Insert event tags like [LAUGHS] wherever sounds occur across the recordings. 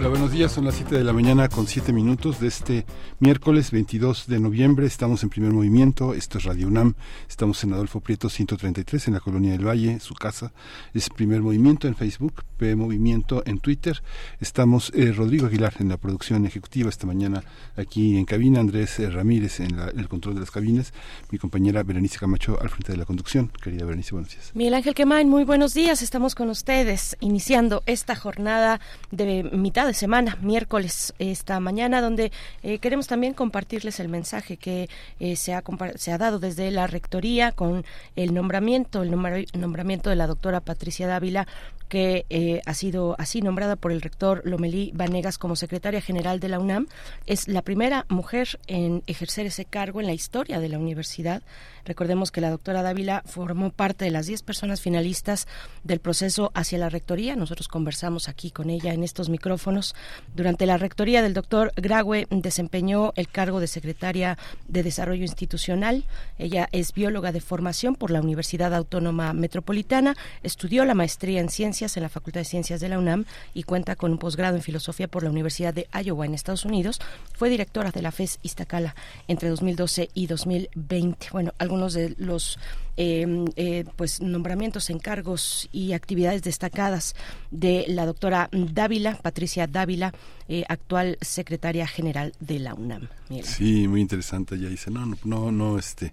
Hola, buenos días. Son las 7 de la mañana con 7 minutos de este miércoles 22 de noviembre. Estamos en primer movimiento. Esto es Radio UNAM. Estamos en Adolfo Prieto 133 en la Colonia del Valle, su casa. Es primer movimiento en Facebook, P Movimiento en Twitter. Estamos eh, Rodrigo Aguilar en la producción ejecutiva esta mañana aquí en cabina. Andrés eh, Ramírez en, el control de las cabinas. Mi compañera Berenice Camacho al frente de la conducción. Querida Berenice, buenos días. Miguel Ángel Quemain, muy buenos días. Estamos con ustedes iniciando esta jornada de mitad de semana, miércoles, esta mañana, donde eh, queremos también compartirles el mensaje que eh, se, ha, se ha dado desde la Rectoría con el nombramiento, el nombramiento de la doctora Patricia Dávila que eh, ha sido así nombrada por el rector Lomelí Vanegas como secretaria general de la UNAM. Es la primera mujer en ejercer ese cargo en la historia de la universidad. Recordemos que la doctora Dávila formó parte de las 10 personas finalistas del proceso hacia la rectoría. Nosotros conversamos aquí con ella en estos micrófonos. Durante la rectoría del doctor Graue desempeñó el cargo de secretaria de Desarrollo Institucional. Ella es bióloga de formación por la Universidad Autónoma Metropolitana. Estudió la maestría en ciencias en la Facultad de Ciencias de la UNAM y cuenta con un posgrado en Filosofía por la Universidad de Iowa en Estados Unidos. Fue directora de la FES Iztacala entre 2012 y 2020. Bueno, algunos de los eh, pues nombramientos, encargos y actividades destacadas de la doctora Dávila, Patricia Dávila, eh, actual secretaria general de la UNAM. Sí, muy interesante. Ella dice, no, no, no, este,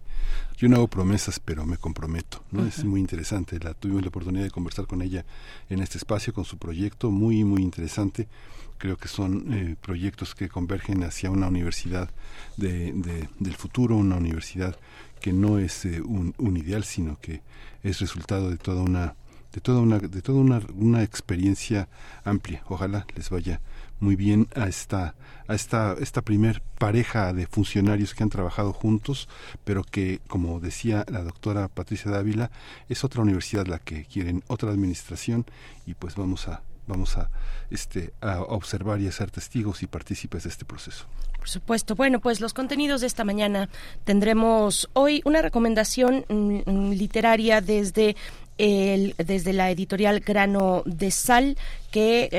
yo no hago promesas, pero me comprometo. ¿no? Es muy interesante. La tuvimos la oportunidad de conversar con ella en este espacio, con su proyecto, muy, muy interesante creo que son eh, proyectos que convergen hacia una universidad de, del futuro, una universidad que no es eh, un, un, ideal, sino que es resultado de toda una de toda una de toda una, una experiencia amplia. Ojalá les vaya muy bien a esta a esta esta primer pareja de funcionarios que han trabajado juntos, pero que como decía la doctora Patricia Dávila, es otra universidad la que quieren, otra administración y pues vamos a vamos a este a observar y a ser testigos y partícipes de este proceso. Por supuesto. Bueno, pues los contenidos de esta mañana tendremos hoy una recomendación mm, mm, literaria desde el, desde la editorial Grano de Sal, que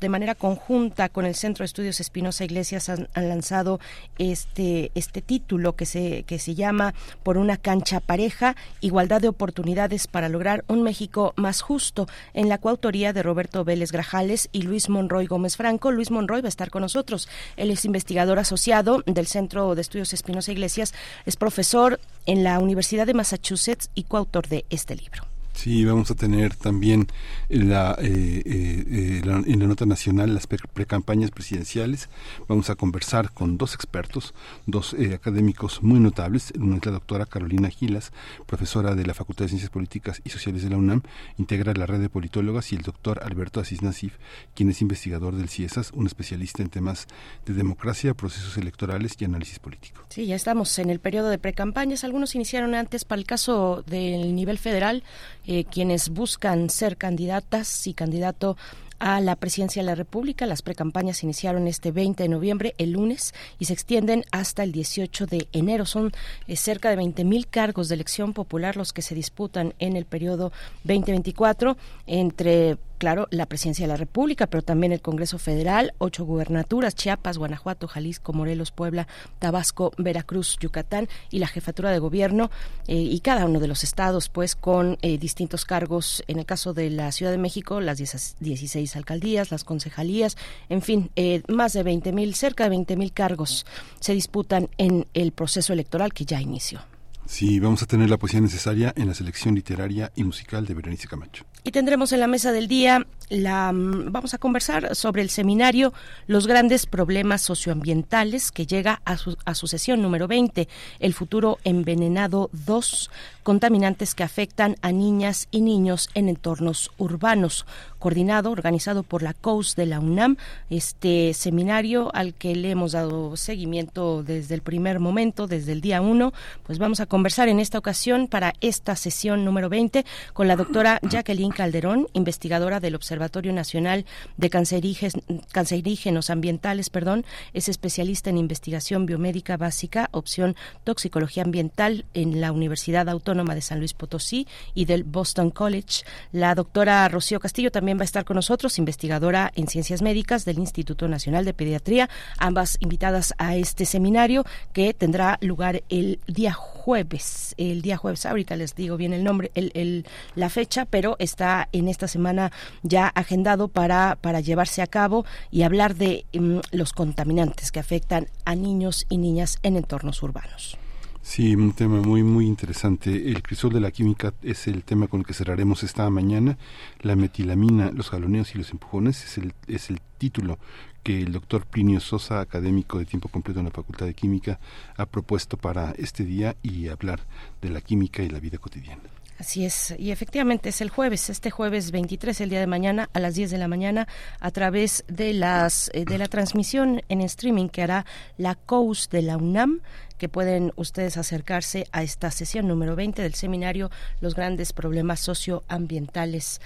de manera conjunta con el Centro de Estudios Espinosa Iglesias han, lanzado este, este título que se, que se llama Por una cancha pareja, igualdad de oportunidades para lograr un México más justo, en la coautoría de Roberto Vélez Grajales y Luis Monroy Gómez Franco. Luis Monroy va a estar con nosotros. Él es investigador asociado del Centro de Estudios Espinosa Iglesias, es profesor en la Universidad de Massachusetts y coautor de este libro. Sí, vamos a tener también la, eh, eh, en la nota nacional las precampañas presidenciales. Vamos a conversar con dos expertos, dos eh, académicos muy notables. Una es la doctora Carolina Gilas, profesora de la Facultad de Ciencias Políticas y Sociales de la UNAM, integra la red de politólogas, y el doctor Alberto Asís Nasif, quien es investigador del CIESAS, un especialista en temas de democracia, procesos electorales y análisis político. Sí, ya estamos en el periodo de precampañas. Algunos iniciaron antes para el caso del nivel federal eh, quienes buscan ser candidatas y candidato a la presidencia de la República. Las precampañas iniciaron este 20 de noviembre, el lunes, y se extienden hasta el 18 de enero. Son eh, cerca de 20.000 cargos de elección popular los que se disputan en el periodo 2024 entre claro, la presidencia de la República, pero también el Congreso Federal, ocho gubernaturas, Chiapas, Guanajuato, Jalisco, Morelos, Puebla, Tabasco, Veracruz, Yucatán y la jefatura de gobierno eh, y cada uno de los estados, pues con eh, distintos cargos. En el caso de la Ciudad de México, las 16 alcaldías, las concejalías, en fin, eh, más de 20 mil, cerca de 20 mil cargos se disputan en el proceso electoral que ya inició. Sí, vamos a tener la poesía necesaria en la selección literaria y musical de Berenice Camacho. Y tendremos en la mesa del día la, vamos a conversar sobre el seminario Los grandes problemas socioambientales que llega a su, a su sesión número 20, El futuro envenenado 2, contaminantes que afectan a niñas y niños en entornos urbanos, coordinado, organizado por la COUS de la UNAM, este seminario al que le hemos dado seguimiento desde el primer momento, desde el día 1, pues vamos a conversar en esta ocasión para esta sesión número 20 con la doctora Jacqueline Calderón, investigadora del Observatorio Nacional de Cancerígenos Ambientales, perdón, es especialista en investigación biomédica básica, opción toxicología ambiental en la Universidad Autónoma de San Luis Potosí y del Boston College. La doctora Rocío Castillo también va a estar con nosotros, investigadora en ciencias médicas del Instituto Nacional de Pediatría, ambas invitadas a este seminario que tendrá lugar el día jueves, el día jueves, ahorita les digo bien el nombre, el, la fecha, pero está en esta semana ya agendado para, para llevarse a cabo y hablar de mm, los contaminantes que afectan a niños y niñas en entornos urbanos. Sí, un tema muy, muy interesante. El crisol de la química es el tema con el que cerraremos esta mañana. La metilamina, los jaloneos y los empujones es el, es el título que el doctor Plinio Sosa, académico de tiempo completo en la Facultad de Química, ha propuesto para este día y hablar de la química y la vida cotidiana. Así es, y efectivamente es el jueves, este jueves 23, el día de mañana, a las 10 de la mañana, a través de, las, eh, de la transmisión en streaming que hará la COUS de la UNAM, que pueden ustedes acercarse a esta sesión número 20 del seminario Los grandes problemas socioambientales.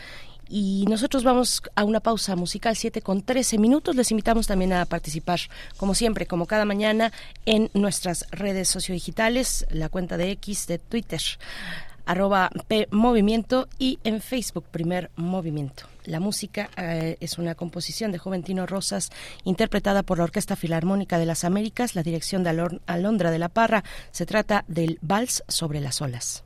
Y nosotros vamos a una pausa musical 7 con 13 minutos. Les invitamos también a participar, como siempre, como cada mañana, en nuestras redes sociodigitales, la cuenta de X de Twitter, arroba P Movimiento y en Facebook Primer Movimiento. La música eh, es una composición de Juventino Rosas interpretada por la Orquesta Filarmónica de las Américas, la dirección de Alondra de la Parra. Se trata del Vals sobre las olas.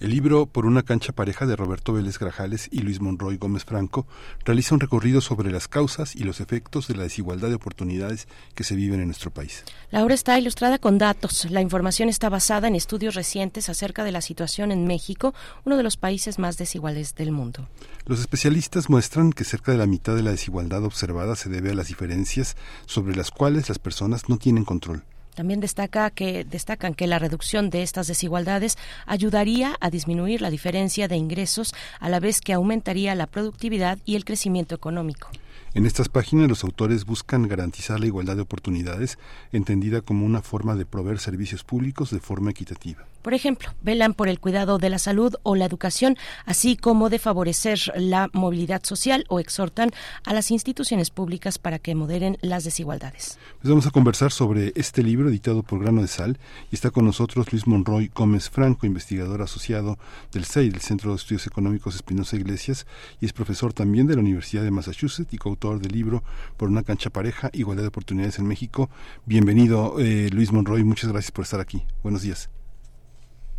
El libro Por una cancha pareja de Roberto Vélez Grajales y Luis Monroy Gómez Franco realiza un recorrido sobre las causas y los efectos de la desigualdad de oportunidades que se viven en nuestro país. La obra está ilustrada con datos. La información está basada en estudios recientes acerca de la situación en México, uno de los países más desiguales del mundo. Los especialistas muestran que cerca de la mitad de la desigualdad observada se debe a las diferencias sobre las cuales las personas no tienen control. También destaca que, destacan que la reducción de estas desigualdades ayudaría a disminuir la diferencia de ingresos a la vez que aumentaría la productividad y el crecimiento económico. En estas páginas los autores buscan garantizar la igualdad de oportunidades, entendida como una forma de proveer servicios públicos de forma equitativa. Por ejemplo, velan por el cuidado de la salud o la educación, así como de favorecer la movilidad social o exhortan a las instituciones públicas para que moderen las desigualdades. Pues vamos a conversar sobre este libro editado por Grano de Sal y está con nosotros Luis Monroy Gómez Franco, investigador asociado del CEI, del Centro de Estudios Económicos Espinosa Iglesias, y es profesor también de la Universidad de Massachusetts y coautor del libro Por una cancha pareja, Igualdad de Oportunidades en México. Bienvenido, eh, Luis Monroy, muchas gracias por estar aquí. Buenos días.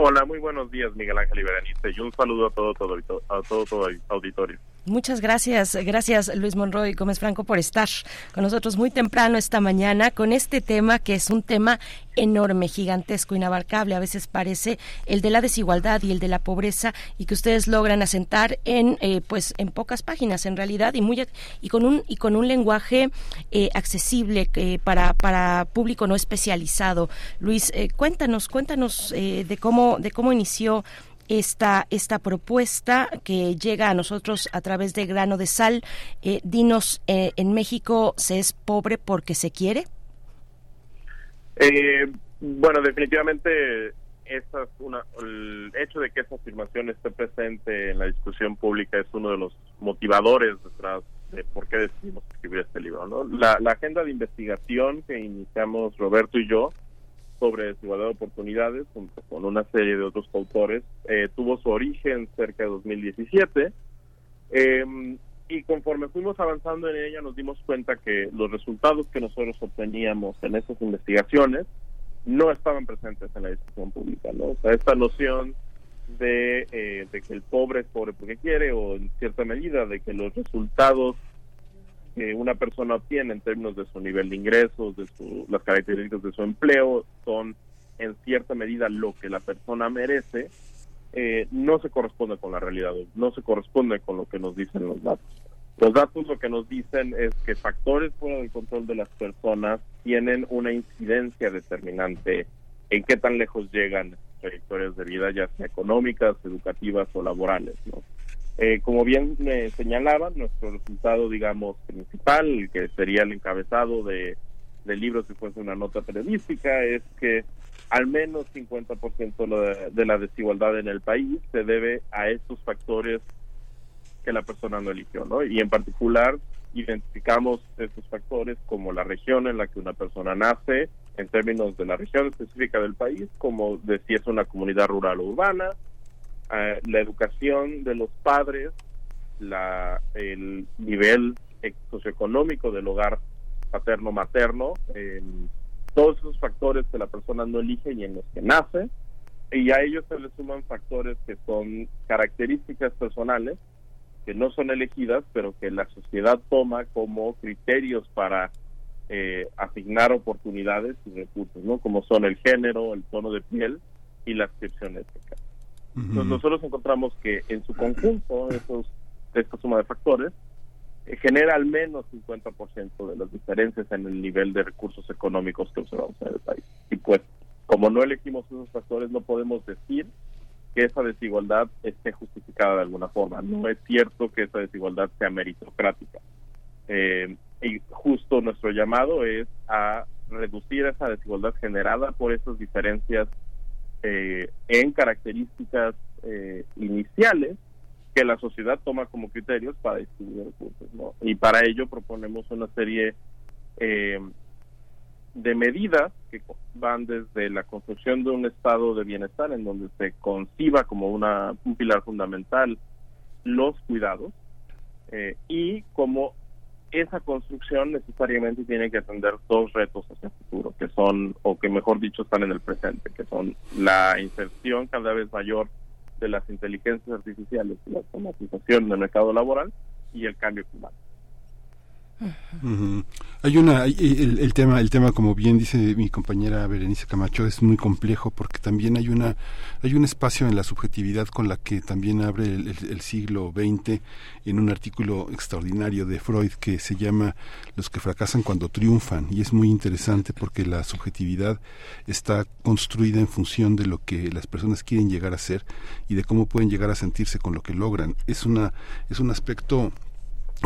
Hola, muy buenos días, Miguel Ángel Iberaniste, y un saludo a todo, todo, a todo, todo auditorio. Muchas gracias, gracias Luis Monroy Gómez Franco por estar con nosotros muy temprano esta mañana con este tema que es un tema enorme, gigantesco, inabarcable, a veces parece el de la desigualdad y el de la pobreza y que ustedes logran asentar en eh, pues en pocas páginas en realidad y muy y con un y con un lenguaje eh, accesible eh, para para público no especializado. Luis, cuéntanos, cuéntanos de cómo de cómo inició esta, esta propuesta que llega a nosotros a través de grano de sal. Eh, dinos, eh, ¿en México se es pobre porque se quiere? Eh, bueno, definitivamente esa es una, el hecho de que esa afirmación esté presente en la discusión pública es uno de los motivadores detrás de por qué decidimos escribir este libro. ¿no? La, la agenda de investigación que iniciamos Roberto y yo sobre desigualdad de oportunidades, junto con una serie de otros autores, eh, tuvo su origen cerca de 2017. Em, y conforme fuimos avanzando en ella, nos dimos cuenta que los resultados que nosotros obteníamos en esas investigaciones no estaban presentes en la discusión pública. ¿no? O sea, esta noción de, eh, de que el pobre es pobre porque quiere, o en cierta medida, de que los resultados que una persona obtiene en términos de su nivel de ingresos, de las características de su empleo, son en cierta medida lo que la persona merece, eh, no se corresponde con la realidad, no se corresponde con lo que nos dicen los datos. Los datos lo que nos dicen es que factores fuera del control de las personas tienen una incidencia determinante en qué tan lejos llegan trayectorias de vida, ya sea económicas, educativas o laborales. ¿no? Eh, como bien me señalaban, nuestro resultado, digamos, principal, que sería el encabezado de, del libro si fuese una nota periodística, es que al menos 50% de la desigualdad en el país se debe a estos factores que la persona no eligió, ¿no? Y en particular identificamos estos factores como la región en la que una persona nace, en términos de la región específica del país, como de si es una comunidad rural o urbana, la educación de los padres, la, el nivel socioeconómico del hogar paterno-materno, todos esos factores que la persona no elige y en los que nace, y a ellos se le suman factores que son características personales, que no son elegidas, pero que la sociedad toma como criterios para eh, asignar oportunidades y recursos, ¿no? Como son el género, el tono de piel y la nosotros encontramos que en su conjunto, esos, esta suma de factores, eh, genera al menos 50% de las diferencias en el nivel de recursos económicos que observamos en el país. Y pues, como no elegimos esos factores, no podemos decir que esa desigualdad esté justificada de alguna forma. No es cierto que esa desigualdad sea meritocrática. Eh, y justo nuestro llamado es a reducir esa desigualdad generada por esas diferencias eh, en características eh, iniciales que la sociedad toma como criterios para distribuir recursos. Y para ello proponemos una serie eh, de medidas que van desde la construcción de un estado de bienestar en donde se conciba como una, un pilar fundamental los cuidados eh, y como esa construcción necesariamente tiene que atender dos retos hacia el futuro, que son, o que mejor dicho, están en el presente, que son la inserción cada vez mayor de las inteligencias artificiales y la automatización del mercado laboral y el cambio climático. Hay una el, tema el tema como bien dice mi compañera Berenice Camacho es muy complejo porque también hay una hay un espacio en la subjetividad con la que también abre el, siglo XX en un artículo extraordinario de Freud que se llama Los que fracasan cuando triunfan. Y es muy interesante porque la subjetividad está construida en función de lo que las personas quieren llegar a ser y de cómo pueden llegar a sentirse con lo que logran. Es una es un aspecto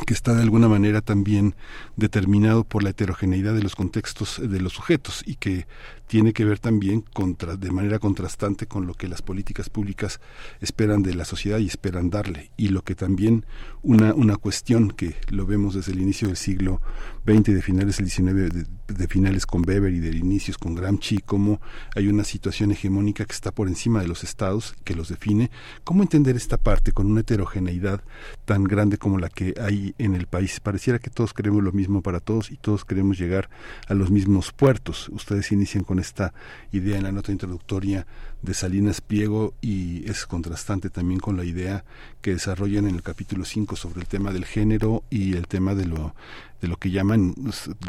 que está de alguna manera también determinado por la heterogeneidad de los contextos de los sujetos y que tiene que ver también contra, de manera contrastante con lo que las políticas públicas esperan de la sociedad y esperan darle. Y lo que también una, una cuestión que lo vemos desde el inicio del siglo XX de finales del XIX de, finales con Weber y de inicios con Gramsci como hay una situación hegemónica que está por encima de los estados que los define. Cómo entender esta parte con una heterogeneidad tan grande como la que hay en el país pareciera que todos queremos lo mismo para todos y todos queremos llegar a los mismos puertos. Ustedes inician con esta idea en la nota introductoria de Salinas Pliego y es contrastante también con la idea que desarrollan en el capítulo 5 sobre el tema del género y el tema de lo de lo que llaman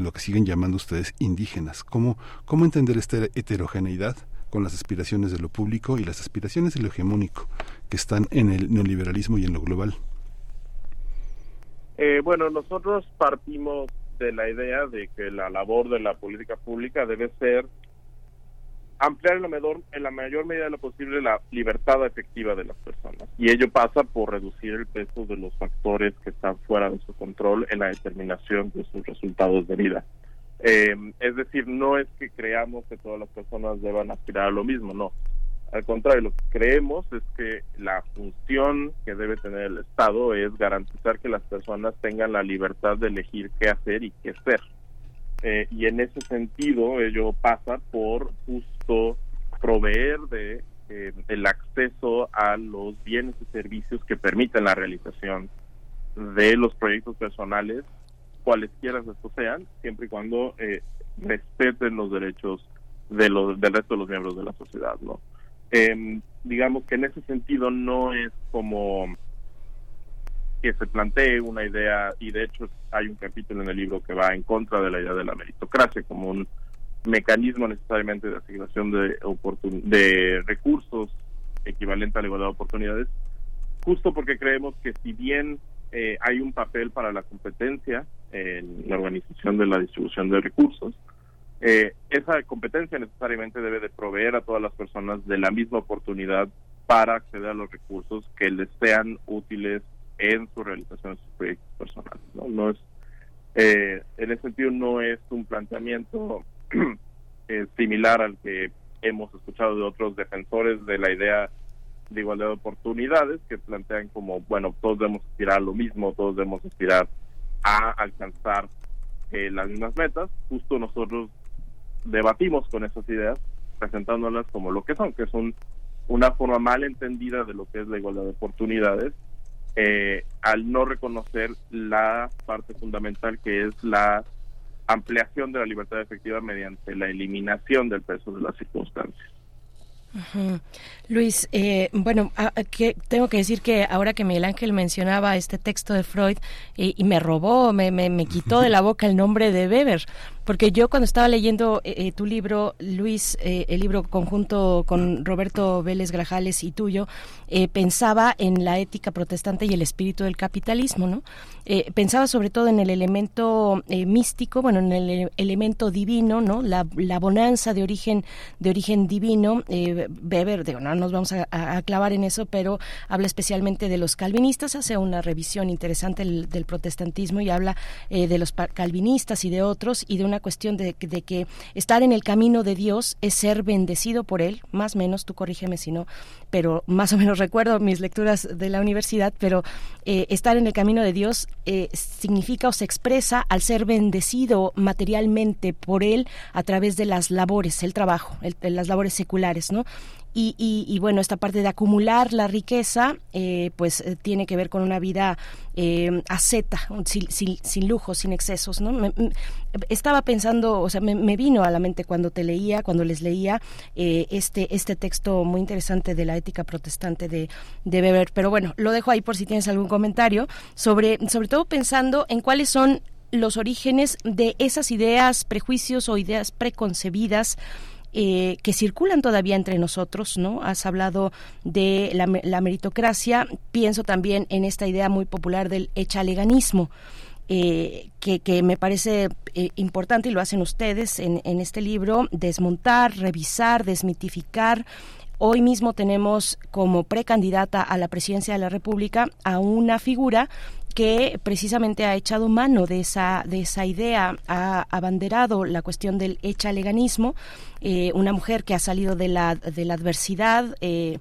lo que siguen llamando ustedes indígenas. ¿Cómo cómo entender esta heterogeneidad con las aspiraciones de lo público y las aspiraciones de lo hegemónico que están en el neoliberalismo y en lo global? Eh, bueno, nosotros partimos de la idea de que la labor de la política pública debe ser ampliar en la, mayor, en la mayor medida de lo posible la libertad efectiva de las personas. Y ello pasa por reducir el peso de los factores que están fuera de su control en la determinación de sus resultados de vida. Eh, es decir, no es que creamos que todas las personas deban aspirar a lo mismo, no. Al contrario, lo que creemos es que la función que debe tener el Estado es garantizar que las personas tengan la libertad de elegir qué hacer y qué ser. Eh, y en ese sentido ello pasa por justo proveer de eh, el acceso a los bienes y servicios que permiten la realización de los proyectos personales, cualesquiera estos sean, siempre y cuando eh, respeten los derechos de los, del resto de los miembros de la sociedad, ¿no? Eh, digamos que en ese sentido no es como que se plantee una idea, y de hecho hay un capítulo en el libro que va en contra de la idea de la meritocracia como un mecanismo necesariamente de asignación de, de recursos equivalente a la igualdad de oportunidades, justo porque creemos que si bien eh, hay un papel para la competencia en la organización de la distribución de recursos, eh, esa competencia necesariamente debe de proveer a todas las personas de la misma oportunidad para acceder a los recursos que les sean útiles en su realización de sus proyectos personales. No, no es, eh, en ese sentido no es un planteamiento [CLEARS THROAT] eh, similar al que hemos escuchado de otros defensores de la idea de igualdad de oportunidades que plantean como, bueno, todos debemos aspirar a lo mismo, todos debemos aspirar a alcanzar las mismas metas. Justo nosotros debatimos con esas ideas, presentándolas como lo que son, que son una forma mal entendida de lo que es la igualdad de oportunidades, eh, al no reconocer la parte fundamental que es la ampliación de la libertad efectiva mediante la eliminación del peso de las circunstancias. Luis, eh, bueno, que, tengo que decir que ahora que Miguel Ángel mencionaba este texto de Freud y me robó, me, me, quitó de la boca el nombre de Weber, porque yo cuando estaba leyendo eh, eh, tu libro, Luis, eh, el libro conjunto con Roberto Vélez Grajales y tuyo, pensaba en la ética protestante y el espíritu del capitalismo, ¿no? pensaba sobre todo en el elemento místico, bueno, en el elemento divino, ¿no? La, bonanza de origen, de origen divino, Weber, digo, no nos vamos a, clavar en eso, pero habla especialmente de los calvinistas, hace una revisión interesante del, protestantismo y habla eh, de los calvinistas y de otros y de una cuestión de, que estar en el camino de Dios es ser bendecido por Él, más o menos, tú corrígeme si no, pero más o menos [LAUGHS] recuerdo mis lecturas de la universidad, pero eh, estar en el camino de Dios eh, significa o se expresa al ser bendecido materialmente por Él a través de las labores, el trabajo, las labores seculares, ¿no? Y, bueno, esta parte de acumular la riqueza, eh, pues eh, tiene que ver con una vida eh, asceta, sin, sin, sin lujos, sin excesos, ¿no? estaba pensando, o sea, me, vino a la mente cuando te leía, cuando les leía este, este texto muy interesante de la ética protestante de, de Weber. Pero bueno, lo dejo ahí por si tienes algún comentario, sobre, sobre todo pensando en cuáles son los orígenes de esas ideas, prejuicios o ideas preconcebidas eh, que circulan todavía entre nosotros, ¿no? Has hablado de la, meritocracia, pienso también en esta idea muy popular del echaleganismo. Eh, que, me parece eh, importante y lo hacen ustedes en, en este libro, desmontar, revisar, desmitificar, Hoy mismo tenemos como precandidata a la presidencia de la República a una figura que precisamente ha echado mano de esa, de esa idea, ha abanderado la cuestión del echaleganismo, eh, una mujer que ha salido de la, de la adversidad. Eh,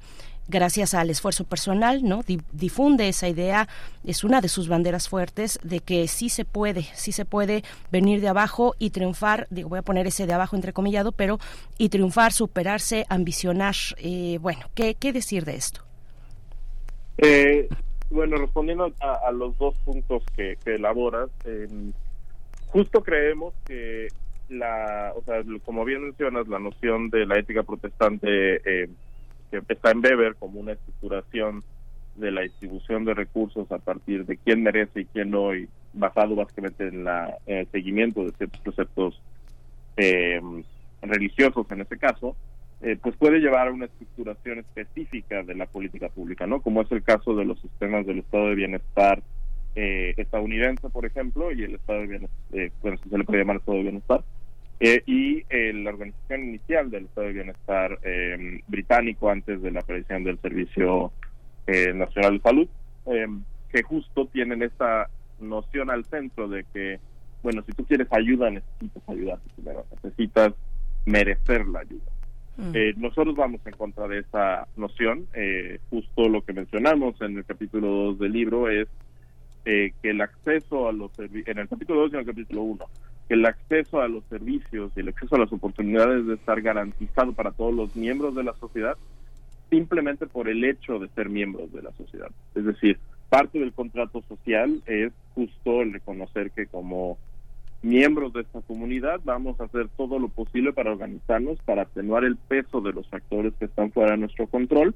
gracias al esfuerzo personal, ¿no? difunde esa idea, es una de sus banderas fuertes de que sí se puede, sí se puede venir de abajo y triunfar, digo, voy a poner ese de abajo entrecomillado, pero y triunfar, superarse, ambicionar. Eh, bueno, ¿qué, ¿qué decir de esto? Eh, bueno, respondiendo a, los dos puntos que, elaboras, justo creemos que la, o sea, como bien mencionas, la noción de la ética protestante eh, que está en Weber como una estructuración de la distribución de recursos a partir de quién merece y quién no, y basado básicamente en, la, el seguimiento de ciertos preceptos eh, religiosos en este caso, eh, pues puede llevar a una estructuración específica de la política pública, ¿no? Como es el caso de los sistemas del estado de bienestar eh, estadounidense, por ejemplo, y el estado de bienestar, eh, bueno, se le puede llamar estado de bienestar, y la organización inicial del estado de bienestar británico antes de la aparición del Servicio Nacional de Salud, que justo tienen esta noción al centro de que, bueno, si tú quieres ayuda, necesitas ayuda primero, necesitas merecer la ayuda. Mm. Eh, nosotros vamos en contra de esa noción. Eh, justo lo que mencionamos en el capítulo 2 del libro es eh, que el acceso a los en el capítulo 2 y en el capítulo 1, que el acceso a los servicios y el acceso a las oportunidades de estar garantizado para todos los miembros de la sociedad simplemente por el hecho de ser miembros de la sociedad. Es decir, parte del contrato social es justo el reconocer que como miembros de esta comunidad vamos a hacer todo lo posible para organizarnos, para atenuar el peso de los factores que están fuera de nuestro control,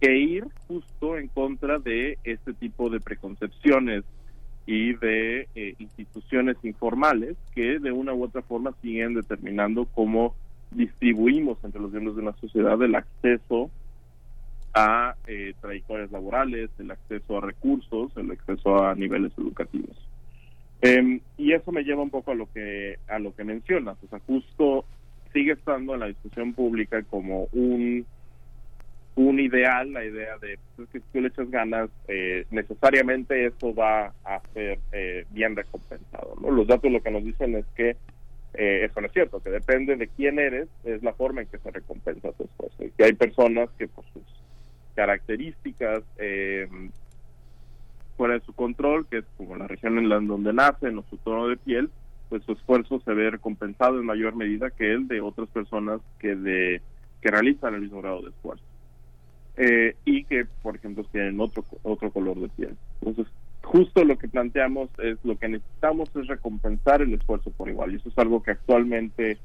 e ir justo en contra de este tipo de preconcepciones y de eh, instituciones informales que de una u otra forma siguen determinando cómo distribuimos entre los miembros de la sociedad el acceso a eh, trayectorias laborales, el acceso a recursos, el acceso a niveles educativos. Em, y eso me lleva un poco a lo que a lo que mencionas, o sea, justo sigue estando en la discusión pública como un un ideal, la idea de pues, que si tú le echas ganas, eh, necesariamente eso va a ser eh, bien recompensado. ¿no? Los datos lo que nos dicen es que eh, eso no es cierto, que depende de quién eres, es la forma en que se recompensa tu esfuerzo. Y que hay personas que por sus características eh, fuera de su control, que es como la región en la donde nacen o su tono de piel, pues su esfuerzo se ve recompensado en mayor medida que el de otras personas que de que realizan el mismo grado de esfuerzo. Eh, y que por ejemplo tienen otro otro color de piel. Entonces justo lo que planteamos es lo que necesitamos es recompensar el esfuerzo por igual. Y eso es algo que actualmente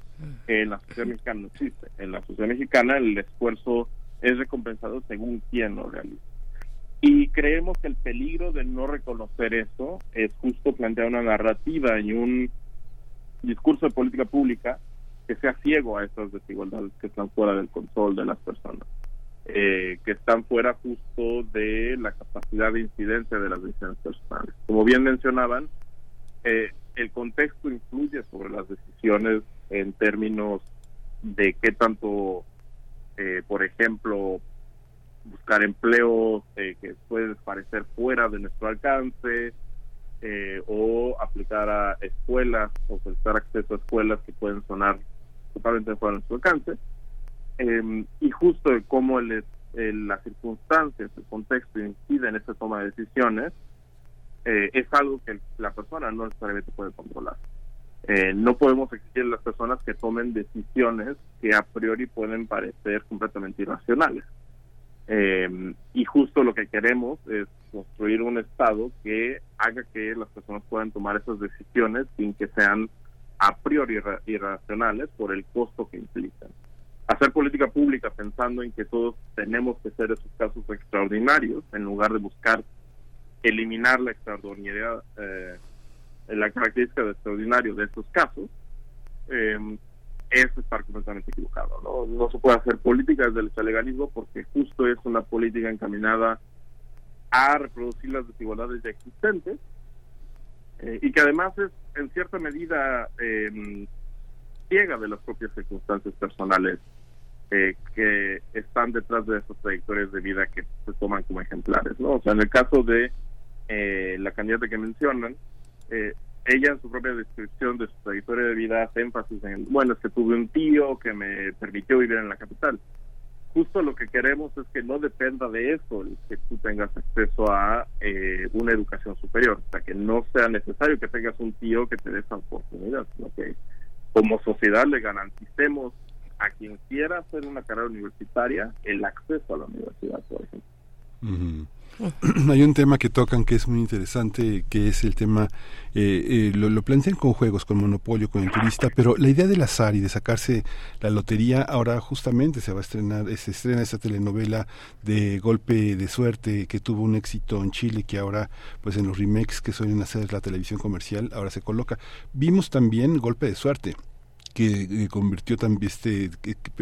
en la sociedad mexicana no existe. En la sociedad mexicana el esfuerzo es recompensado según quién lo realiza y creemos que el peligro de no reconocer eso es justo plantear una narrativa y un discurso de política pública que sea ciego a esas desigualdades que están fuera del control de las personas, eh, que están fuera justo de la capacidad de incidencia de las decisiones personales. Como bien mencionaban, eh, el contexto influye sobre las decisiones en términos de qué tanto eh, por ejemplo, buscar empleos eh, que pueden parecer fuera de nuestro alcance, eh, o aplicar a escuelas o solicitar acceso a escuelas que pueden sonar totalmente fuera de nuestro alcance. Em, y justo de cómo el, las circunstancias, el contexto incide en esta toma de decisiones, es algo que la persona no necesariamente puede controlar. Eh, no podemos exigir a las personas que tomen decisiones que a priori pueden parecer completamente irracionales. Eh, y justo lo que queremos es construir un Estado que haga que las personas puedan tomar esas decisiones sin que sean a priori irracionales por el costo que implican. Hacer política pública pensando en que todos tenemos que ser esos casos extraordinarios en lugar de buscar eliminar la extraordinariedad eh, la característica de extraordinario de estos casos eh, es estar completamente equivocado. ¿no? no se puede hacer política desde el legalismo porque justo es una política encaminada a reproducir las desigualdades ya existentes eh, y que además es en cierta medida eh, ciega de las propias circunstancias personales eh, que están detrás de esas trayectorias de vida que se toman como ejemplares. ¿no? O sea, en el caso de la candidata que mencionan, eh, ella en su propia descripción de su trayectoria de vida hace énfasis en, bueno, es que tuve un tío que me permitió vivir en la capital. Justo lo que queremos es que no dependa de eso el que tú tengas acceso a eh, una educación superior, o sea, que no sea necesario que tengas un tío que te dé esa oportunidad, sino que como sociedad le garanticemos a quien quiera hacer una carrera universitaria el acceso a la universidad, por ejemplo. [CLEARS THROAT] Hay un tema que tocan que es muy interesante, que es el tema, eh, eh, lo, plantean con juegos, con Monopolio, con el turista, pero la idea del azar y de sacarse la lotería, ahora justamente se va a estrenar, se estrena esa telenovela de golpe de suerte que tuvo un éxito en Chile, que ahora, pues en los remakes que suelen hacer la televisión comercial, ahora se coloca. Vimos también golpe de suerte que convirtió también este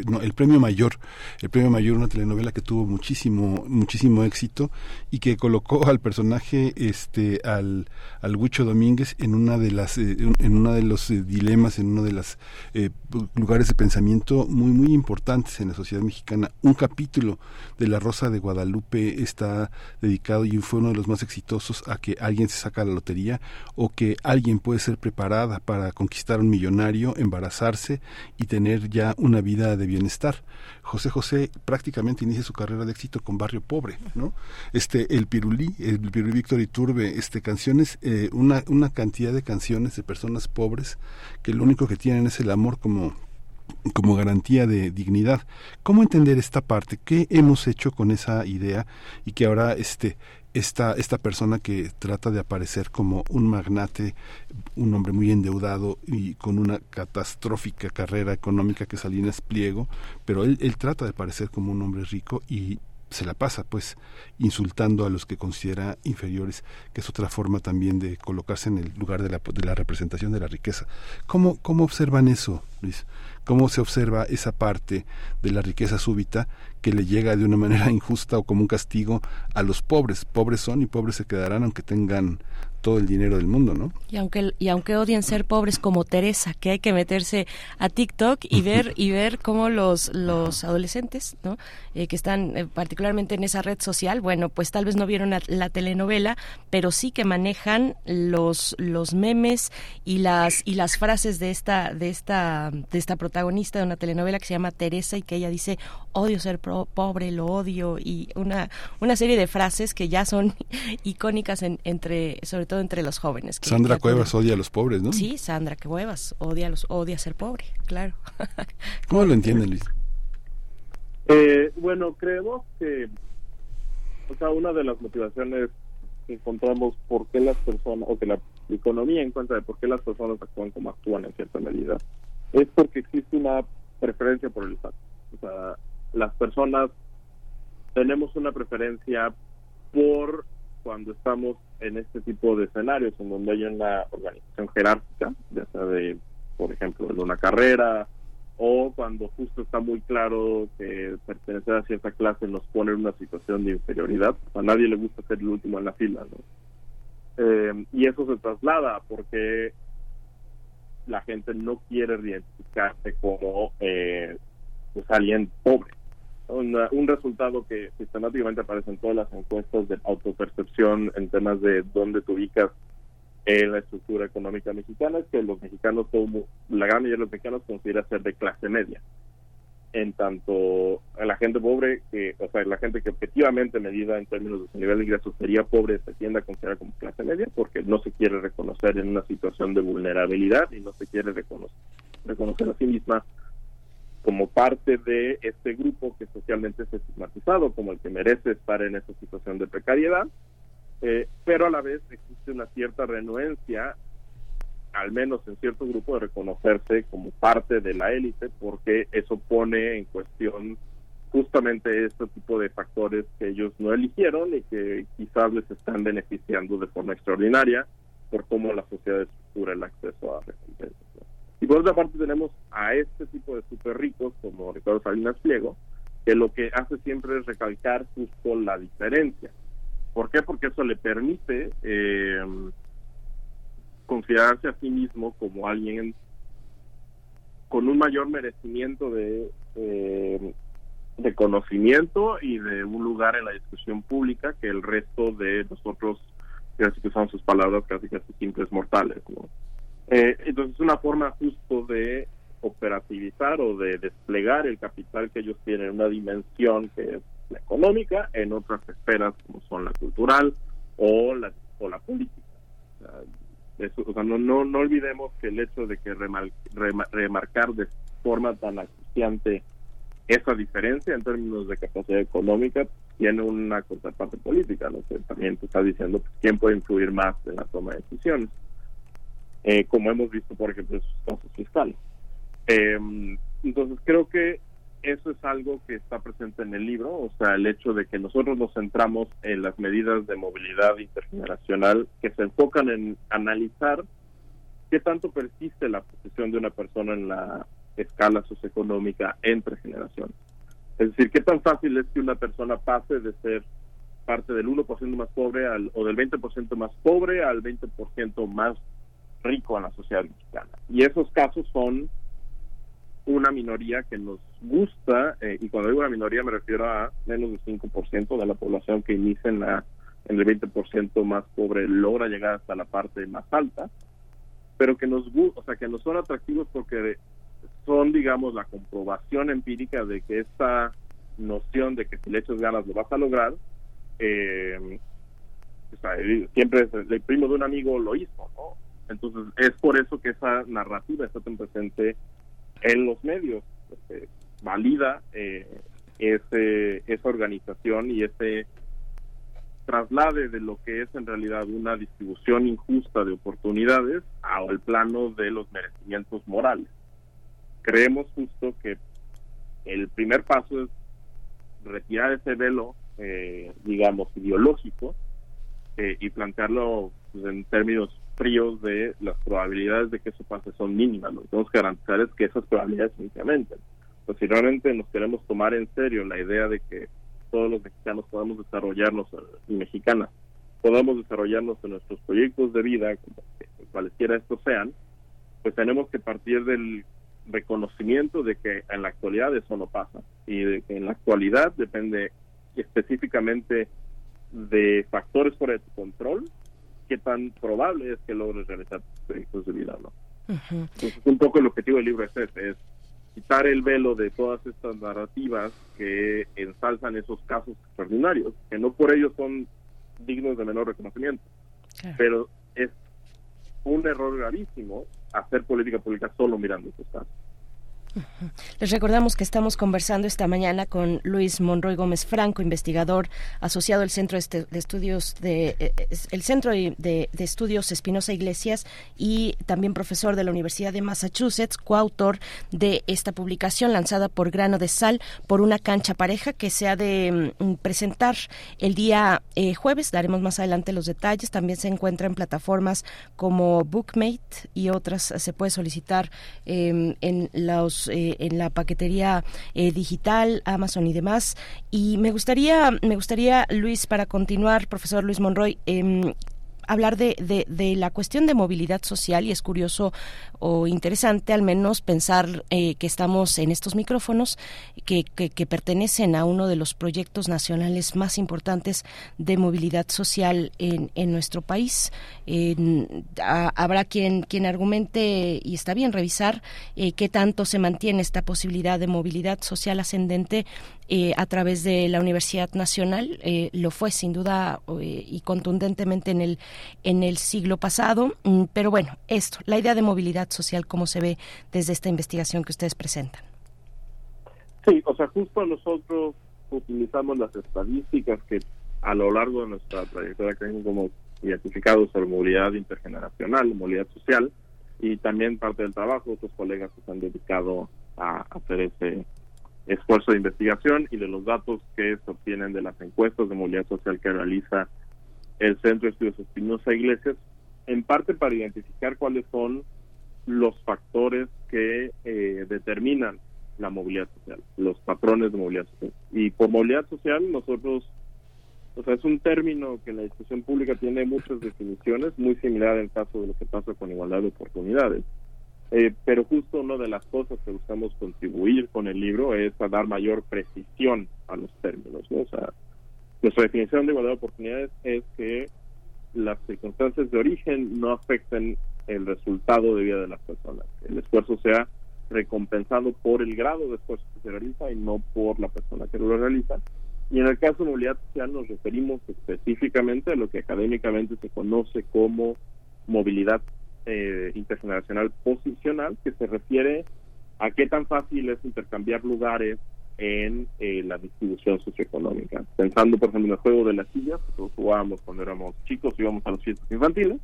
no, el premio mayor el premio mayor una telenovela que tuvo muchísimo muchísimo éxito y que colocó al personaje este al al Huicho Domínguez en una de las eh, en una de los eh, dilemas en uno de los eh, lugares de pensamiento muy muy importantes en la sociedad mexicana. Un capítulo de la Rosa de Guadalupe está dedicado y fue uno de los más exitosos a que alguien se saca la lotería o que alguien puede ser preparada para conquistar un millonario y tener ya una vida de bienestar. José José prácticamente inicia su carrera de éxito con Barrio Pobre, ¿no? Este, el Pirulí, el Pirulí Víctor Iturbe, este, canciones, eh, una, una cantidad de canciones de personas pobres que lo único que tienen es el amor como como garantía de dignidad. ¿Cómo entender esta parte? ¿Qué hemos hecho con esa idea y que ahora este esta, esta persona que trata de aparecer como un magnate, un hombre muy endeudado y con una catastrófica carrera económica que Salinas Pliego, pero él, él trata de aparecer como un hombre rico y se la pasa pues insultando a los que considera inferiores, que es otra forma también de colocarse en el lugar de la, de la representación de la riqueza. ¿Cómo, ¿Cómo observan eso, Luis? ¿Cómo se observa esa parte de la riqueza súbita que le llega de una manera [LAUGHS] injusta o como un castigo a los pobres? Pobres son y pobres se quedarán aunque tengan todo el dinero del mundo, ¿no? Y aunque y aunque odien ser pobres como Teresa, que hay que meterse a TikTok y [LAUGHS] ver y ver cómo los los adolescentes, ¿no? Eh, que están eh, particularmente en esa red social, bueno, pues tal vez no vieron la, telenovela, pero sí que manejan los los memes y las y las frases de esta de esta de esta protagonista de una telenovela que se llama Teresa y que ella dice odio ser pobre, lo odio y una una serie de frases que ya son [LAUGHS] icónicas en, entre sobre todo entre los jóvenes. Sandra Cuevas odia a los pobres, ¿no? Sí, Sandra Cuevas odia a los odia ser pobre, claro. [LAUGHS] ¿Cómo lo entienden, Luis? Eh, bueno, creemos que, o sea, una de las motivaciones que encontramos por qué las personas, o que la economía encuentra de por qué las personas actúan como actúan en cierta medida, es porque existe una preferencia por el Estado. O sea, las personas tenemos una preferencia por cuando estamos en este tipo de escenarios, en donde hay una organización jerárquica, ya sea de, por ejemplo, de una carrera, o cuando justo está muy claro que pertenecer a cierta clase nos pone en una situación de inferioridad. A nadie le gusta ser el último en la fila, ¿no? Eh, y eso se traslada porque la gente no quiere identificarse como eh, pues alguien pobre. Un resultado que sistemáticamente aparece en todas las encuestas de autopercepción en temas de dónde te ubicas en la estructura económica mexicana es que los mexicanos, la gran mayoría de los mexicanos considera ser de clase media. En tanto, la gente pobre, que, o sea, la gente que objetivamente medida en términos de su nivel de ingresos sería pobre, se tiende a considerar como clase media porque no se quiere reconocer en una situación de vulnerabilidad y no se quiere reconocer a sí misma como parte de este grupo que socialmente es estigmatizado como el que merece estar en esa situación de precariedad eh, pero a la vez existe una cierta renuencia, al menos en cierto grupo, de reconocerse como parte de la élite, porque eso pone en cuestión justamente este tipo de factores que ellos no eligieron y que quizás les están beneficiando de forma extraordinaria por cómo la sociedad estructura el acceso a recompensas. Y por otra parte tenemos a este tipo de super ricos como Ricardo Salinas Pliego, que lo que hace siempre es recalcar justo la diferencia ¿Por qué? Porque eso le permite eh, considerarse a sí mismo como alguien con un mayor merecimiento de, eh, de conocimiento y de un lugar en la discusión pública que el resto de nosotros, que usamos sus palabras, casi casi simples mortales. Eh, entonces es una forma justo de operativizar o de desplegar el capital que ellos tienen en una dimensión que es la económica, en otras esferas como son la cultural o la, o la política. O sea, no, no, no olvidemos que el hecho de que remarcar de forma tan acuciante esa diferencia en términos de capacidad económica tiene una contraparte política, ¿no? que también te está diciendo pues, quién puede influir más en la toma de decisiones, eh, como hemos visto, por ejemplo, en sus casos fiscales. Eh, entonces, creo que eso es algo que está presente en el libro, o sea, el hecho de que nosotros nos centramos en las medidas de movilidad intergeneracional que se enfocan en analizar qué tanto persiste la posición de una persona en la escala socioeconómica entre generaciones. Es decir, qué tan fácil es que una persona pase de ser parte del 1% más pobre al, o del 20% más pobre al 20% más rico en la sociedad mexicana. Y esos casos son una minoría que nos gusta, eh, y cuando digo una minoría me refiero a menos del 5% de la población que inicia en, la, en el 20% más pobre logra llegar hasta la parte más alta, pero que nos gusta, o sea, que no son atractivos porque son, digamos, la comprobación empírica de que esta noción de que si le echas ganas lo vas a lograr, eh, siempre el primo de un amigo lo hizo, ¿no? Entonces es por eso que esa narrativa está tan presente en los medios. Este, valida eh, ese, esa organización y ese traslade de lo que es en realidad una distribución injusta de oportunidades al plano de los merecimientos morales. Creemos justo que el primer paso es retirar ese velo, eh, digamos, ideológico eh, y plantearlo pues, en términos fríos de las probabilidades de que eso pase son mínimas. Lo que tenemos que garantizar es que esas probabilidades se incrementen. Pues si realmente nos queremos tomar en serio la idea de que todos los mexicanos podamos desarrollarnos, eh, y mexicanas, podamos desarrollarnos en nuestros proyectos de vida, cualesquiera estos sean, pues tenemos que partir del reconocimiento de que en la actualidad eso no pasa y en la actualidad depende específicamente de factores fuera de tu control qué tan probable es que logres realizar tus proyectos de vida, ¿no? Entonces, un poco el objetivo del libro es es quitar el velo de todas estas narrativas que ensalzan esos casos extraordinarios, que no por ello son dignos de menor reconocimiento, pero es un error gravísimo hacer política pública solo mirando esos casos. Les recordamos que estamos conversando esta mañana con Luis Monroy Gómez Franco, investigador asociado al Centro de Estudios de eh, el Centro de, Estudios Espinosa Iglesias y también profesor de la Universidad de Massachusetts, coautor de esta publicación lanzada por Grano de Sal por una cancha pareja que se ha de mm, presentar el día eh, jueves. Daremos más adelante los detalles. También se encuentra en plataformas como Bookmate y otras. Se puede solicitar em, en los eh, en la paquetería eh, digital, Amazon y demás. Y me gustaría, me gustaría, Luis, para continuar, profesor Luis Monroy, em, hablar de, de, la cuestión de movilidad social y es curioso o interesante al menos pensar eh, que estamos en estos micrófonos que, que, pertenecen a uno de los proyectos nacionales más importantes de movilidad social en, en nuestro país. habrá quien, quien argumente, y está bien revisar, eh, qué tanto se mantiene esta posibilidad de movilidad social ascendente eh, a través de la Universidad Nacional. Eh, lo fue sin duda eh, y contundentemente en el, en el siglo pasado. Mm, pero bueno, esto, la idea de movilidad social, ¿cómo se ve desde esta investigación que ustedes presentan? Sí, o sea, justo nosotros utilizamos las estadísticas que a lo largo de nuestra trayectoria académica como identificado sobre movilidad intergeneracional, movilidad social, y también parte del trabajo, otros colegas que se han dedicado a hacer ese esfuerzo de investigación y de los datos que se obtienen de las encuestas de movilidad social que realiza el Centro de Estudios Espinosa Iglesias, en parte para identificar cuáles son los factores que eh, determinan la movilidad social, los patrones de movilidad social. Y por movilidad social nosotros, o sea, es un término que la discusión pública tiene muchas definiciones, muy similar en el caso de lo que pasa con igualdad de oportunidades. Eh, pero justo una de las cosas que buscamos contribuir con el libro es a dar mayor precisión a los términos. Nuestra definición de igualdad de oportunidades es que las circunstancias de origen no afecten el resultado de vida de las personas. El esfuerzo sea recompensado por el grado de esfuerzo que se realiza y no por la persona que lo realiza. Y en el caso de movilidad social nos referimos específicamente a lo que académicamente se conoce como movilidad eh, intergeneracional posicional que se refiere a qué tan fácil es intercambiar lugares en eh, la distribución socioeconómica. Pensando, por ejemplo, en el juego de las sillas, que todos jugábamos cuando éramos chicos, íbamos a los fiestas infantiles,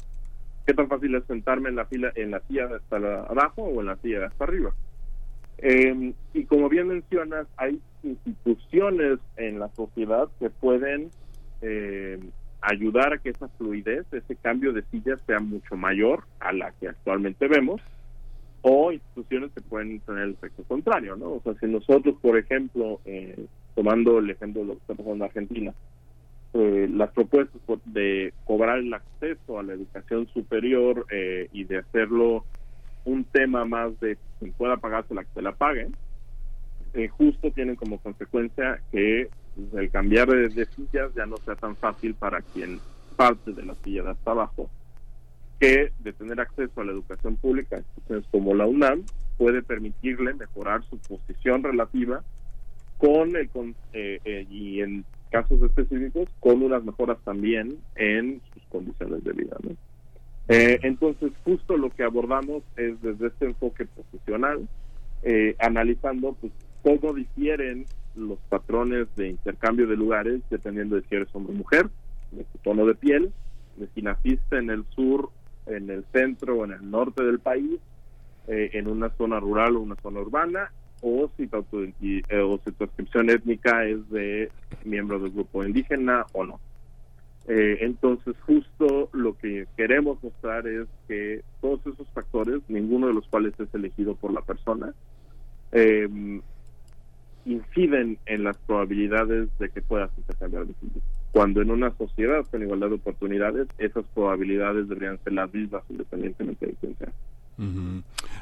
qué tan fácil es sentarme en la fila, en la silla hasta abajo o en la silla hasta arriba. Eh, y como bien mencionas, hay instituciones en la sociedad que pueden eh, ayudar a que esa fluidez, ese cambio de sillas sea mucho mayor a la que actualmente vemos, o instituciones que pueden tener el efecto contrario, ¿no? O sea, si nosotros, por ejemplo, eh, tomando el ejemplo de lo que está pasando en Argentina, eh, las propuestas de cobrar el acceso a la educación superior eh, y de hacerlo un tema más de quien pueda pagarse la que se la paguen, justo tienen como consecuencia que el cambiar de, sillas ya no sea tan fácil para quien parte de la silla de hasta abajo, que de tener acceso a la educación pública, instituciones como la UNAM, puede permitirle mejorar su posición relativa con el eh, eh, y en casos específicos con unas mejoras también en sus condiciones de vida. Eh, entonces, justo lo que abordamos es desde este enfoque profesional, analizando pues cómo difieren los patrones de intercambio de lugares dependiendo de si eres hombre o mujer, de tu tono de piel, de si naciste en el sur, en el centro o en el norte del país, eh, en una zona rural o una zona urbana, o si, tu, eh, o si tu inscripción étnica es de miembro del grupo indígena o no. Eh, entonces, justo lo que queremos mostrar es que todos esos factores, ninguno de los cuales es elegido por la persona, eh, inciden en las probabilidades de que puedas intercambiar visitas. Cuando en una sociedad con igualdad de oportunidades, esas probabilidades deberían ser las mismas independientemente de quién sea.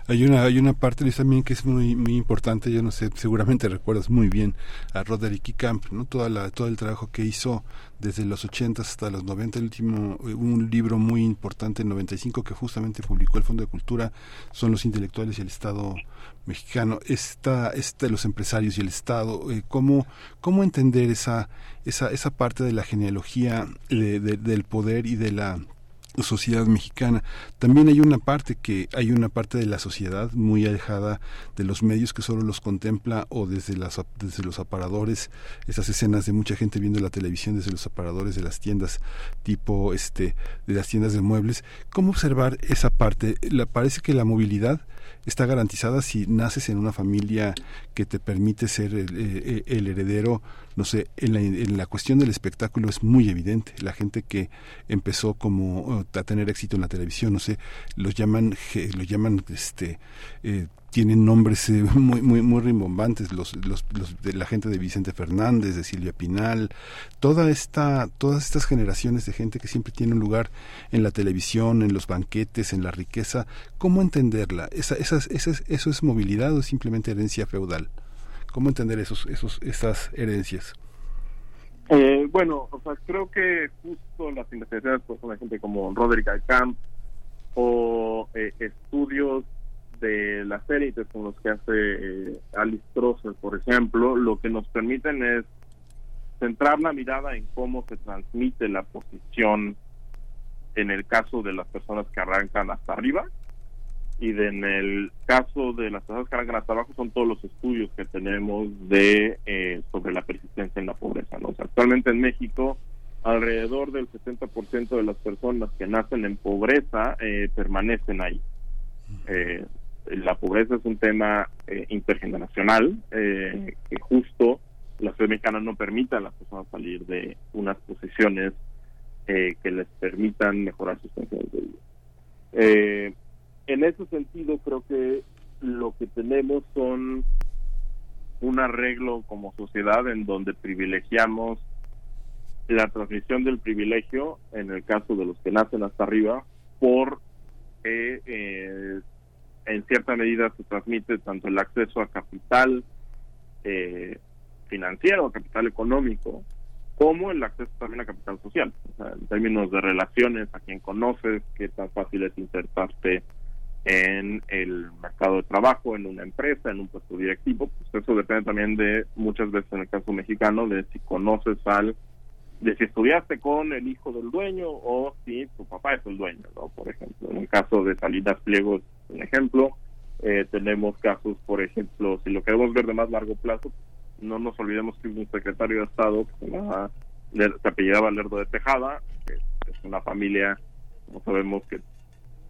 Hay una hay una parte también que es muy muy importante, yo no sé, seguramente recuerdas muy bien a Roderick Camp, ¿no? Toda la todo el trabajo que hizo desde los 80 hasta los 90, el último eh, un libro muy importante en 95 que justamente publicó el Fondo de Cultura son los intelectuales y el Estado mexicano, está este los empresarios y el Estado, eh, cómo cómo entender esa esa esa parte de la genealogía del poder y de la sociedad mexicana. También hay una parte que hay una parte de la sociedad muy alejada de los medios que solo los contempla o desde las desde los aparadores, esas escenas de mucha gente viendo la televisión desde los aparadores de las tiendas tipo este de las tiendas de muebles. ¿Cómo observar esa parte? La, parece que la movilidad está garantizada si naces en una familia que te permite ser el, eh, el heredero no sé, en la, en la cuestión del espectáculo es muy evidente. La gente que empezó como oh, a tener éxito en la televisión, no sé, los llaman, los llaman, este, eh, tienen nombres eh, [LAUGHS] muy muy muy rimbombantes. Los, los, los, de la gente de Vicente Fernández de Silvia Pinal toda esta todas estas generaciones de gente que siempre tiene un lugar en la televisión en los banquetes en la riqueza cómo entenderla esa, esas, esas, eso es movilidad o simplemente herencia feudal cómo entender esos esos esas herencias eh, bueno o sea creo que justo las investigaciones por una gente como Roderick Alcamp o eh, estudios de las élites con los que hace eh, Alice Trosser, por ejemplo, lo que nos permiten es centrar la mirada en cómo se transmite la posición en el caso de las personas que arrancan hasta arriba y en el caso de las personas que arrancan hasta abajo son todos los estudios que tenemos de eh, sobre la persistencia en la pobreza. ¿no? actualmente en México alrededor del 60% de las personas que nacen en pobreza eh, permanecen ahí. Eh, la pobreza es un tema eh, intergeneracional que justo la sociedad mexicana no permite a las personas salir de unas posiciones que les permitan mejorar sus condiciones de vida. En ese sentido, creo que lo que tenemos son un arreglo como sociedad en donde privilegiamos la transmisión del privilegio, en el caso de los que nacen hasta arriba, por eh, en cierta medida se transmite tanto el acceso a capital eh, financiero, a capital económico, como el acceso también a capital social. en términos de relaciones, a quien conoces, qué tan fácil es insertarte en el mercado de trabajo, en una empresa, en un puesto directivo, pues eso depende también de, muchas veces en el caso mexicano, de si conoces al, de si estudiaste con el hijo del dueño o si tu papá es el dueño, ¿no? Por ejemplo, en el caso de Salinas Pliegos un ejemplo. Eh, tenemos casos, por ejemplo, si lo queremos ver de más largo plazo, no nos olvidemos que un secretario de Estado que se, apellidaba Lerdo de Tejada, que es una familia, como sabemos que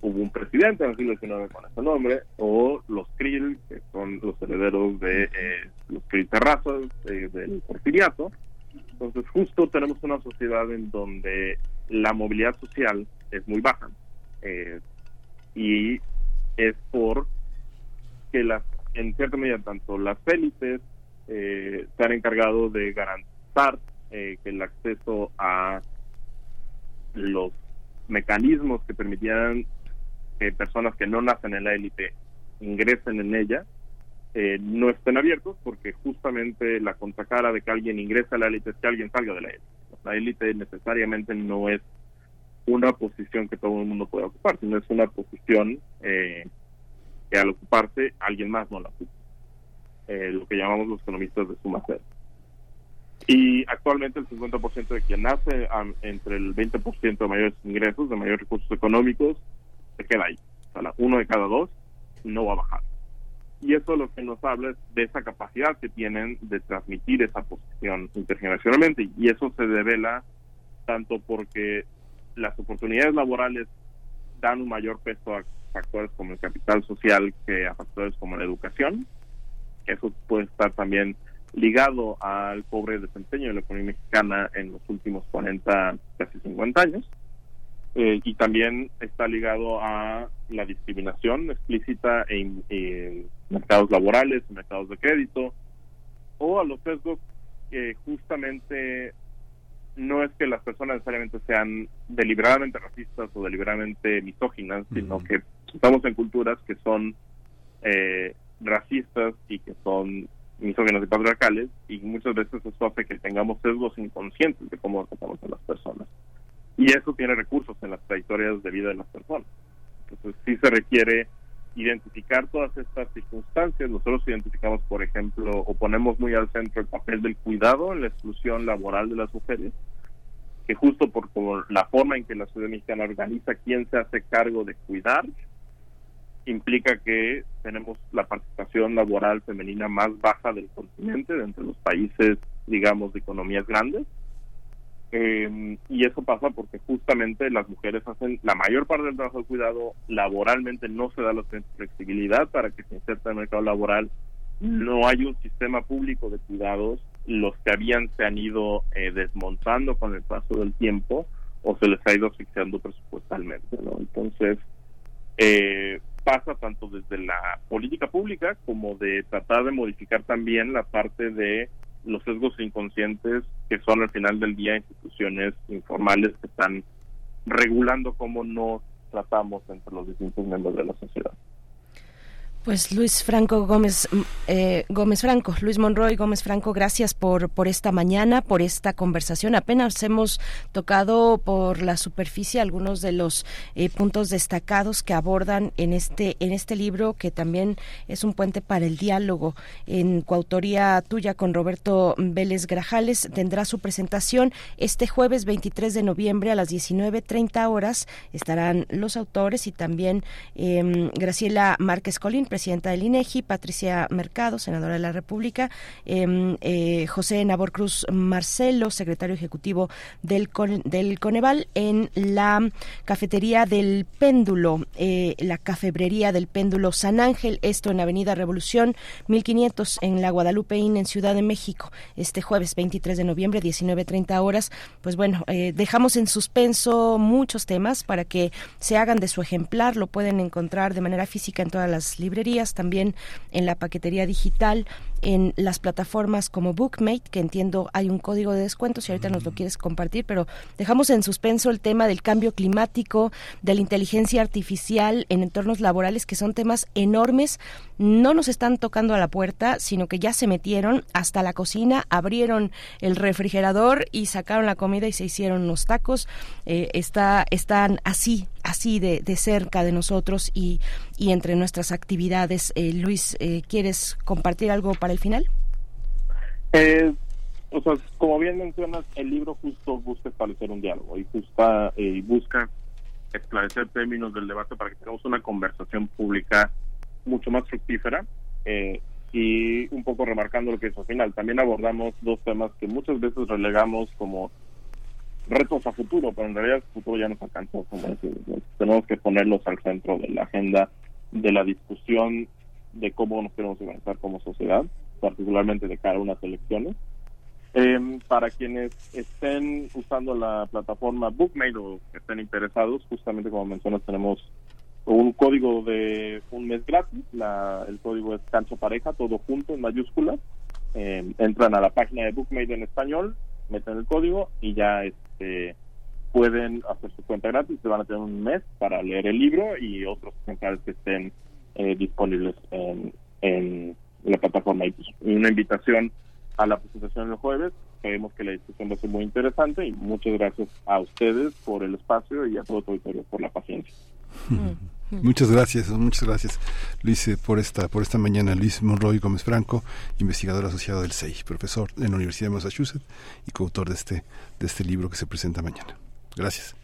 hubo un presidente en el siglo XIX con ese nombre, o los Krill, que son los herederos de eh, los Krill Terrazas, del porfiriato. Entonces, justo tenemos una sociedad en donde la movilidad social es muy baja. Eh, y es por que las, en cierta medida, tanto las élites eh, se han encargado de garantizar eh, que el acceso a los mecanismos que permitieran que personas que no nacen en la élite ingresen en ella eh, no estén abiertos porque justamente la contracara de que alguien ingrese a la élite es que alguien salga de la élite. La élite necesariamente no es una posición que todo el mundo puede ocupar, sino es una posición eh, que al ocuparse alguien más no la ocupa. Eh, lo que llamamos los economistas de suma cero. Y actualmente el 50% de quien nace entre el 20% de mayores ingresos, de mayores recursos económicos, se queda ahí. O sea, uno de cada dos no va a bajar. Y eso lo que nos habla es de esa capacidad que tienen de transmitir esa posición intergeneracionalmente. Y eso se devela tanto porque las oportunidades laborales dan un mayor peso a factores como el capital social que a factores como la educación. Eso puede estar también ligado al pobre desempeño de la economía mexicana en los últimos 40, casi 50 años. Eh, y también está ligado a la discriminación explícita en, en mercados laborales, en mercados de crédito, o a los sesgos que justamente no es que las personas necesariamente sean deliberadamente racistas o deliberadamente misóginas, sino que estamos en culturas que son eh, racistas y que son misóginas y patriarcales y muchas veces eso hace que tengamos sesgos inconscientes de cómo tratamos a las personas. Y eso tiene recursos en las trayectorias de vida de las personas. Entonces sí se requiere identificar todas estas circunstancias. Nosotros identificamos, por ejemplo, o ponemos muy al centro el papel del cuidado en la exclusión laboral de las mujeres, que justo por, la forma en que la ciudad mexicana organiza quién se hace cargo de cuidar, implica que tenemos la participación laboral femenina más baja del continente, de entre los países, digamos, de economías grandes. Eh, y eso pasa porque justamente las mujeres hacen la mayor parte del trabajo de cuidado, laboralmente no se da la flexibilidad para que se inserte en el mercado laboral, no hay un sistema público de cuidados los que habían se han ido eh, desmontando con el paso del tiempo o se les ha ido asfixiando presupuestalmente, ¿no? Entonces, eh, pasa tanto desde la política pública como de tratar de modificar también la parte de los sesgos inconscientes que son al final del día instituciones informales que están regulando cómo nos tratamos entre los distintos miembros de la sociedad. Pues Luis Franco Gómez, mm, eh, Gómez Franco, Luis Monroy Gómez Franco, gracias por, por esta mañana, por esta conversación. Apenas hemos tocado por la superficie algunos de los eh, puntos destacados que abordan en este, en este libro, que también es un puente para el diálogo. En coautoría tuya con Roberto Vélez Grajales, tendrá su presentación este jueves 23 de noviembre a las 19.30 horas. Estarán los autores y también em, Graciela Márquez Colín, presidenta del INEGI, Patricia Mercado, senadora de la República, em, eh, José Nabor Cruz Marcelo, secretario ejecutivo del, del Coneval, en la cafetería del Péndulo, eh, la cafebrería del Péndulo San Ángel, esto en Avenida Revolución 1500 en la Guadalupeín en Ciudad de México, este jueves 23 de noviembre, 19.30 horas. Pues bueno, eh, dejamos en suspenso muchos temas para que se hagan de su ejemplar, lo pueden encontrar de manera física en todas las librerías también en la paquetería digital, en las plataformas como Bookmate, que entiendo hay un código de descuento, si ahorita nos lo quieres compartir, pero dejamos en suspenso el tema del cambio climático, de la inteligencia artificial en entornos laborales, que son temas enormes, no nos están tocando a la puerta, sino que ya se metieron hasta la cocina, abrieron el refrigerador y sacaron la comida y se hicieron unos tacos. Eh, está, están así, así de, de, cerca de nosotros y, y entre nuestras actividades. Eh, Luis, eh, ¿quieres compartir algo para el final? Eh, o sea, como bien mencionas, el libro justo busca establecer un diálogo y, justa, eh, busca esclarecer términos del debate para que tengamos una conversación pública mucho más fructífera eh, y un poco remarcando lo que es al final. También abordamos dos temas que muchas veces relegamos como retos a futuro, pero en realidad el futuro ya nos alcanzó. Como Tenemos que ponerlos al centro de la agenda de la discusión de cómo nos queremos organizar como sociedad, particularmente de cara a unas elecciones. Eh, para quienes estén usando la plataforma Bookmate o estén interesados, justamente como mencionas, tenemos un código de un mes gratis. La, el código es Cancha Pareja, todo junto en mayúsculas. Eh, entran a la página de Bookmate en español, meten el código y ya este pueden hacer su cuenta gratis. Se van a tener un mes para leer el libro y otros ejemplares que estén eh, disponibles en, en, la plataforma. Y pues, una invitación a la presentación el jueves. Creemos que la discusión va a ser muy interesante y muchas gracias a ustedes por el espacio y a todo tu auditorio por la paciencia. [LAUGHS] Muchas gracias, muchas gracias Luis eh, por esta por esta mañana. Luis Monroy Gómez Franco, investigador asociado del SEI, profesor en la Universidad de Massachusetts y coautor de este de este libro que se presenta mañana. Gracias.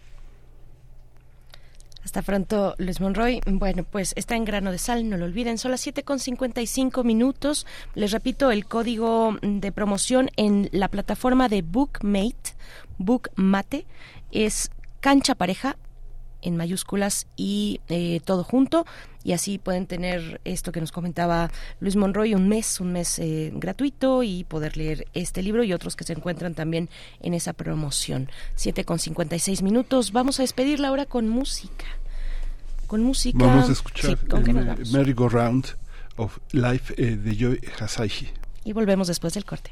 Hasta pronto, Luis Monroy. Bueno, pues está en grano de sal, no lo olviden. Son las 7 con 55 minutos. Les repito, el código de promoción en la plataforma de Bookmate, Bookmate, es cancha pareja en mayúsculas y eh, todo junto y así pueden tener esto que nos comentaba Luis Monroy, un mes, un mes eh, gratuito y poder leer este libro y otros que se encuentran también en esa promoción. 7 con 56 minutos. Vamos a despedirla ahora con música. Con música. Vamos a escuchar Merry Go Round of Life eh, de Joy Hasaishi. Y volvemos después del corte.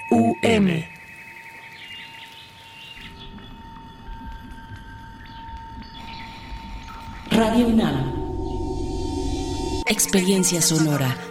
Experiencia sonora.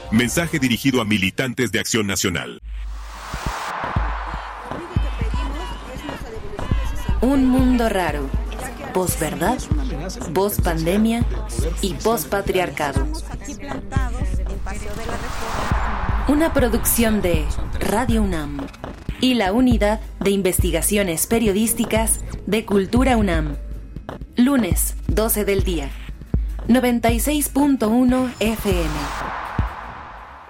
Mensaje dirigido a militantes de Acción Nacional. Un mundo raro. Posverdad, pandemia y pospatriarcado. Una producción de Radio UNAM y la Unidad de Investigaciones Periodísticas de Cultura UNAM. Lunes, 12 del día. 96.1 FM.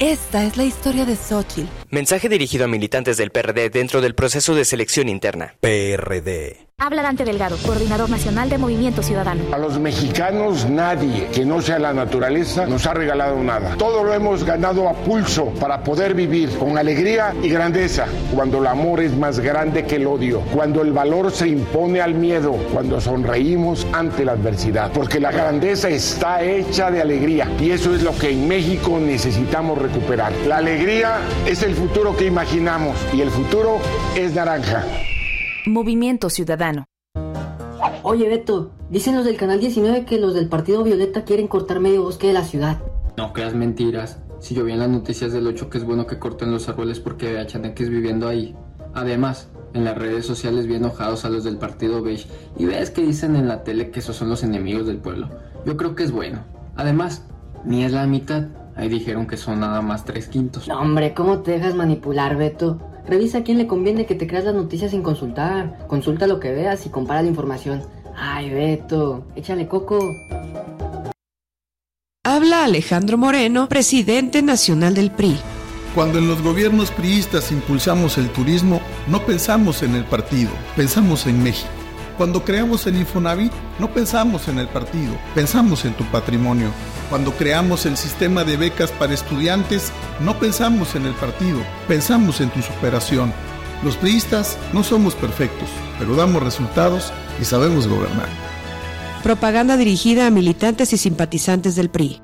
Esta es la historia de Xochitl. Mensaje dirigido a militantes del PRD dentro del proceso de selección interna. PRD. Habla Dante Delgado, coordinador nacional de Movimiento Ciudadano. A los mexicanos nadie que no sea la naturaleza nos ha regalado nada. Todo lo hemos ganado a pulso para poder vivir con alegría y grandeza. Cuando el amor es más grande que el odio, cuando el valor se impone al miedo, cuando sonreímos ante la adversidad. Porque la grandeza está hecha de alegría y eso es lo que en México necesitamos recuperar. La alegría es el futuro que imaginamos y el futuro es naranja. Movimiento Ciudadano. Oye, Beto, dicen los del Canal 19 que los del Partido Violeta quieren cortar medio bosque de la ciudad. No creas mentiras. Si yo vi en las noticias del 8 que es bueno que corten los árboles porque vea chaneques viviendo ahí. Además, en las redes sociales vi enojados a los del Partido Beige y ves que dicen en la tele que esos son los enemigos del pueblo. Yo creo que es bueno. Además, ni es la mitad. Ahí dijeron que son nada más tres quintos. No, hombre, ¿cómo te dejas manipular, Beto? Revisa a quién le conviene que te creas las noticias sin consultar. Consulta lo que veas y compara la información. Ay, Beto, échale coco. Habla Alejandro Moreno, presidente nacional del PRI. Cuando en los gobiernos priistas impulsamos el turismo, no pensamos en el partido, pensamos en México. Cuando creamos el Infonavit, no pensamos en el partido, pensamos en tu patrimonio. Cuando creamos el sistema de becas para estudiantes, no pensamos en el partido, pensamos en tu superación. Los priistas no somos perfectos, pero damos resultados y sabemos gobernar. Propaganda dirigida a militantes y simpatizantes del PRI.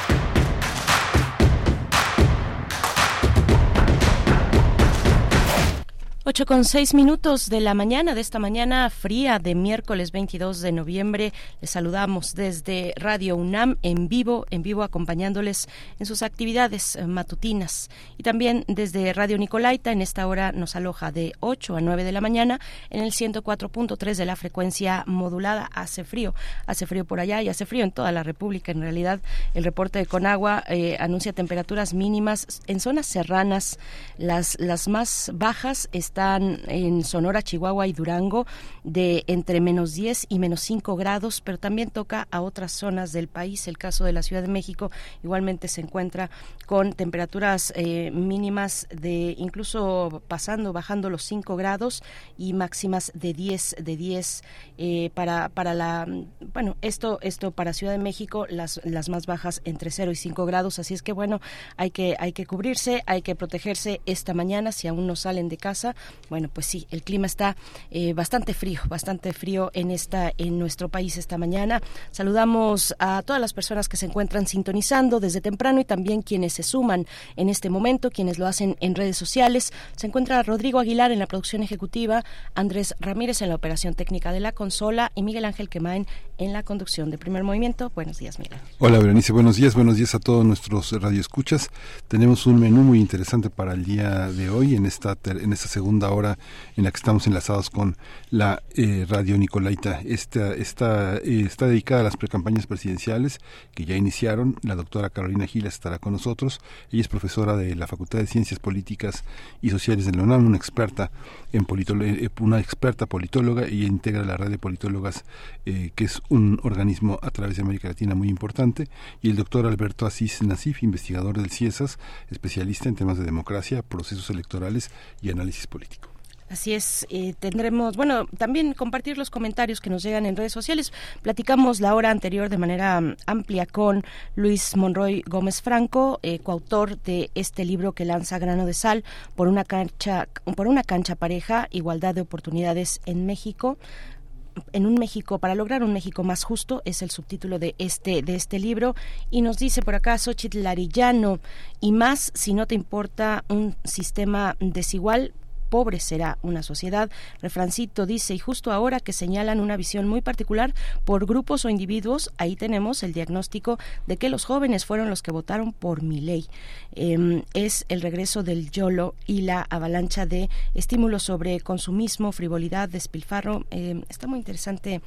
8 con 6 minutos de la mañana, de esta mañana fría de miércoles 22 de noviembre. Les saludamos desde Radio UNAM en vivo, en vivo acompañándoles en sus actividades eh, matutinas. Y también desde Radio Nicolaita, en esta hora nos aloja de 8 a 9 de la mañana en el 104.3 de la frecuencia modulada. Hace frío, hace frío por allá y hace frío en toda la República. En realidad, el reporte de Conagua eh, anuncia temperaturas mínimas en zonas serranas. Las, las más bajas están en Sonora, Chihuahua y Durango de entre menos 10 y menos 5 grados, pero también toca a otras zonas del país. El caso de la Ciudad de México igualmente se encuentra con temperaturas eh, mínimas de incluso pasando, bajando los 5 grados y máximas de 10, de 10 eh, para, para la, bueno, esto, esto para Ciudad de México, las, las más bajas entre 0 y 5 grados, así es que bueno, hay que, hay que cubrirse, hay que protegerse esta mañana si aún no salen de casa, bueno, pues sí, el clima está eh, bastante frío, bastante frío en esta, en nuestro país esta mañana. Saludamos a todas las personas que se encuentran sintonizando desde temprano y también quienes se suman en este momento, quienes lo hacen en redes sociales. Se encuentra Rodrigo Aguilar en la producción ejecutiva, Andrés Ramírez en la operación técnica de la consola y Miguel Ángel Quemain en la conducción de primer movimiento. Buenos días, Miguel. Hola, Berenice, buenos días, buenos días a todos nuestros radioescuchas. Tenemos un menú muy interesante para el día de hoy en esta en esta segunda hora en la que estamos enlazados con la eh, Radio Nicolaita. Esta, esta eh, está dedicada a las precampañas presidenciales que ya iniciaron. La doctora Carolina Gilas estará con nosotros. Ella es profesora de la Facultad de Ciencias Políticas y Sociales de la UNAM, una experta en eh, una experta politóloga y integra la red de politólogas que es un organismo a través de América Latina muy importante. Y el doctor Alberto Asís Nasif, investigador del CIESAS, especialista en temas de democracia, procesos electorales y análisis político. Así es, eh, tendremos, bueno, también compartir los comentarios que nos llegan en redes sociales. Platicamos la hora anterior de manera um, amplia con Luis Monroy Gómez Franco, eh, coautor de este libro que lanza Grano de Sal por una cancha, por una cancha pareja, igualdad de oportunidades en México en un México para lograr un México más justo es el subtítulo de este de este libro. Y nos dice por acá Xochitl Arillano y más si no te importa un sistema desigual pobre será una sociedad. Refrancito dice, y justo ahora que señalan una visión muy particular por grupos o individuos, ahí tenemos el diagnóstico de que los jóvenes fueron los que votaron por mi ley. Em, es el regreso del YOLO y la avalancha de estímulos sobre consumismo, frivolidad, despilfarro. Em, está muy interesante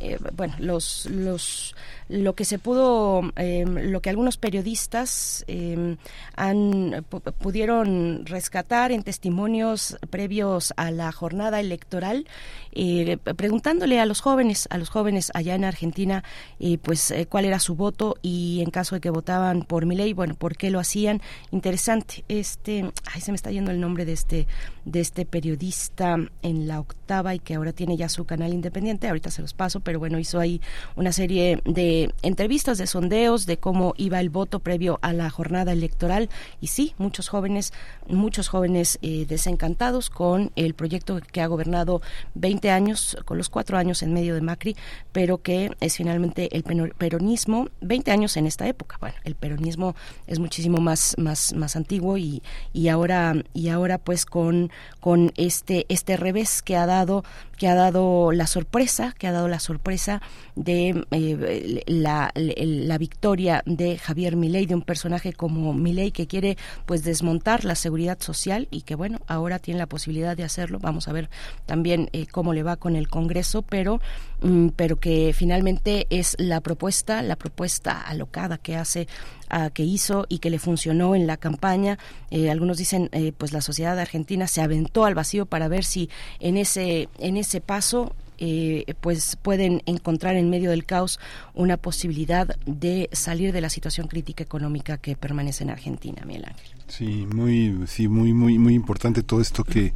eh, bueno, los, los, lo que se pudo, eh, lo que algunos periodistas eh, han, pudieron rescatar en testimonios previos a la jornada electoral, preguntándole a los jóvenes, a los jóvenes allá en Argentina, pues cuál era su voto y en caso de que votaban por mi ley, bueno, por qué lo hacían. Interesante. Este, ay, se me está yendo el nombre de este, de este periodista en la octava y que ahora tiene ya su canal independiente. Ahorita se los paso, pero bueno, hizo ahí una serie de entrevistas, de sondeos, de cómo iba el voto previo a la jornada electoral. Y sí, muchos jóvenes, muchos jóvenes eh, desencantados con el proyecto que ha gobernado 20 años, con los cuatro años en medio de Macri, pero que es finalmente el peronismo, 20 años en esta época. Bueno, el peronismo es muchísimo más, más, más antiguo y, y ahora, y ahora pues con, con este, este revés que ha dado que ha dado la sorpresa, que ha dado la sorpresa de eh, la, victoria de Javier Milei, de un personaje como Milei que quiere pues desmontar la seguridad social y que bueno, ahora tiene la posibilidad de hacerlo. Vamos a ver también eh, cómo le va con el Congreso, pero, mm, pero que finalmente es la propuesta, la propuesta alocada que hace que hizo y que le funcionó en la campaña. Eh, algunos dicen, pues la sociedad argentina se aventó al vacío para ver si en ese en ese paso eh, pues pueden encontrar en medio del caos una posibilidad de salir de la situación crítica económica que permanece en Argentina, Miguel Ángel. Sí, muy, sí, muy, muy, muy importante todo esto que,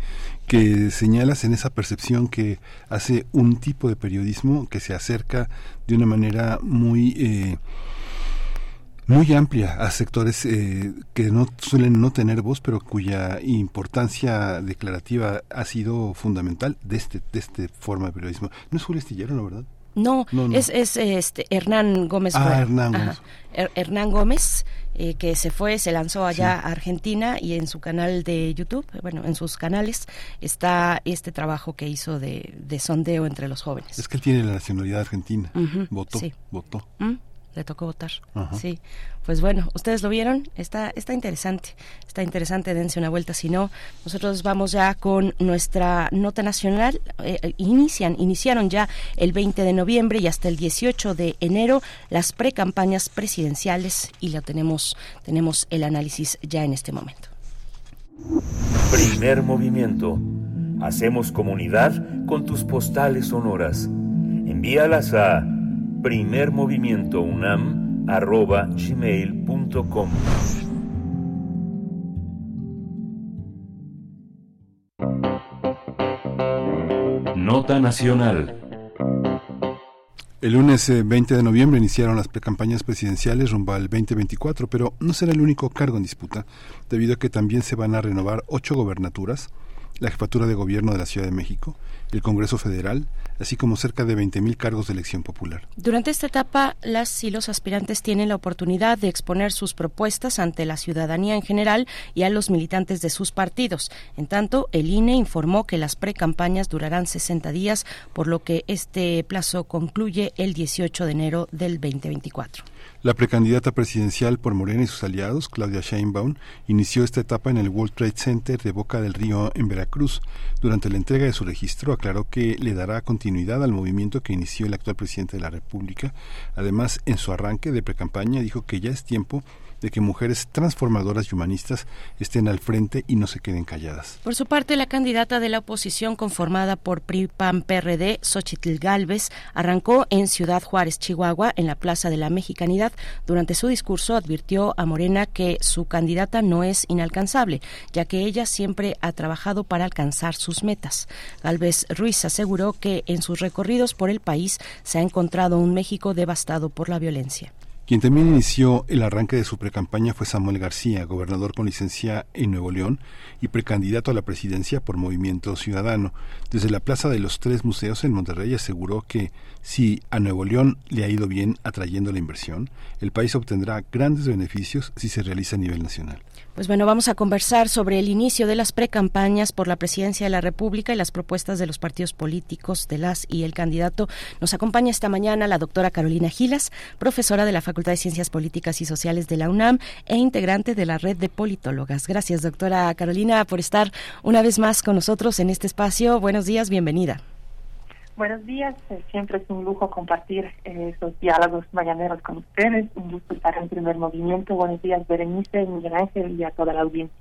que señalas en esa percepción que hace un tipo de periodismo que se acerca de una manera muy eh, muy amplia a sectores eh, que no suelen no tener voz, pero cuya importancia declarativa ha sido fundamental de este de este forma de periodismo. No es Julio Estillero, ¿no, verdad? No, es, es este Hernán Gómez. Ah, Hernán Gómez. Hernán Gómez, eh, que se fue, se lanzó allá a Argentina y en su canal de YouTube, bueno, en sus canales, está este trabajo que hizo de, de sondeo entre los jóvenes. Es que él tiene la nacionalidad argentina. Votó, sí. votó. ¿Mm? Le tocó votar. Sí. Pues bueno, ustedes lo vieron, está está interesante. Está interesante, dense una vuelta si no. Nosotros vamos ya con nuestra nota nacional. Eh, inician iniciaron ya el 20 de noviembre y hasta el 18 de enero las precampañas presidenciales y lo tenemos tenemos el análisis ya en este momento. Primer movimiento. Hacemos comunidad con tus postales sonoras. Envíalas a primermovimientounam.gmail.com Nota Nacional. El lunes 20 de noviembre iniciaron las precampañas presidenciales rumbo al 2024, pero no será el único cargo en disputa, debido a que también se van a renovar ocho gobernaturas, la jefatura de gobierno de la Ciudad de México, el Congreso Federal, así como cerca de 20.000 cargos de elección popular. Durante esta etapa, las y los aspirantes tienen la oportunidad de exponer sus propuestas ante la ciudadanía en general y a los militantes de sus partidos. En tanto, el INE informó que las precampañas durarán 60 días, por lo que este plazo concluye el 18 de enero del 2024. La precandidata presidencial por Morena y sus aliados, Claudia Sheinbaum, inició esta etapa en el World Trade Center de Boca del Río en Veracruz. Durante la entrega de su registro aclaró que le dará continuidad al movimiento que inició el actual presidente de la República. Además, en su arranque de precampaña dijo que ya es tiempo que mujeres transformadoras y humanistas estén al frente y no se queden calladas. Por su parte, la candidata de la oposición conformada por PRI-PAN-PRD, Xochitl Galvez, arrancó en Ciudad Juárez, Chihuahua, en la Plaza de la Mexicanidad. Durante su discurso advirtió a Morena que su candidata no es inalcanzable, ya que ella siempre ha trabajado para alcanzar sus metas. Galvez Ruiz aseguró que en sus recorridos por el país se ha encontrado un México devastado por la violencia. Quien también inició el arranque de su precampaña fue Samuel García, gobernador con licencia en Nuevo León y precandidato a la presidencia por Movimiento Ciudadano. Desde la Plaza de los Tres Museos en Monterrey aseguró que si a Nuevo León le ha ido bien atrayendo la inversión, el país obtendrá grandes beneficios si se realiza a nivel nacional. Pues bueno, vamos a conversar sobre el inicio de las precampañas por la presidencia de la República y las propuestas de los partidos políticos de las y el candidato. Nos acompaña esta mañana la doctora Carolina Gilas, profesora de la Facultad de Ciencias Políticas y Sociales de la UNAM e integrante de la red de politólogas. Gracias, doctora Carolina, por estar una vez más con nosotros en este espacio. Buenos días, bienvenida. Buenos días, eh, siempre es un lujo compartir eh, esos diálogos mañaneros con ustedes. Un gusto estar en primer movimiento. Buenos días, Berenice, Miguel Ángel y a toda la audiencia.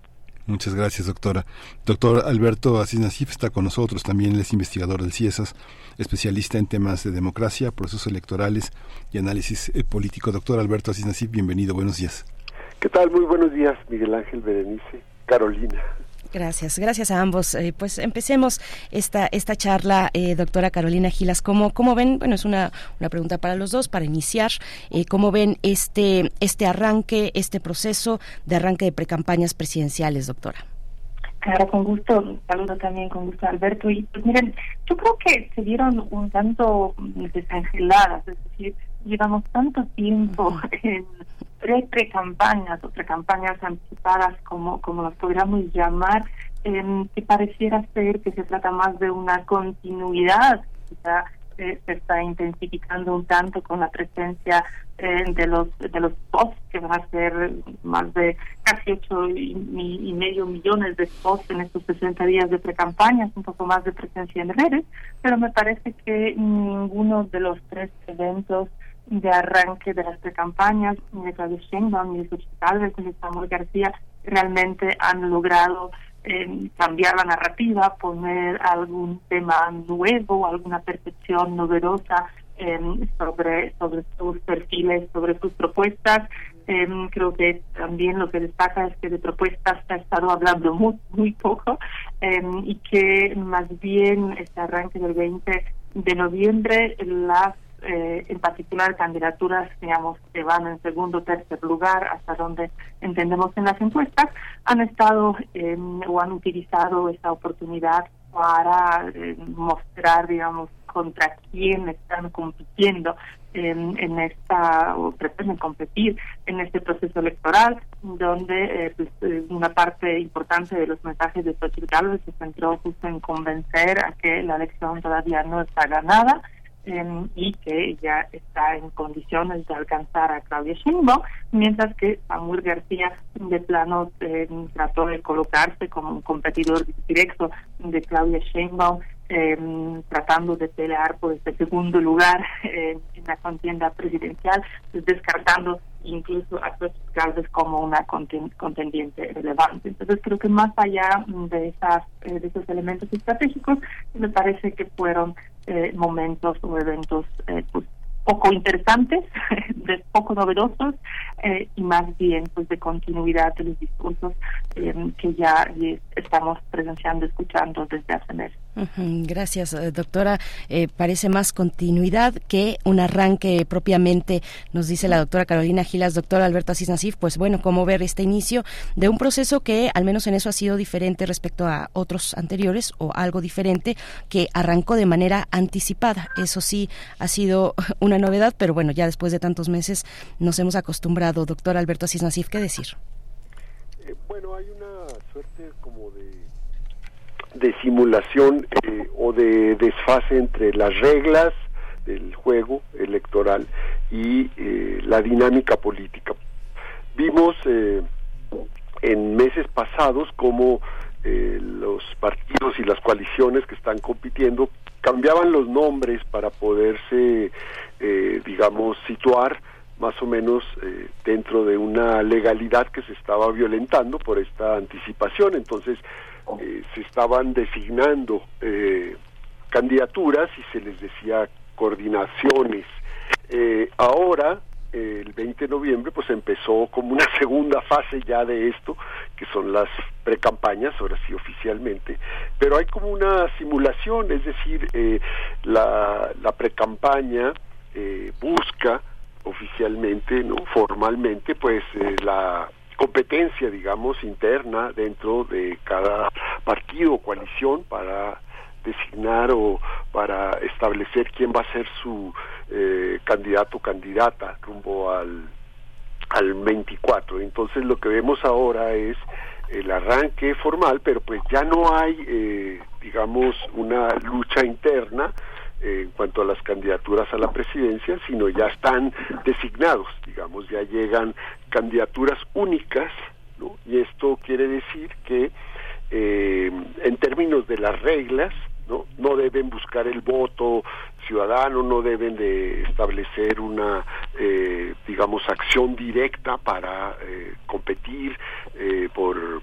Muchas gracias, doctora. Doctor Alberto Asís Nasif está con nosotros, también él es investigador del CIESAS, especialista en temas de democracia, procesos electorales y análisis eh, político. Doctor Alberto Asís Nasif, bienvenido, buenos días. ¿Qué tal? Muy buenos días, Miguel Ángel, Berenice, Carolina. Gracias, gracias a ambos. Eh, pues empecemos esta esta charla, eh, doctora Carolina Gilas. ¿Cómo, ¿Cómo ven? Bueno, es una, una pregunta para los dos, para iniciar. Eh, ¿Cómo ven este, este arranque, este proceso de arranque de precampañas presidenciales, doctora? Claro, con gusto. Saludo también con gusto a Alberto. Y pues miren, yo creo que se dieron un tanto desangeladas, es decir, llevamos tanto tiempo en pre pre-campañas o pre-campañas anticipadas, como, como las podríamos llamar, que pareciera ser que se trata más de una continuidad, quizá eh, se está intensificando un tanto con la presencia eh, de los de los posts que van a ser más de casi ocho y, y, medio millones de posts en estos 60 días de pre-campañas, un poco más de presencia en redes, pero me parece que ninguno de los tres eventos de arranque de las precampañas de Claudio Sheinbaum y Galvez y de Samuel García realmente han logrado eh, cambiar la narrativa, poner algún tema nuevo, alguna percepción novedosa sobre, sobre sus perfiles, sobre sus propuestas. creo que también lo que destaca es que de propuestas se ha estado hablando muy, muy poco y que más bien este arranque del 20 de noviembre las eh, en particular candidaturas, digamos, que van en segundo tercer lugar, hasta donde entendemos en las encuestas, han estado o han utilizado esta oportunidad para eh, mostrar, digamos, contra quién están compitiendo en, esta, o pretenden competir en este proceso electoral, donde eh, pues, una parte importante de los mensajes de Xochitl se centró justo en convencer a que la elección todavía no está ganada, y que ya está en condiciones de alcanzar a Claudia Sheinbaum, mientras que Samuel García de plano eh, trató de colocarse como un competidor directo de Claudia Sheinbaum, eh, tratando de pelear por este segundo lugar eh, en la contienda presidencial, descartando incluso a Galvez como una contendiente relevante. Entonces creo que más allá de esas de esos elementos estratégicos, me parece que fueron eh, momentos o eventos eh, pues, poco interesantes, [LAUGHS] poco novedosos eh, y más bien pues de continuidad de los discursos que ya estamos presenciando, escuchando desde hace meses. Gracias, eh, doctora. Eh, parece más continuidad que un arranque propiamente, nos dice la doctora Carolina Gilas, doctora Alberto Asís Nasif. Pues bueno, cómo ver este inicio de un proceso que al menos en eso ha sido diferente respecto a otros anteriores o algo diferente que arrancó de manera anticipada. Eso sí ha sido [LAUGHS] una novedad, pero bueno, ya después de tantos meses nos hemos acostumbrado. Doctor Alberto Asís Nasif, ¿qué decir? Eh, bueno, hay una suerte de simulación eh, o de desfase entre las reglas del juego electoral y eh, la dinámica política. Vimos eh, en meses pasados cómo los partidos y las coaliciones que están compitiendo cambiaban los nombres para poderse, digamos, situar más o menos dentro de una legalidad que se estaba violentando por esta anticipación. Entonces, eh, se estaban designando eh, candidaturas y se les decía coordinaciones. Eh, ahora, el 20 de noviembre, pues empezó como una [LAUGHS] segunda fase ya de esto, que son las precampañas, ahora sí oficialmente, pero hay como una simulación, es decir, la, la precampaña busca oficialmente, no formalmente, pues la competencia, digamos, interna dentro de cada partido o coalición para designar o para establecer quién va a ser su eh, candidato o candidata rumbo al, al 24. Entonces lo que vemos ahora es el arranque formal, pero pues ya no hay, eh, digamos, una lucha interna en cuanto a las candidaturas a la presidencia, sino ya están designados, digamos, ya llegan candidaturas únicas, ¿no? y esto quiere decir que eh, en términos de las reglas, ¿no? no deben buscar el voto ciudadano, no deben de establecer una, eh, digamos, acción directa para eh, competir por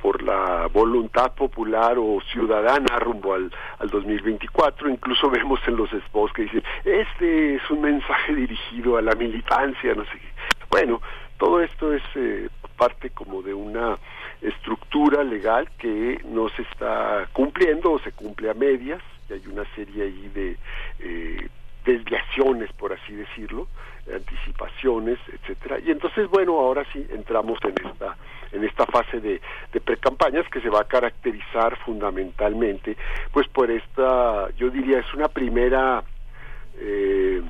por la voluntad popular o ciudadana rumbo al, al 2024. Incluso [LAUGHS] vemos en los spots que dicen, este es un mensaje dirigido a la militancia, no sé qué. Bueno, todo esto es eh, parte como de una estructura legal que no se está cumpliendo o se cumple a medias, y hay una serie ahí de eh, desviaciones, por así decirlo, anticipaciones, etcétera. Y entonces, bueno, ahora sí entramos en esta en esta fase de, de precampañas que se va a caracterizar fundamentalmente, pues por esta, yo diría, es una primera eh,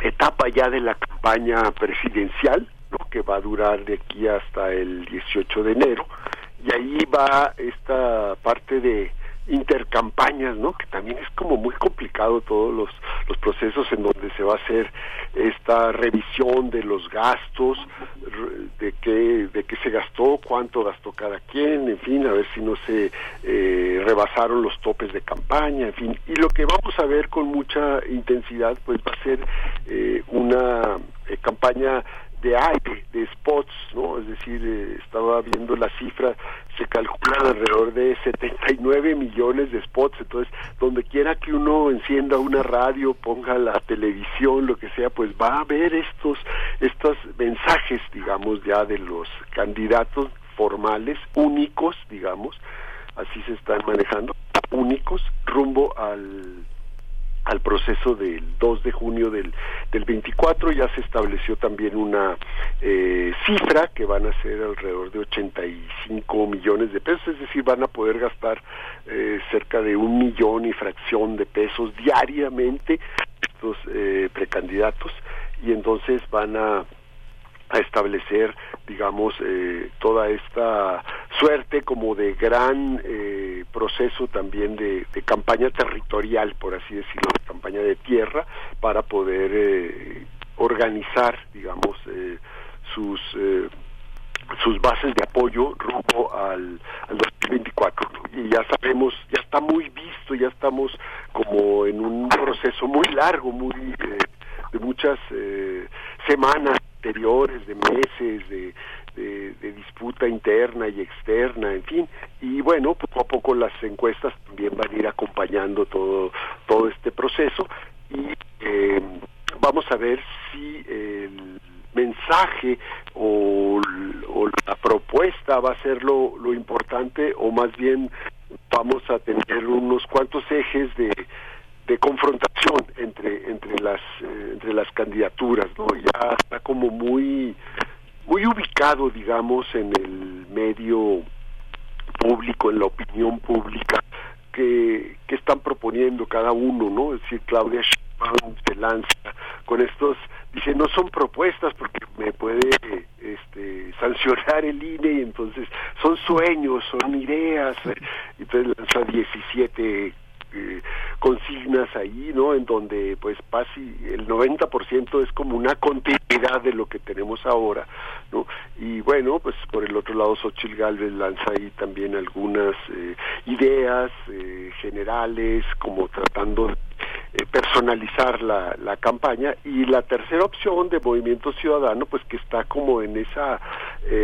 etapa ya de la campaña presidencial, ¿no? que va a durar de aquí hasta el 18 de enero, y ahí va esta parte de intercampañas, ¿no? Que también es como muy complicado todos los, los procesos en donde se va a hacer esta revisión de los gastos, de qué, de qué se gastó, cuánto gastó cada quien, en fin, a ver si no se eh, rebasaron los topes de campaña, en fin. Y lo que vamos a ver con mucha intensidad, pues va a ser eh, una eh, campaña de aire, de spots, ¿no? Es decir, estaba viendo la cifra, se calculan alrededor de 79 millones de spots, entonces donde quiera que uno encienda una radio, ponga la televisión, lo que sea, pues va a ver estos estos mensajes, digamos, ya de los candidatos formales, únicos, digamos, así se están manejando, únicos, rumbo al al proceso del 2 de junio del, del 24 ya se estableció también una eh, cifra que van a ser alrededor de 85 millones de pesos, es decir, van a poder gastar eh, cerca de un millón y fracción de pesos diariamente estos eh, precandidatos y entonces van a a establecer, digamos, eh, toda esta suerte como de gran eh, proceso también de, campaña territorial, por así decirlo, de campaña de tierra, para poder eh, organizar, digamos, sus sus bases de apoyo rumbo al, al 2024 y ya sabemos ya está muy visto ya estamos como en un proceso muy largo muy de muchas semanas anteriores, de meses, de, de, disputa interna y externa, en fin, y bueno, poco a poco las encuestas también van a ir acompañando todo, todo este proceso. Y eh, vamos a ver si el mensaje o, la propuesta va a ser lo, lo importante o más bien vamos a tener unos cuantos ejes de de confrontación entre entre las eh, entre las candidaturas no ya está como muy muy ubicado digamos en el medio público en la opinión pública que, que están proponiendo cada uno no es decir Claudia Sheinbaum se lanza con estos dice no son propuestas porque me puede este sancionar el INE entonces son sueños son ideas y entonces lanza 17 eh, consignas ahí, ¿no? En donde pues casi el 90% es como una continuidad de lo que tenemos ahora, ¿no? Y bueno, pues por el otro lado Xochitl Galvez lanza ahí también algunas eh, ideas eh, generales, como tratando de personalizar la, la campaña y la tercera opción de Movimiento Ciudadano pues que está como en esa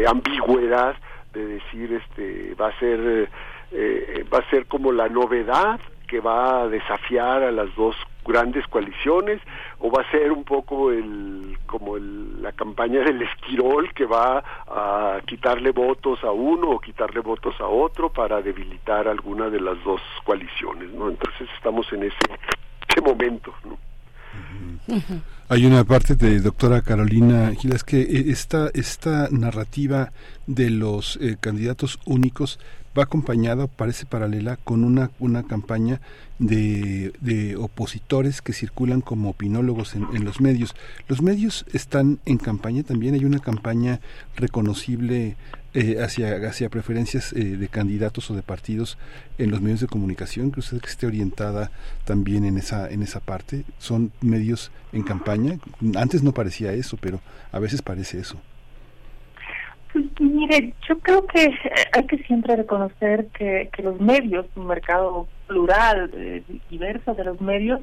ambigüedad de decir este va a ser va a ser como la novedad que va a desafiar a las dos grandes coaliciones o va a ser un poco el como el, la campaña del esquirol que va a quitarle votos a uno o quitarle votos a otro para debilitar alguna de las dos coaliciones no entonces estamos en ese, ese momento ¿no? Hay una parte de doctora Carolina Gilas que eh, esta, esta narrativa de los eh, candidatos únicos va acompañada, parece paralela, con una, una campaña de, de opositores que circulan como opinólogos en, los medios. Los medios están en campaña también, hay una campaña reconocible eh, hacia, hacia preferencias eh, de candidatos o de partidos en los medios de comunicación, que usted que esté orientada también en esa, en esa parte. ¿Son medios en campaña? Antes no parecía eso, pero a veces parece eso. Pues, mire, yo creo que hay que siempre reconocer que, que los medios, un mercado plural, eh, de los medios,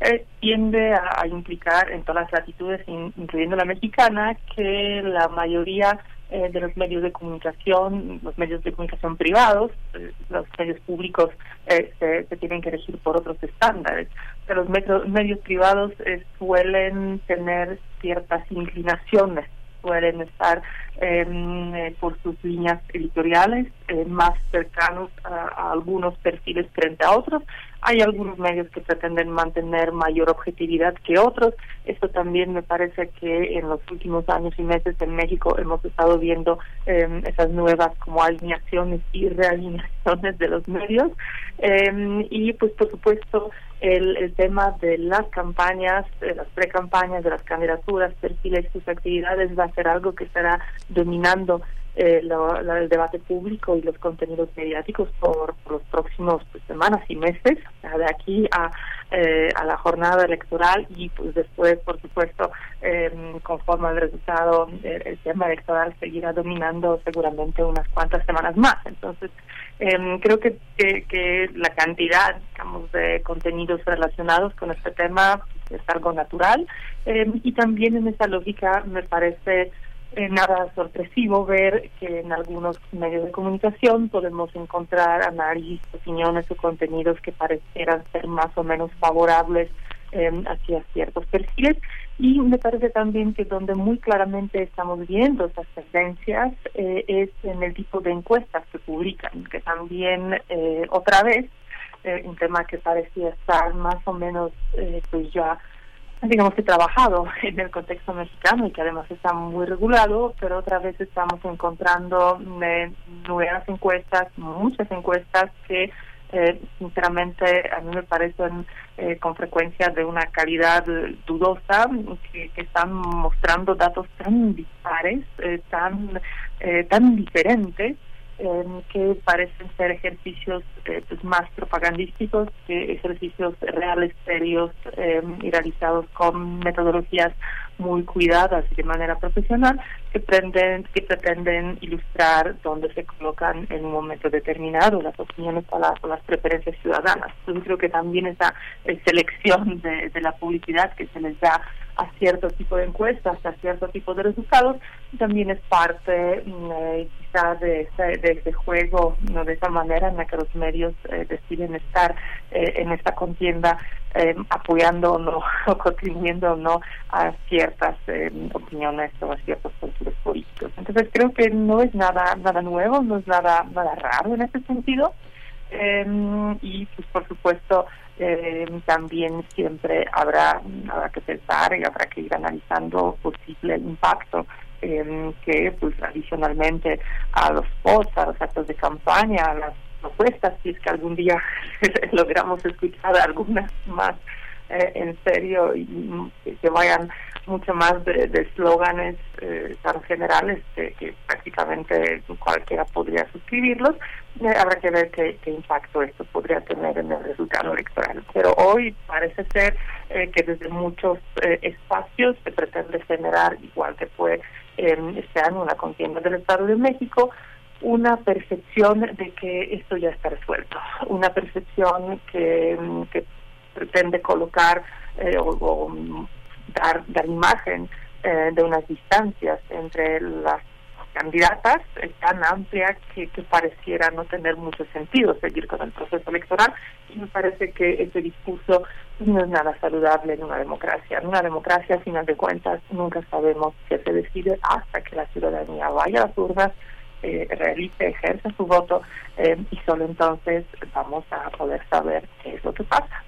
eh, tiende a, implicar en todas las latitudes, incluyendo la mexicana, que la mayoría eh, de los medios de comunicación, los medios de comunicación privados, eh, los medios públicos eh, se, tienen que regir por otros estándares. Pero los medios, medios privados suelen tener ciertas inclinaciones, suelen estar em, por sus líneas editoriales más cercanos a algunos perfiles frente a otros hay algunos medios que pretenden mantener mayor objetividad que otros. Esto también me parece que en los últimos años y meses en México hemos estado viendo eh, esas nuevas como alineaciones y realineaciones de los medios. Eh, y pues por supuesto el, el tema de las campañas, de las precampañas, de las candidaturas, perfiles, sus actividades va a ser algo que estará dominando eh, el debate público y los contenidos mediáticos por, los próximos pues, semanas y meses, de aquí a, eh, a la jornada electoral y pues después, por supuesto, eh, conforme al resultado, el, tema electoral seguirá dominando seguramente unas cuantas semanas más. Entonces, em, creo que, que, la cantidad, digamos, de contenidos relacionados con este tema es algo natural em, y también en esa lógica me parece eh, nada sorpresivo ver que en algunos medios de comunicación podemos encontrar análisis, opiniones o contenidos que parecieran ser más o menos favorables eh, hacia ciertos perfiles. Y me parece también que donde muy claramente estamos viendo esas tendencias eh, es en el tipo de encuestas que publican, que también otra vez un tema que parecía estar más o menos pues ya digamos que trabajado [LAUGHS] en el contexto mexicano y que además está muy regulado, pero otra vez estamos encontrando eh, nuevas encuestas, muchas encuestas que eh, sinceramente a mí me parecen eh, con frecuencia de una calidad dudosa, que, que están mostrando datos tan dispares, tan, tan diferentes eh, que parecen ser ejercicios eh, pues más propagandísticos que ejercicios reales, serios eh, y realizados con metodologías muy cuidadas y de manera profesional que pretenden, que pretenden ilustrar dónde se colocan en un momento determinado las opiniones o las, preferencias ciudadanas. Yo creo que también esa selección de, de la publicidad que se les da a cierto tipo de encuestas, a cierto tipo de resultados, también es parte mm, eh, de ese juego, no de esa manera en la que los medios eh, deciden estar eh, en esta contienda apoyando o no, [LAUGHS] o contribuyendo o no a ciertas opiniones o a ciertos partidos políticos. Entonces creo que no es nada nada nuevo, no es nada nada raro en ese sentido. y pues por supuesto eh, también siempre habrá, habrá que pensar y habrá que ir analizando posible impacto eh, que pues adicionalmente a los posts, a los actos de campaña, a las propuestas, si es que algún día [LAUGHS] logramos escuchar algunas más eh, en serio y que vayan mucho más de eslóganes eh, tan generales que, prácticamente cualquiera podría suscribirlos. Eh, habrá que ver qué, impacto esto podría tener en el resultado electoral. Pero hoy parece ser eh, que desde muchos espacios se pretende generar, igual que fue este año una contienda del Estado de México, una percepción de que esto ya está resuelto, una percepción que, que pretende colocar o dar, imagen eh, de unas distancias entre las candidatas tan amplia que, que, pareciera no tener mucho sentido seguir con el proceso electoral y me parece que ese discurso no es nada saludable en una democracia. En una democracia, a final de cuentas, nunca sabemos qué se decide hasta que la ciudadanía vaya a las urnas, eh, realice, ejerza su voto eh, y solo entonces vamos a poder saber qué es lo que pasa.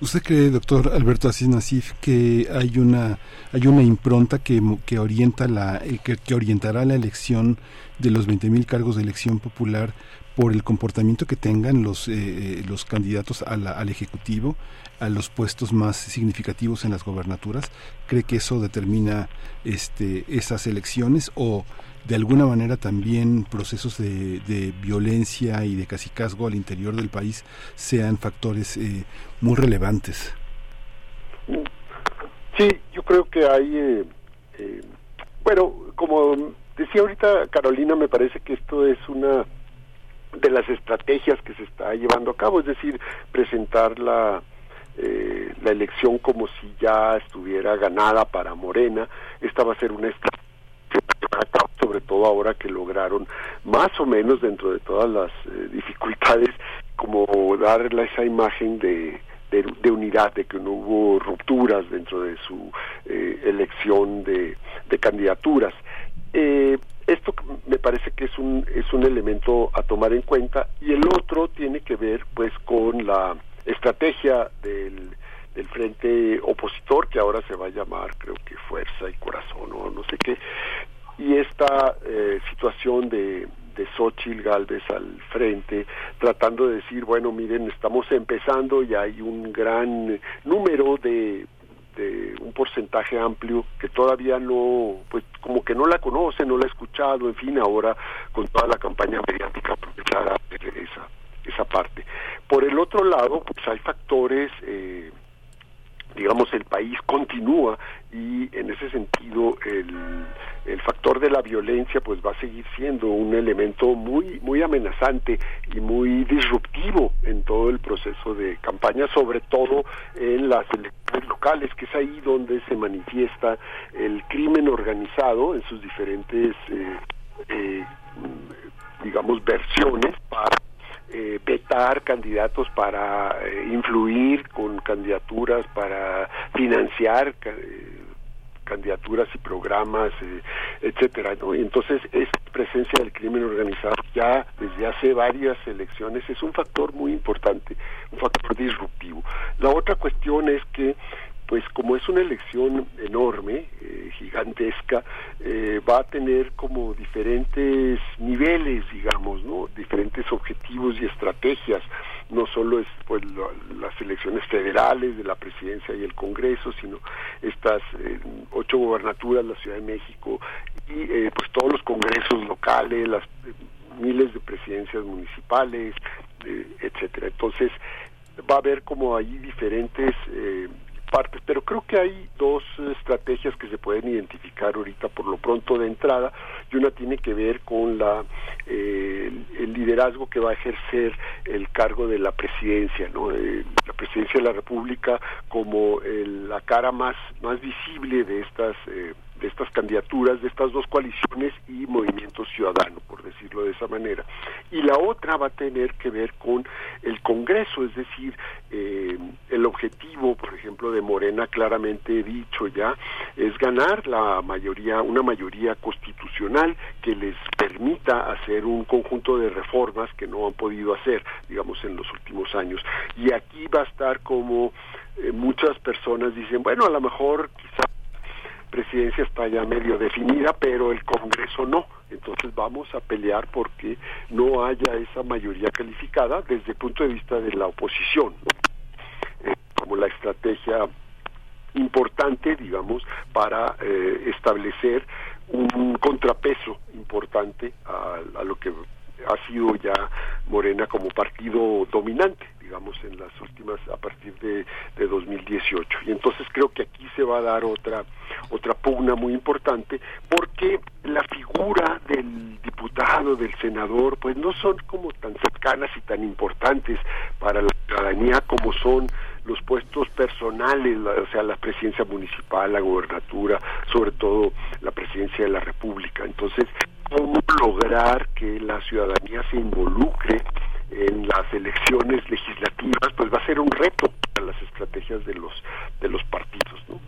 ¿Usted cree, doctor Alberto Asís Nasif, que hay una hay una impronta que, que orienta la eh, que, orientará la elección de los 20.000 cargos de elección popular por el comportamiento que tengan los eh, eh, los candidatos al ejecutivo a los puestos más significativos en las gobernaturas? ¿Cree que eso determina este esas elecciones o de alguna manera también procesos de, de violencia y de casicazgo al interior del país sean factores eh, muy relevantes. Sí, yo creo que hay, eh, eh, bueno, como decía ahorita Carolina, me parece que esto es una de las estrategias que se está llevando a cabo, es decir, presentar la, la elección como si ya estuviera ganada para Morena. Esta va a ser una estrategia sobre todo ahora que lograron más o menos dentro de todas las eh, dificultades como darle esa imagen de, de, unidad, de que no hubo rupturas dentro de su eh, elección de, de candidaturas. Eh, esto me parece que es un, es un elemento a tomar en cuenta y el otro tiene que ver pues con la estrategia del, del frente opositor que ahora se va a llamar creo que fuerza y corazón o no sé qué y esta eh, situación de, de Xochitl Galvez al frente, tratando de decir, bueno, miren, estamos empezando y hay un gran número de, de un porcentaje amplio que todavía no, pues como que no la conoce, no la ha escuchado, en fin, ahora con toda la campaña mediática aprovechada esa, esa parte. Por el otro lado, pues hay factores eh, digamos, el país continúa y en ese sentido el, el factor de la violencia pues va a seguir siendo un elemento muy muy amenazante y muy disruptivo en todo el proceso de campaña sobre todo en las elecciones locales que es ahí donde se manifiesta el crimen organizado en sus diferentes eh, eh, digamos versiones para eh, vetar candidatos para influir con candidaturas para financiar candidaturas y programas, eh, etcétera, ¿no? Entonces esta presencia del crimen organizado ya desde hace varias elecciones es un factor muy importante, un factor disruptivo. La otra cuestión es que pues como es una elección enorme, eh, gigantesca, eh, va a tener como diferentes niveles, digamos, ¿no? Diferentes objetivos y estrategias. No solo es pues las elecciones federales de la presidencia y el Congreso, sino estas eh, ocho gobernaturas, la Ciudad de México y pues todos los congresos locales, las miles de presidencias municipales, etcétera. Entonces va a haber como ahí diferentes partes, pero creo que hay dos estrategias que se pueden identificar ahorita por lo pronto de entrada y una tiene que ver con la eh, el liderazgo que va a ejercer el cargo de la presidencia, ¿no? Eh, la presidencia de la República como la cara más más visible de estas eh, de estas candidaturas, de estas dos coaliciones y Movimiento Ciudadano, por decirlo de esa manera. Y la otra va a tener que ver con el Congreso, es decir, eh, el objetivo, por ejemplo, de Morena, claramente dicho ya, es ganar la mayoría, una mayoría constitucional que les permita hacer un conjunto de reformas que no han podido hacer, digamos, en los últimos años. Y aquí va a estar como eh, muchas personas dicen, bueno, a lo mejor quizás presidencia está ya medio definida, pero el Congreso no. Entonces vamos a pelear porque no haya esa mayoría calificada desde el punto de vista de la oposición, eh, como la estrategia importante, digamos, para eh, establecer un contrapeso importante a, lo que ha sido ya Morena como partido dominante digamos, en las últimas, a partir de, de 2018. Y entonces creo que aquí se va a dar otra, otra pugna muy importante, porque la figura del diputado, del senador, pues no son como tan cercanas y tan importantes para la ciudadanía como son los puestos personales, o sea, la presidencia municipal, la gobernatura, sobre todo la presidencia de la República. Entonces, ¿cómo lograr que la ciudadanía se involucre en las elecciones legislativas, pues va a ser un reto para las estrategias de los de los partidos, ¿no?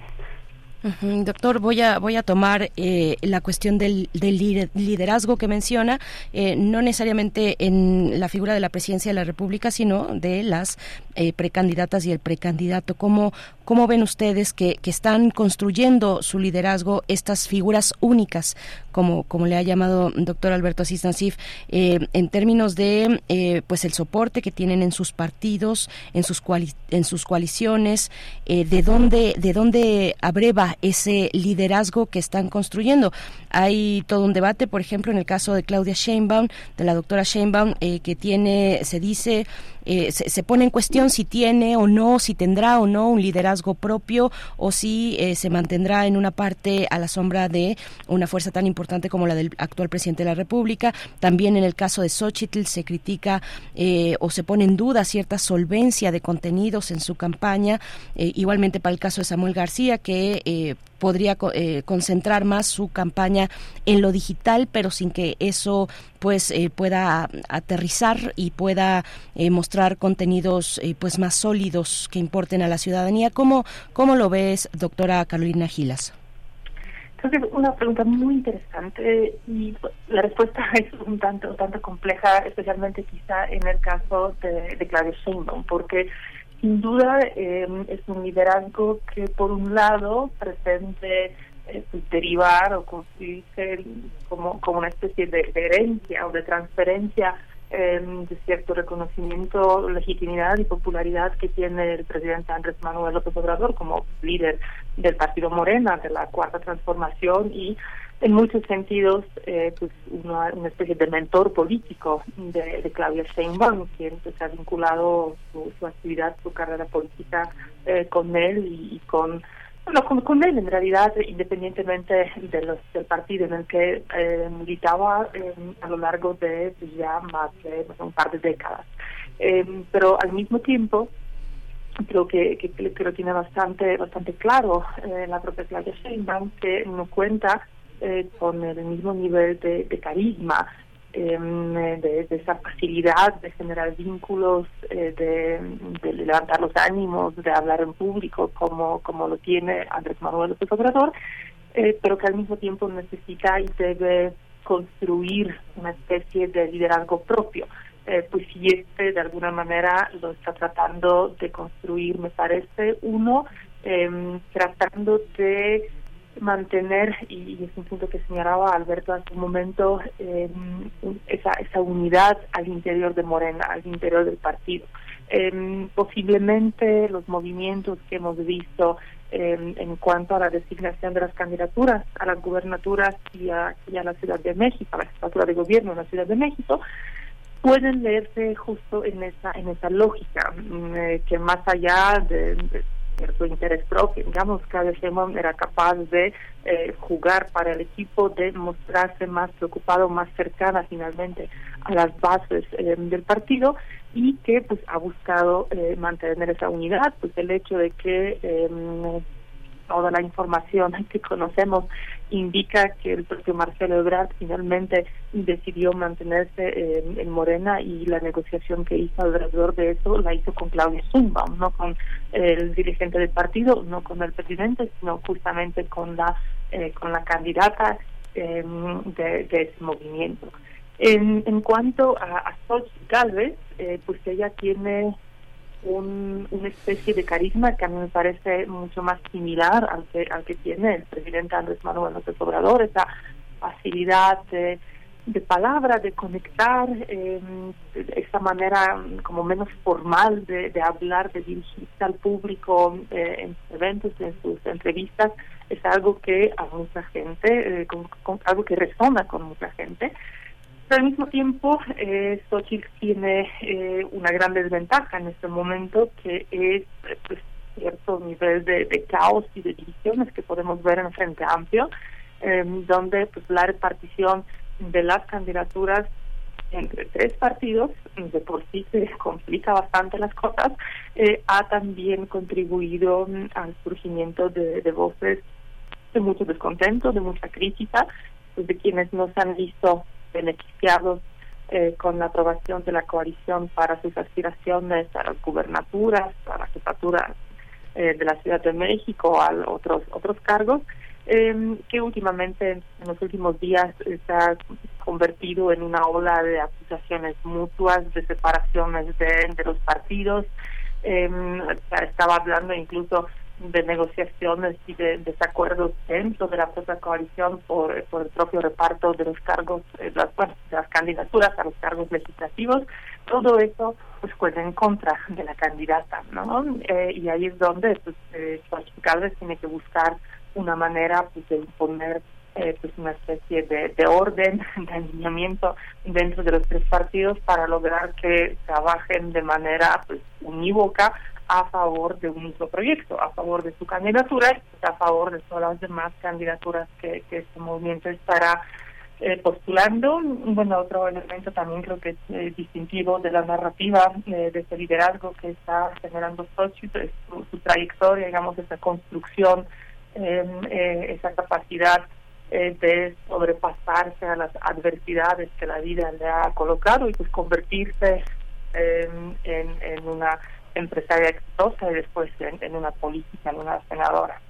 Doctor, voy a voy a tomar eh, la cuestión del, del, liderazgo que menciona, eh, no necesariamente en la figura de la presidencia de la República, sino de las eh, precandidatas y el precandidato. ¿Cómo, cómo ven ustedes que, que, están construyendo su liderazgo estas figuras únicas, como, como le ha llamado doctor Alberto Asís Nasif, en términos de pues el soporte que tienen en sus partidos, en sus en sus coaliciones, de dónde de dónde abreva ese liderazgo que están construyendo. Hay todo un debate, por ejemplo, en el caso de Claudia Sheinbaum, de la doctora Sheinbaum, eh, que tiene, se dice, eh, se, pone en cuestión si tiene o no, si tendrá o no un liderazgo propio o si eh, se mantendrá en una parte a la sombra de una fuerza tan importante como la del actual presidente de la República. También en el caso de Xochitl se critica o se pone en duda cierta solvencia de contenidos en su campaña. igualmente para el caso de Samuel García, que podría eh, concentrar más su campaña en lo digital, pero sin que eso pues eh, pueda aterrizar y pueda eh, mostrar contenidos pues más sólidos que importen a la ciudadanía. ¿Cómo, cómo lo ves, doctora Carolina Gilas? Es una pregunta muy interesante y la respuesta [LAUGHS] es un tanto, tanto compleja, especialmente quizá en el caso de, de Claudia porque sin duda eh, es un liderazgo que por un lado pretende eh, pues, derivar o construirse como, como una especie de, herencia o de transferencia em, de cierto reconocimiento, legitimidad y popularidad que tiene el presidente Andrés Manuel López Obrador como líder del Partido Morena, de la Cuarta Transformación y en muchos sentidos eh, pues una, especie de mentor político de, Claudia Sheinbaum, quien pues, ha vinculado su, actividad, su carrera política eh, con él y, con bueno, con, él en realidad, independientemente de los, del partido en el que eh, militaba eh, a lo largo de pues, ya más de un par de décadas. Eh, pero al mismo tiempo, creo que, que, lo tiene bastante bastante claro la propia Claudia Sheinbaum, que no cuenta con el mismo nivel de carisma Em, de, esa facilidad de generar vínculos, eh, de, levantar los ánimos, de hablar en público como, como lo tiene Andrés Manuel López Obrador, eh, pero que al mismo tiempo necesita y debe construir una especie de liderazgo propio. Eh, pues si este de alguna manera lo está tratando de construir, me parece, uno, em, tratando de mantener, y es un punto que señalaba Alberto hace un momento, esa, esa unidad al interior de Morena, al interior del partido. Em, posiblemente los movimientos que hemos visto em, en cuanto a la designación de las candidaturas a las gubernaturas y a, la Ciudad de México, a la jefatura de gobierno en la Ciudad de México, pueden leerse justo en esa en esa lógica mm, eh, que más allá de cierto interés propio. Digamos, cada Sheinbaum era capaz de eh, jugar para el equipo, de mostrarse más preocupado, más cercana finalmente a las bases eh, del partido y que pues ha buscado eh, mantener esa unidad, pues el hecho de que toda la información [LAUGHS] que conocemos indica que el propio Marcelo Ebrard finalmente decidió mantenerse en, Morena y la negociación que hizo alrededor de eso la hizo con Claudia Zumba, no con el dirigente del partido, no con el presidente, sino justamente con la eh, con la candidata em, de, ese movimiento. En, en cuanto a, a Xochitl eh, pues ella tiene un, una especie de carisma que a mí me parece mucho más similar al que, al que tiene el presidente Andrés Manuel López Obrador, esa facilidad de, palabra, de conectar, eh, esa manera como menos formal de, hablar, de dirigirse al público eh, en sus eventos, en sus entrevistas, es algo que a mucha gente, eh, algo que resona con mucha gente al mismo tiempo, eh, Xochitl tiene eh, una gran desventaja en este momento, que es pues, cierto nivel de, caos y de divisiones que podemos ver en Frente Amplio, em, donde pues, la repartición de las candidaturas entre tres partidos, de por sí se complica bastante las cosas, eh, ha también contribuido al surgimiento de, de voces de mucho descontento, de mucha crítica, pues, de quienes no se han visto beneficiados eh, con la aprobación de la coalición para sus aspiraciones a las gubernaturas, a la jefatura eh, de la Ciudad de México, a otros otros cargos, em, que últimamente en los últimos días se ha convertido en una ola de acusaciones mutuas, de separaciones de los partidos. Em, estaba hablando incluso de negociaciones y de desacuerdos dentro de la propia coalición por, por el propio reparto de los cargos, eh, las, de las candidaturas a los cargos legislativos, todo eso pues cuenta en contra de la candidata, ¿no? Eh, y ahí es donde pues eh, tiene que buscar una manera pues de imponer eh, pues una especie de, de orden, [LAUGHS] de alineamiento dentro de los tres partidos para lograr que trabajen de manera pues unívoca a favor de un mismo proyecto, a favor de su candidatura a favor de todas las demás candidaturas que, que este movimiento estará eh, postulando. Bueno, otro elemento también creo que es eh, distintivo de la narrativa eh, de ese liderazgo que está generando Xochitl, es su, trayectoria, digamos, esa construcción, em, esa capacidad de sobrepasarse a las adversidades que la vida le ha colocado y pues convertirse em, en una empresaria exitosa y después en, una política, en una senadora.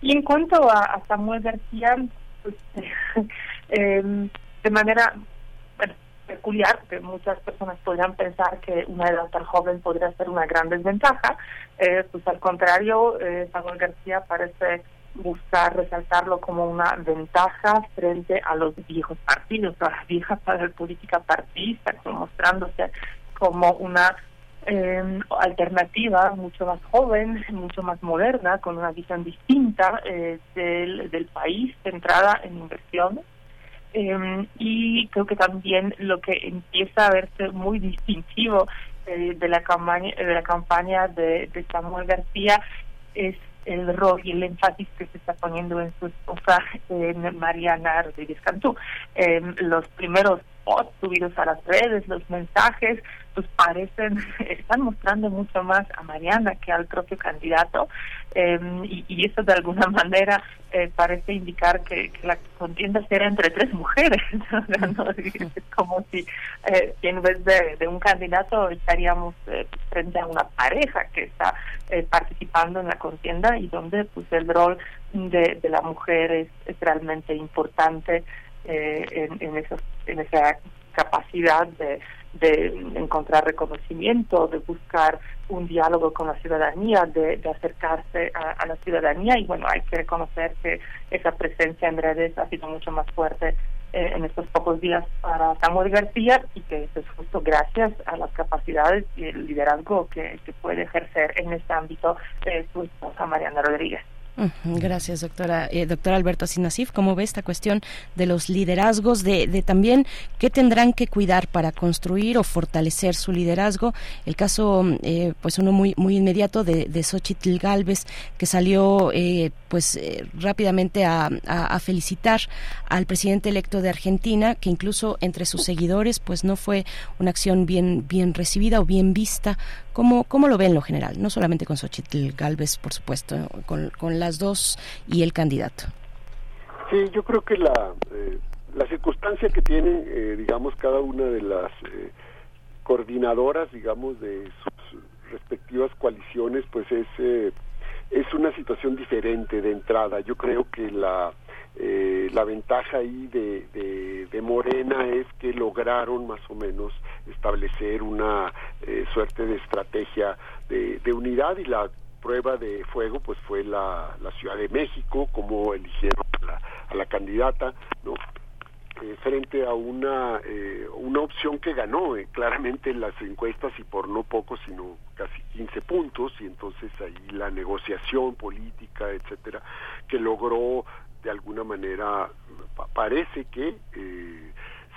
Y en cuanto a, Samuel García, pues, [LAUGHS] em, de manera peculiar, que muchas personas podrían pensar que una edad tan joven podría ser una gran desventaja, eh, pues al contrario, eh, Samuel García parece buscar resaltarlo como una ventaja frente a los viejos partidos, a la vieja política partidista, mostrándose como una eh, alternativa mucho más joven, mucho más moderna, con una visión distinta eh, del, del país, centrada en inversiones. Eh, y creo que también lo que empieza a verse muy distintivo eh, de la campaña de la campaña de, Samuel García es el rol y el énfasis que se está poniendo en su esposa, en Mariana Rodríguez Cantú. los primeros subidos a las redes, los mensajes, pues parecen, [LAUGHS] están mostrando mucho más a Mariana que al propio candidato em, y, eso de alguna [LAUGHS] manera eh, parece indicar que, la contienda será entre tres mujeres, [LAUGHS] es como si eh, en vez de, un candidato estaríamos eh, frente a una pareja que está participando en la contienda y donde pues el rol de, la mujer es, realmente importante en, en, esos, en esa capacidad de de encontrar reconocimiento, de buscar un diálogo con la ciudadanía, de, acercarse a, la ciudadanía y bueno, hay que reconocer que esa presencia en redes ha sido mucho más fuerte eh, en estos pocos días para Samuel García y que eso es justo gracias a las capacidades y el liderazgo que, puede ejercer en este ámbito eh, su esposa Mariana Rodríguez. Gracias, doctora. Eh, doctor Alberto Sinasif, ¿cómo ve esta cuestión de los liderazgos, de, de, también qué tendrán que cuidar para construir o fortalecer su liderazgo? El caso, eh, pues uno muy muy inmediato de, de Xochitl Galvez, que salió eh, pues eh, rápidamente a, a, felicitar al presidente electo de Argentina, que incluso entre sus seguidores pues no fue una acción bien, bien recibida o bien vista ¿Cómo, cómo lo ven en lo general? No solamente con Xochitl Galvez, por supuesto, con, con las dos y el candidato. Sí, yo creo que la, eh, la circunstancia que tienen, eh, digamos, cada una de las eh, coordinadoras, digamos, de sus respectivas coaliciones, pues es, es una situación diferente de entrada. Yo creo que la eh, la ventaja ahí de, de, Morena es que lograron más o menos establecer una eh, suerte de estrategia de, de, unidad y la prueba de fuego pues fue la, la Ciudad de México, como eligieron a la, a la candidata, ¿no? Eh, frente a una, eh, una opción que ganó eh, claramente en las encuestas y por no poco, sino casi 15 puntos, y entonces ahí la negociación política, etcétera, que logró de alguna manera, parece que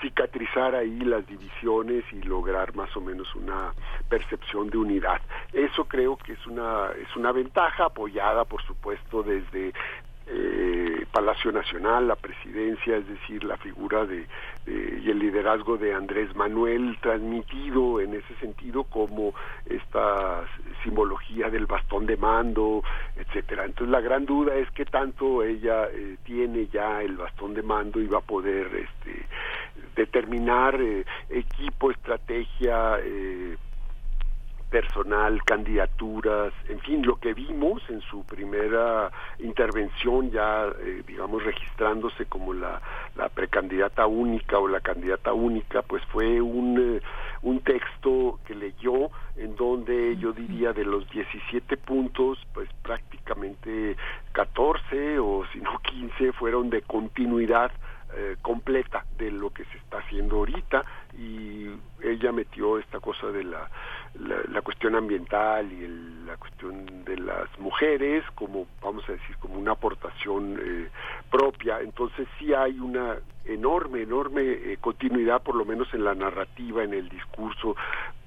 cicatrizar ahí las divisiones y lograr más o menos una percepción de unidad. Eso creo que es una es una ventaja apoyada por supuesto desde eh, Palacio Nacional, la presidencia, es decir, la figura de, y el liderazgo de Andrés Manuel transmitido en ese sentido como esta simbología del bastón de mando, etcétera. Entonces la gran duda es que tanto ella eh, tiene ya el bastón de mando y va a poder este, determinar eh, equipo, estrategia, eh, personal, candidaturas, en fin, lo que vimos en su primera intervención ya, eh, digamos, registrándose como la, la, precandidata única o la candidata única, pues fue un, eh, un texto que leyó en donde yo diría de los 17 puntos, pues prácticamente 14 o si no 15 fueron de continuidad eh, completa de lo que se está haciendo ahorita y ella metió esta cosa de la, la, cuestión ambiental y la cuestión de las mujeres como vamos a decir como una aportación eh, propia entonces sí hay una enorme enorme eh, continuidad por lo menos en la narrativa en el discurso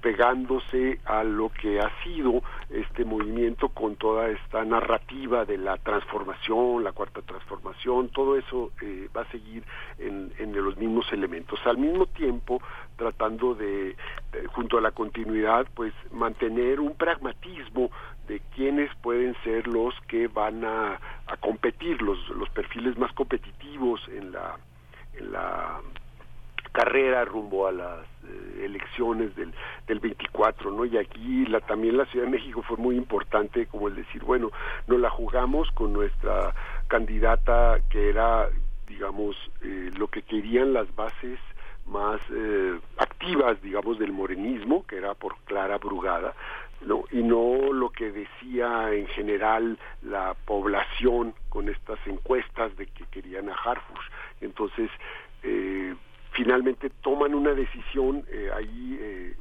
pegándose a lo que ha sido este movimiento con toda esta narrativa de la transformación, la cuarta transformación, todo eso eh, va a seguir en, los mismos elementos. Al mismo tiempo, tratando de, junto a la continuidad, pues mantener un pragmatismo de quiénes pueden ser los que van a, a competir, los, los perfiles más competitivos en la, en la carrera rumbo a las eh, elecciones del, del 24, ¿no? Y aquí la, también la Ciudad de México fue muy importante, como el decir, bueno, nos la jugamos con nuestra candidata que era, digamos, eh, lo que querían las bases más eh, activas, digamos, del morenismo, que era por Clara Brugada, ¿no? y no lo que decía en general la población con estas encuestas de que querían a Harfush. Entonces, eh, finalmente toman una decisión eh, ahí eh,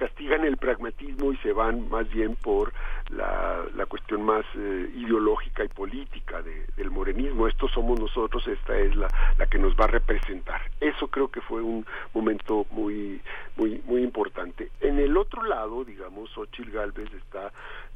castigan el pragmatismo y se van más bien por la, la cuestión más eh, ideológica y política de, del morenismo. Estos somos nosotros, esta es la, la que nos va a representar. Eso creo que fue un momento muy, muy, muy importante. En el otro lado, digamos, Ochil Galvez está,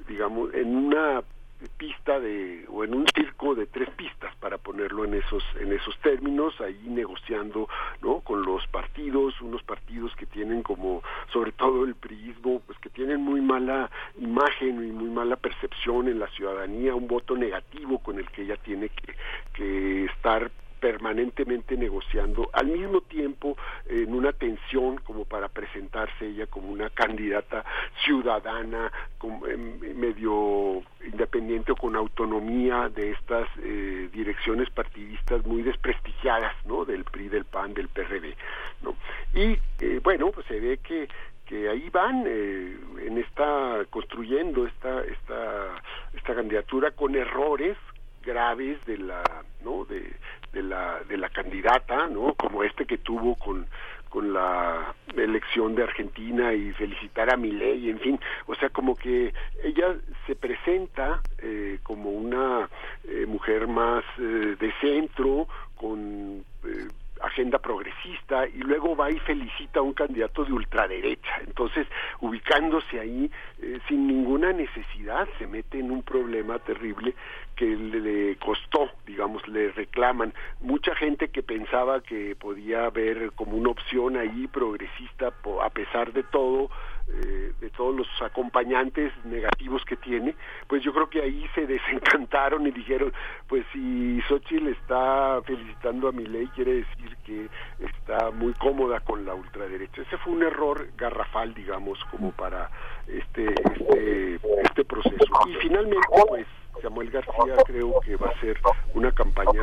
digamos, en una pista de o en un circo de tres pistas para ponerlo en esos en esos términos ahí negociando no con los partidos unos partidos que tienen como sobre todo el priismo pues que tienen muy mala imagen y muy mala percepción en la ciudadanía un voto negativo con el que ella tiene que, que estar permanentemente negociando, al mismo tiempo en una tensión como para presentarse ella como una candidata ciudadana, como, medio independiente o con autonomía de estas eh, direcciones partidistas muy desprestigiadas, ¿no? Del PRI, del PAN, del PRD, ¿no? Y eh, bueno, pues se ve que que ahí van eh, en esta construyendo esta esta esta candidatura con errores graves de la no de, de la de la candidata no como este que tuvo con con la elección de Argentina y felicitar a Milei, en fin, o sea, como que ella se presenta eh, como una eh, mujer más eh, de centro, con eh, agenda progresista y luego va y felicita a un candidato de ultraderecha. Entonces, ubicándose ahí eh, sin ninguna necesidad, se mete en un problema terrible que le, costó, digamos, le reclaman. Mucha gente que pensaba que podía haber como una opción ahí progresista, a pesar de todo, eh, de todos los acompañantes negativos que tiene, pues yo creo que ahí se [LAUGHS] desencantaron y dijeron, pues si Xochitl está felicitando a mi ley, quiere decir que está muy cómoda con la ultraderecha. Ese fue un error garrafal, digamos, como para este, este, este proceso. Y finalmente, pues Samuel García creo que va a ser una campaña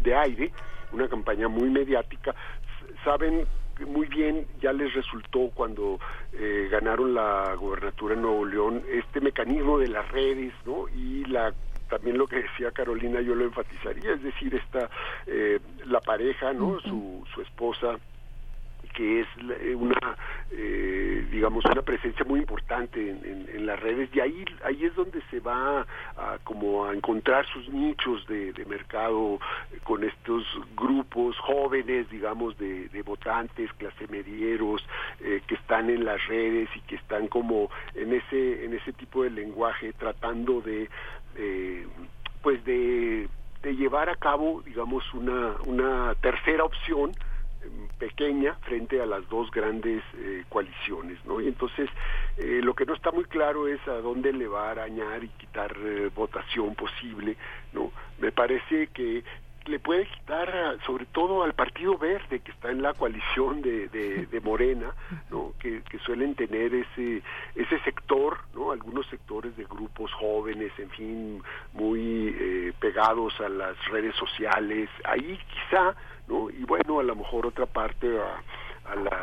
de aire, una campaña muy mediática. Saben muy bien ya les resultó cuando eh, ganaron la gobernatura en Nuevo León este mecanismo de las redes, ¿no? Y la también lo que decía Carolina yo lo enfatizaría, es decir, esta eh, la pareja, ¿no? Su su esposa que es eh, una eh, digamos una presencia muy importante en, las redes y ahí ahí es donde se va a, como a encontrar sus nichos de, mercado con estos grupos jóvenes digamos de, votantes clase medieros eh, que están en las redes y que están como en ese en ese tipo de lenguaje tratando de pues de llevar a cabo digamos una una tercera opción pequeña frente a las dos grandes eh, coaliciones, ¿no? Y entonces eh, lo que no está muy claro es a dónde le va a arañar y quitar eh, votación posible, ¿no? Me parece que le puede quitar sobre todo al Partido Verde que está en la coalición de, de, Morena, ¿no? Que, que, suelen tener ese ese sector, ¿no? Algunos sectores de grupos jóvenes, en fin, muy eh, pegados a las redes sociales. Ahí quizá ¿no? Y bueno, a lo mejor otra parte a,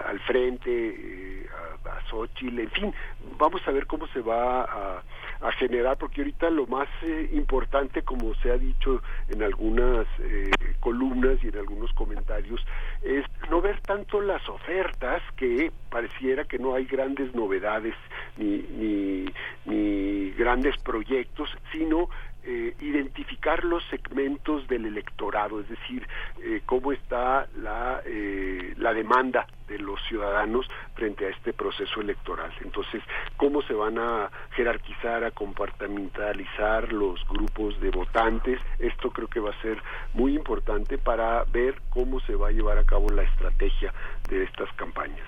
al frente, eh, a, a Xochitl, en fin, vamos a ver cómo se va a, a generar, porque ahorita lo más eh, importante, como se ha dicho en algunas eh, columnas y en algunos comentarios, es no ver tanto las ofertas, que pareciera que no hay grandes novedades ni, ni, ni grandes proyectos, sino eh, identificar los segmentos del electorado, es decir, eh, cómo está la, eh, la demanda de los ciudadanos frente a este proceso electoral. Entonces, cómo se van a jerarquizar, a compartimentalizar los grupos de votantes, esto creo que va a ser muy importante para ver cómo se va a llevar a cabo la estrategia de estas campañas.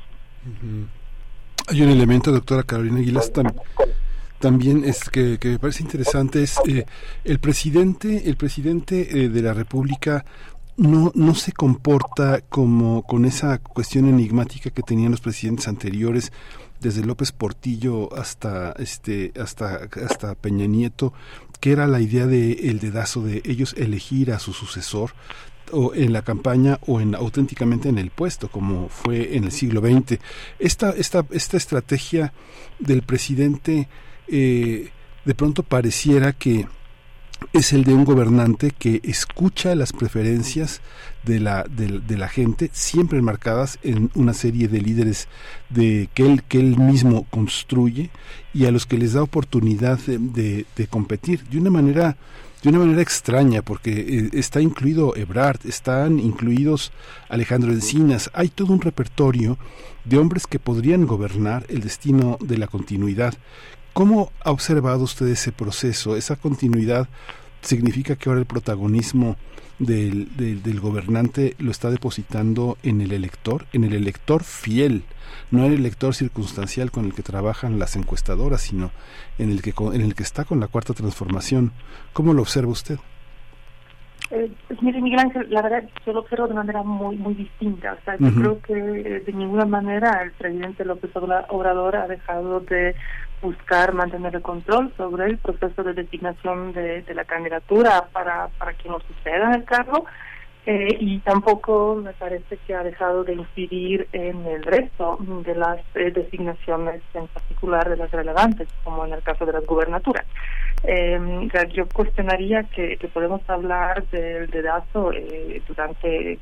Hay un elemento, doctora Carolina Aguilas, también también es que, me parece interesante es eh, el presidente el presidente eh, de la República no no se comporta como con esa cuestión enigmática que tenían los presidentes anteriores desde López Portillo hasta este hasta hasta Peña Nieto que era la idea de el dedazo de ellos elegir a su sucesor o en la campaña o en auténticamente en el puesto como fue en el siglo XX esta esta esta estrategia del presidente eh, de pronto pareciera que es el de un gobernante que escucha las preferencias de la, de, de, la gente, siempre enmarcadas en una serie de líderes de, que, él, que él mismo construye y a los que les da oportunidad de, de, de competir de una manera de una manera extraña porque eh, está incluido Ebrard, están incluidos Alejandro Encinas, hay todo un repertorio de hombres que podrían gobernar el destino de la continuidad ¿Cómo ha observado usted ese proceso, esa continuidad? ¿Significa que ahora el protagonismo del, del, gobernante lo está depositando en el elector, en el elector fiel, no en el elector circunstancial con el que trabajan las encuestadoras, sino en el que, en el que está con la cuarta transformación? ¿Cómo lo observa usted? Eh, pues mire, Miguel Ángel, la verdad yo lo observo de manera muy muy distinta. O sea, yo creo que eh, de ninguna manera el presidente López Obrador ha dejado de buscar mantener el control sobre el proceso de designación de, de la candidatura para, para quien lo suceda el cargo. Eh, y tampoco me parece que ha dejado de incidir en el resto de las eh, designaciones, en particular de las relevantes, como en el caso de las gubernaturas. Eh, yo cuestionaría que, que podemos hablar del dedazo durante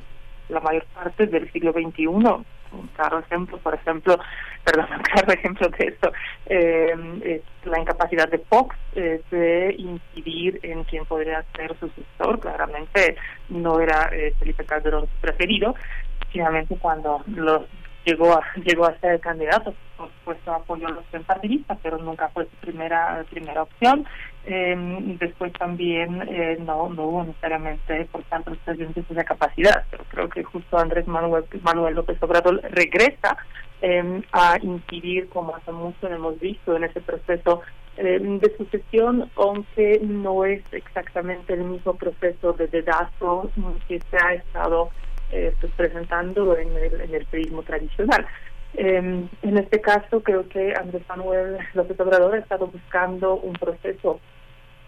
la mayor parte del siglo XXI. Un claro ejemplo, por ejemplo, [LAUGHS] perdón, un claro ejemplo de esto eh, es la incapacidad de Fox eh, de incidir en quién podría ser su sucesor. Claramente no era eh, Felipe Calderón su preferido. Finalmente, cuando los llegó a [LAUGHS] llegó a ser candidato por supuesto apoyó a los partidistas pero nunca fue su primera primera opción eh, después también eh, no no hubo necesariamente por tanto presidentes esa capacidad pero creo que justo Andrés Manuel Manuel López Obrador regresa eh, a incidir como hace mucho hemos visto en ese proceso de sucesión, aunque no es exactamente el mismo proceso de dedazo que se ha estado eh, pues, presentando en el, en el periodismo tradicional. Eh, en este caso, creo que Andrés Manuel López Obrador ha estado buscando un proceso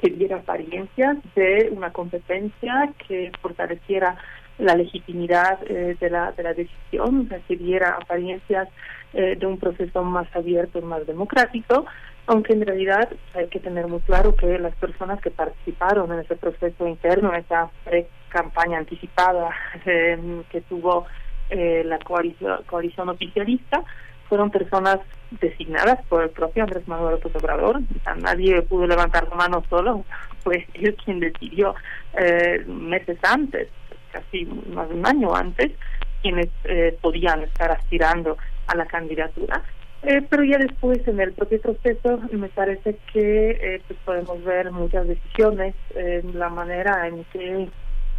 que diera apariencias de una competencia que fortaleciera la legitimidad eh, de, la, de la decisión, que diera apariencias eh, de un proceso más abierto y más democrático, aunque en realidad hay que tener muy claro que las personas que participaron en ese proceso interno, en esa pre-campaña anticipada eh, que tuvo eh, la coalición, coalición oficialista, fueron personas designadas por el propio Andrés Manuel López Obrador. nadie pudo levantar la mano solo, [LAUGHS] fue él quien decidió eh, meses antes, casi más de un año antes, quienes eh, podían estar aspirando a la candidatura. Eh, pero ya después en el propio proceso me parece que eh, pues podemos ver muchas decisiones en la manera en que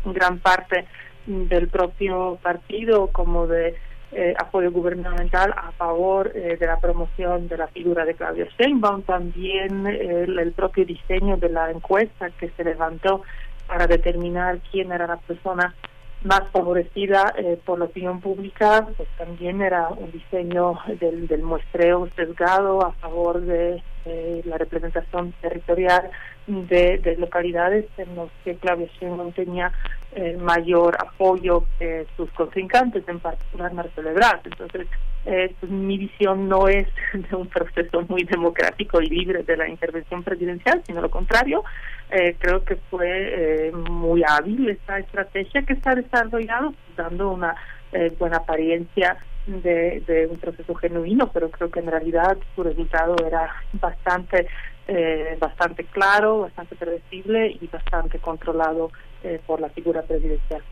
gran parte del propio partido como de eh, apoyo gubernamental a favor de la promoción de la figura de Claudio Sheinbaum, también el, el propio diseño de la encuesta que se levantó para determinar quién era la persona más favorecida eh, por la opinión pública, pues también era un diseño del, del muestreo sesgado a favor de la representación territorial de, de, localidades en los que Claudia Sheinbaum tenía eh, mayor apoyo que sus contrincantes, en particular Marcelo Ebrard. Entonces, eh, pues, mi visión no es [LAUGHS] de un proceso muy democrático y libre de la intervención presidencial, sino lo contrario. Eh, creo que fue eh, muy hábil esta estrategia que está desarrollando, dando una eh, buena apariencia de, de un proceso genuino, pero creo que en realidad su resultado era bastante eh, bastante claro, bastante predecible y bastante controlado eh, por la figura presidencial.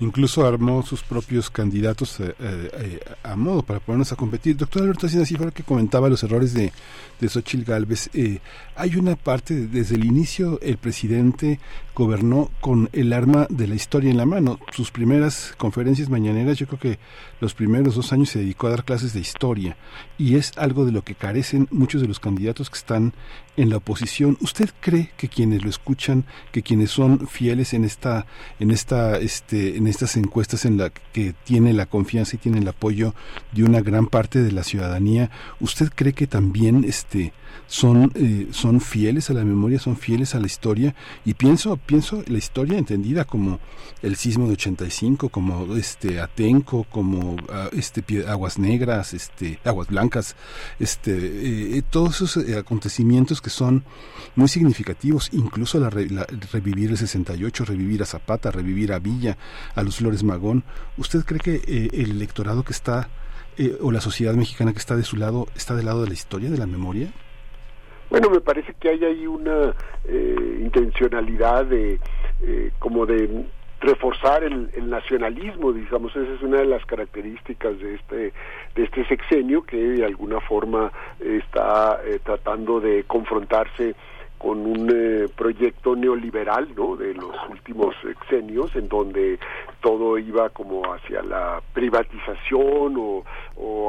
Incluso armó sus propios candidatos eh, eh, eh, a modo para ponernos a competir. Doctor Alberto así fue que comentaba los errores de, de Xochitl Galvez. hay una parte, desde el inicio, el presidente gobernó con el arma de la historia en la mano. Sus primeras conferencias mañaneras, yo creo que los primeros dos años se dedicó a dar clases de historia. Y es algo de lo que carecen muchos de los candidatos que están en la oposición. ¿Usted cree que quienes lo escuchan, que quienes son fieles en esta, en esta, este, en estas encuestas en la que tiene la confianza y tiene el apoyo de una gran parte de la ciudadanía, ¿usted cree que también este son, eh, son fieles a la memoria, son fieles a la historia? Y pienso, pienso la historia entendida como el sismo de 85, como este Atenco, como ah, este Aguas Negras, este Aguas Blancas, este eh, eh, todos esos acontecimientos que son muy significativos, incluso la, revivir el 68, revivir a Zapata, revivir a Villa, a los Flores Magón. ¿Usted cree que el electorado que está o la sociedad mexicana que está de su lado está del lado de la historia, de la memoria? Bueno, me parece que hay ahí una eh, intencionalidad de eh, como de reforzar el, nacionalismo, digamos, esa es una de las características de este de este sexenio que de alguna forma está eh, tratando de confrontarse con un eh, proyecto neoliberal ¿no? de los últimos sexenios en donde todo iba como hacia la privatización o,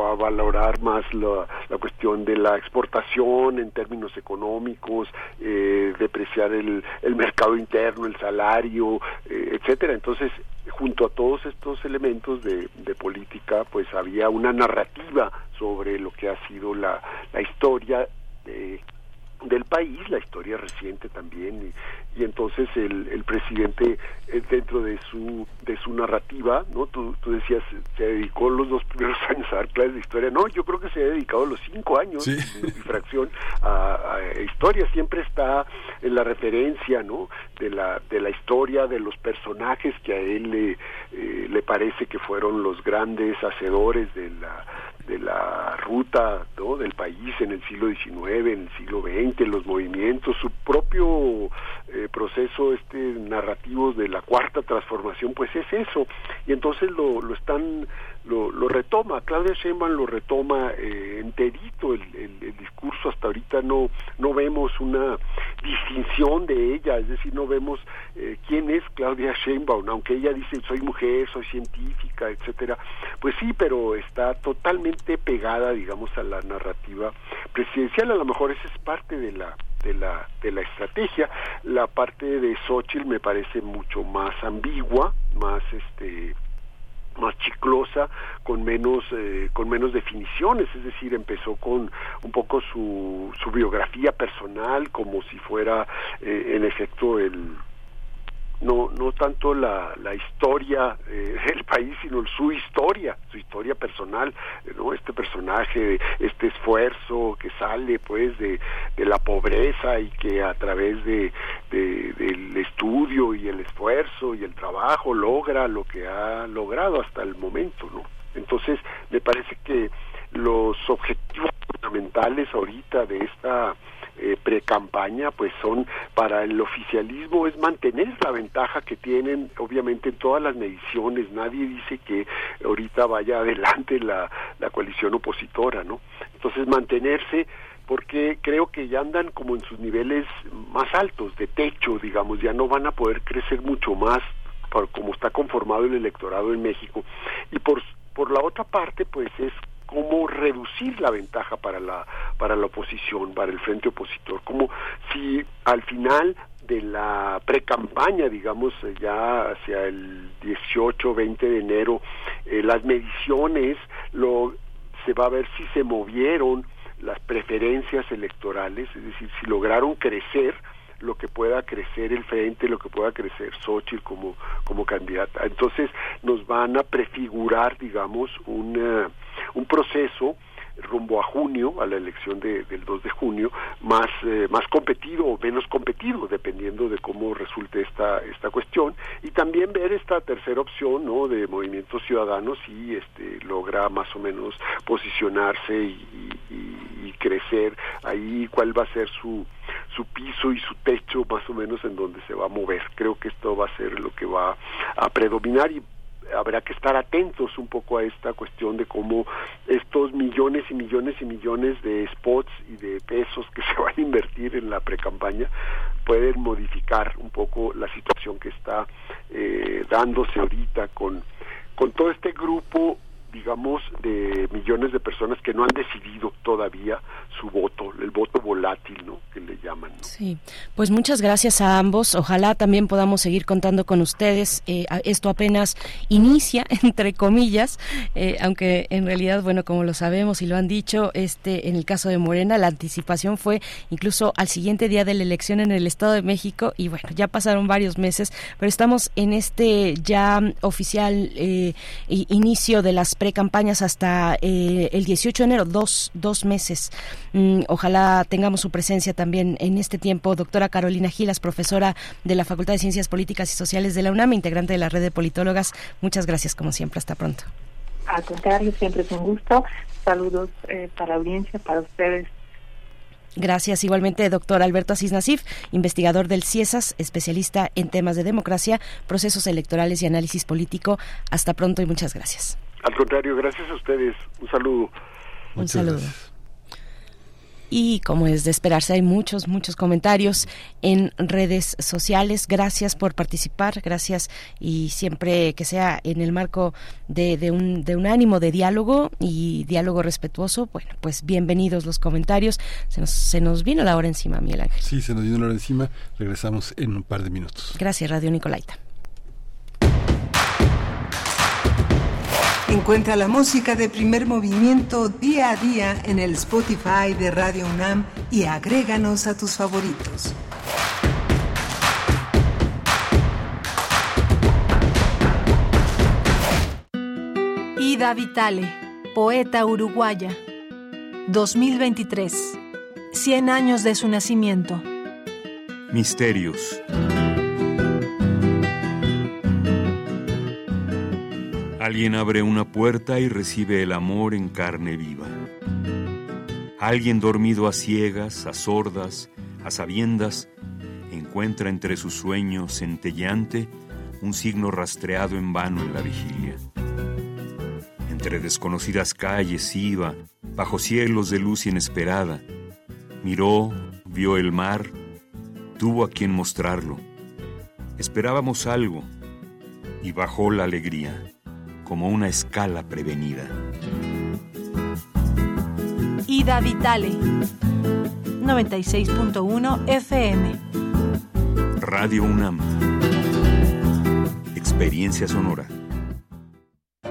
a valorar más la, cuestión de la exportación en términos económicos, eh, depreciar el, el mercado interno, el salario, eh, etcétera. Entonces, junto a todos estos elementos de, de política, pues había una narrativa sobre lo que ha sido la, la historia de del país, la historia reciente también, y, entonces el, el presidente eh, dentro de su de su narrativa, ¿no? Tú, tú decías, se dedicó los dos primeros [LAUGHS] años a dar clases de historia, no, yo creo que se ha dedicado los cinco años de, fracción a, historia, siempre está en la referencia, ¿no? De la, de la historia, de los personajes que a él le, eh, le parece que fueron los grandes hacedores de la de la ruta ¿no? del país en el siglo XIX, en el siglo XX, los movimientos, su propio eh, proceso este narrativo de la cuarta transformación, pues es eso. Y entonces lo, lo están lo, retoma, Claudia Sheinbaum lo retoma eh, enterito el, el, discurso, hasta ahorita no, no vemos una distinción de ella, es decir, no vemos eh, quién es Claudia Sheinbaum, aunque ella dice soy mujer, soy científica, etcétera, pues sí, pero está totalmente pegada, digamos, a la narrativa presidencial, a lo mejor esa es parte de la de la de la estrategia. La parte de Xochitl me parece mucho más ambigua más este más chiclosa con menos eh, con menos definiciones es decir empezó con un poco su, su biografía personal como si fuera eh, en efecto el no no tanto la, la historia eh, [LAUGHS] del país sino su historia su historia personal no este personaje este esfuerzo que sale pues de, de la pobreza y que a través de, del estudio y el esfuerzo y el trabajo logra lo que ha logrado hasta el momento no entonces me parece que los objetivos fundamentales ahorita de esta eh, pre-campaña, pues son para el oficialismo es mantener la ventaja que tienen, obviamente en todas las mediciones, nadie dice que ahorita vaya [LAUGHS] adelante la, la coalición opositora, ¿no? Entonces mantenerse porque creo que ya andan como en sus niveles más altos, de techo, digamos, ya no van a poder crecer mucho más por como está conformado el electorado en México. Y por, por la otra parte, pues es cómo reducir la ventaja para la para la oposición, para el frente opositor, como si al final de la pre-campaña, digamos, eh, ya hacia el 18, 20 de enero, eh, las mediciones, lo, se va a ver si se movieron las preferencias electorales, es decir, si lograron crecer lo que pueda crecer el frente, lo que pueda crecer Xochitl como, como candidata. Entonces nos van a prefigurar, digamos, un, eh, un proceso rumbo a junio, a la elección de, del 2 de junio, más, eh, más competido o menos competido, dependiendo de cómo resulte esta, esta cuestión, y también ver esta tercera opción ¿no? de movimientos ciudadanos si este, logra más o menos posicionarse y, y crecer ahí, cuál va a ser su, su piso y su techo más o menos en donde se va a mover. Creo que esto va a ser lo que va a predominar y habrá que estar atentos un poco a esta cuestión de cómo estos millones y millones y millones de spots y de pesos que [LAUGHS] se van a invertir en la precampaña pueden modificar un poco la situación que está eh, dándose ahorita con con todo este grupo digamos, de millones de personas que no han decidido todavía su voto, el voto volátil, ¿no? Que le llaman. Sí, pues muchas gracias a ambos. Ojalá también podamos seguir contando con ustedes. Eh, esto apenas inicia, [LAUGHS] entre comillas, eh, aunque en realidad, bueno, como lo sabemos y lo han dicho, este, en el caso de Morena, la anticipación fue incluso al siguiente día de la elección en el Estado de México y bueno, ya pasaron varios meses, pero estamos en este ya oficial eh, inicio de las pre-campañas hasta eh, el 18 de enero, dos, dos meses. Mm, ojalá tengamos su presencia también en este tiempo. Doctora Carolina Gilas, profesora de la Facultad de Ciencias Políticas y Sociales de la UNAM, integrante de la red de politólogas. Muchas gracias, como siempre. Hasta pronto. Al contrario, siempre es un gusto. Saludos eh, para la audiencia, para ustedes Gracias igualmente, doctor Alberto Asís Nasif, investigador del CIESAS, especialista en temas de democracia, procesos electorales y análisis político. Hasta pronto y muchas gracias. Al contrario, gracias a ustedes. Un saludo. Un saludo. Y como es de esperarse, hay muchos, muchos comentarios en redes sociales. Gracias por participar, gracias y siempre que sea en el marco de, de, un, de un ánimo de diálogo y diálogo respetuoso, bueno, pues bienvenidos los comentarios. Se nos, se nos vino la hora encima, Miguel Ángel. Sí, se nos vino la hora encima. Regresamos en un par de minutos. Gracias, Radio Nicolaita. Encuentra la música de primer movimiento día a día en el Spotify de Radio UNAM y agréganos a tus favoritos. Ida Vitale, poeta uruguaya. 2023. 100 años de su nacimiento. Misterios. Alguien abre una puerta y recibe el amor en carne viva. Alguien dormido a ciegas, a sordas, a sabiendas, encuentra entre sus sueños centellante un signo rastreado en vano en la vigilia. Entre desconocidas calles iba, bajo cielos de luz inesperada. Miró, vio el mar, tuvo a quien mostrarlo. Esperábamos algo y bajó la alegría como una escala prevenida. Ida Vitale, 96.1 FM. Radio UNAM. Experiencia sonora.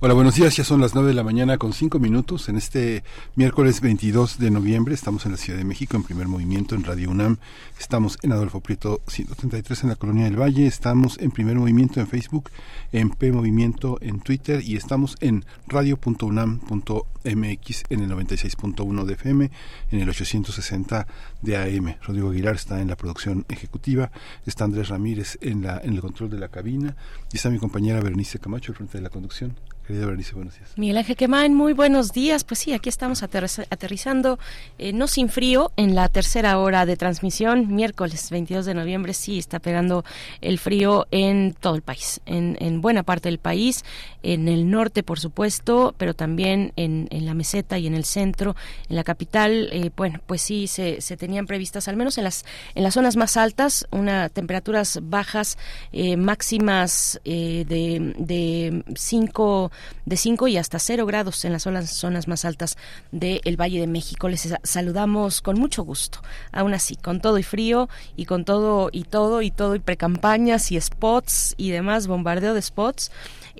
Hola, buenos días. Ya son las 9 de la mañana con 5 minutos. En este miércoles 22 de noviembre estamos en la Ciudad de México en primer movimiento en Radio UNAM. Estamos en Adolfo Prieto 133 en la Colonia del Valle. Estamos en primer movimiento en Facebook, en P Movimiento en Twitter y estamos en radio.unam.mx en el 96.1 de FM, en el 860 de AM. Rodrigo Aguilar está en la producción ejecutiva. Está Andrés Ramírez en, la, en el control de la cabina. Y está mi compañera Bernice Camacho al frente de la conducción. Querida Bernice, buenos días. Miguel Ángel Quemain, muy buenos días. Pues sí, aquí estamos aterrizando, eh, no sin frío, en la tercera hora de transmisión, miércoles 22 de noviembre. Sí, está pegando el frío en todo el país, en, en buena parte del país, en el norte, por supuesto, pero también en, la meseta y en el centro, en la capital. Eh, bueno, pues sí, se, se, tenían previstas, al menos en las, en las zonas más altas, una temperaturas bajas, eh, máximas eh, de 5 de 5 y hasta 0 grados en las zonas, más altas del Valle de México. Les saludamos con mucho gusto. Aún así, con todo y frío y con todo y todo y todo y precampañas y spots y demás, bombardeo de spots.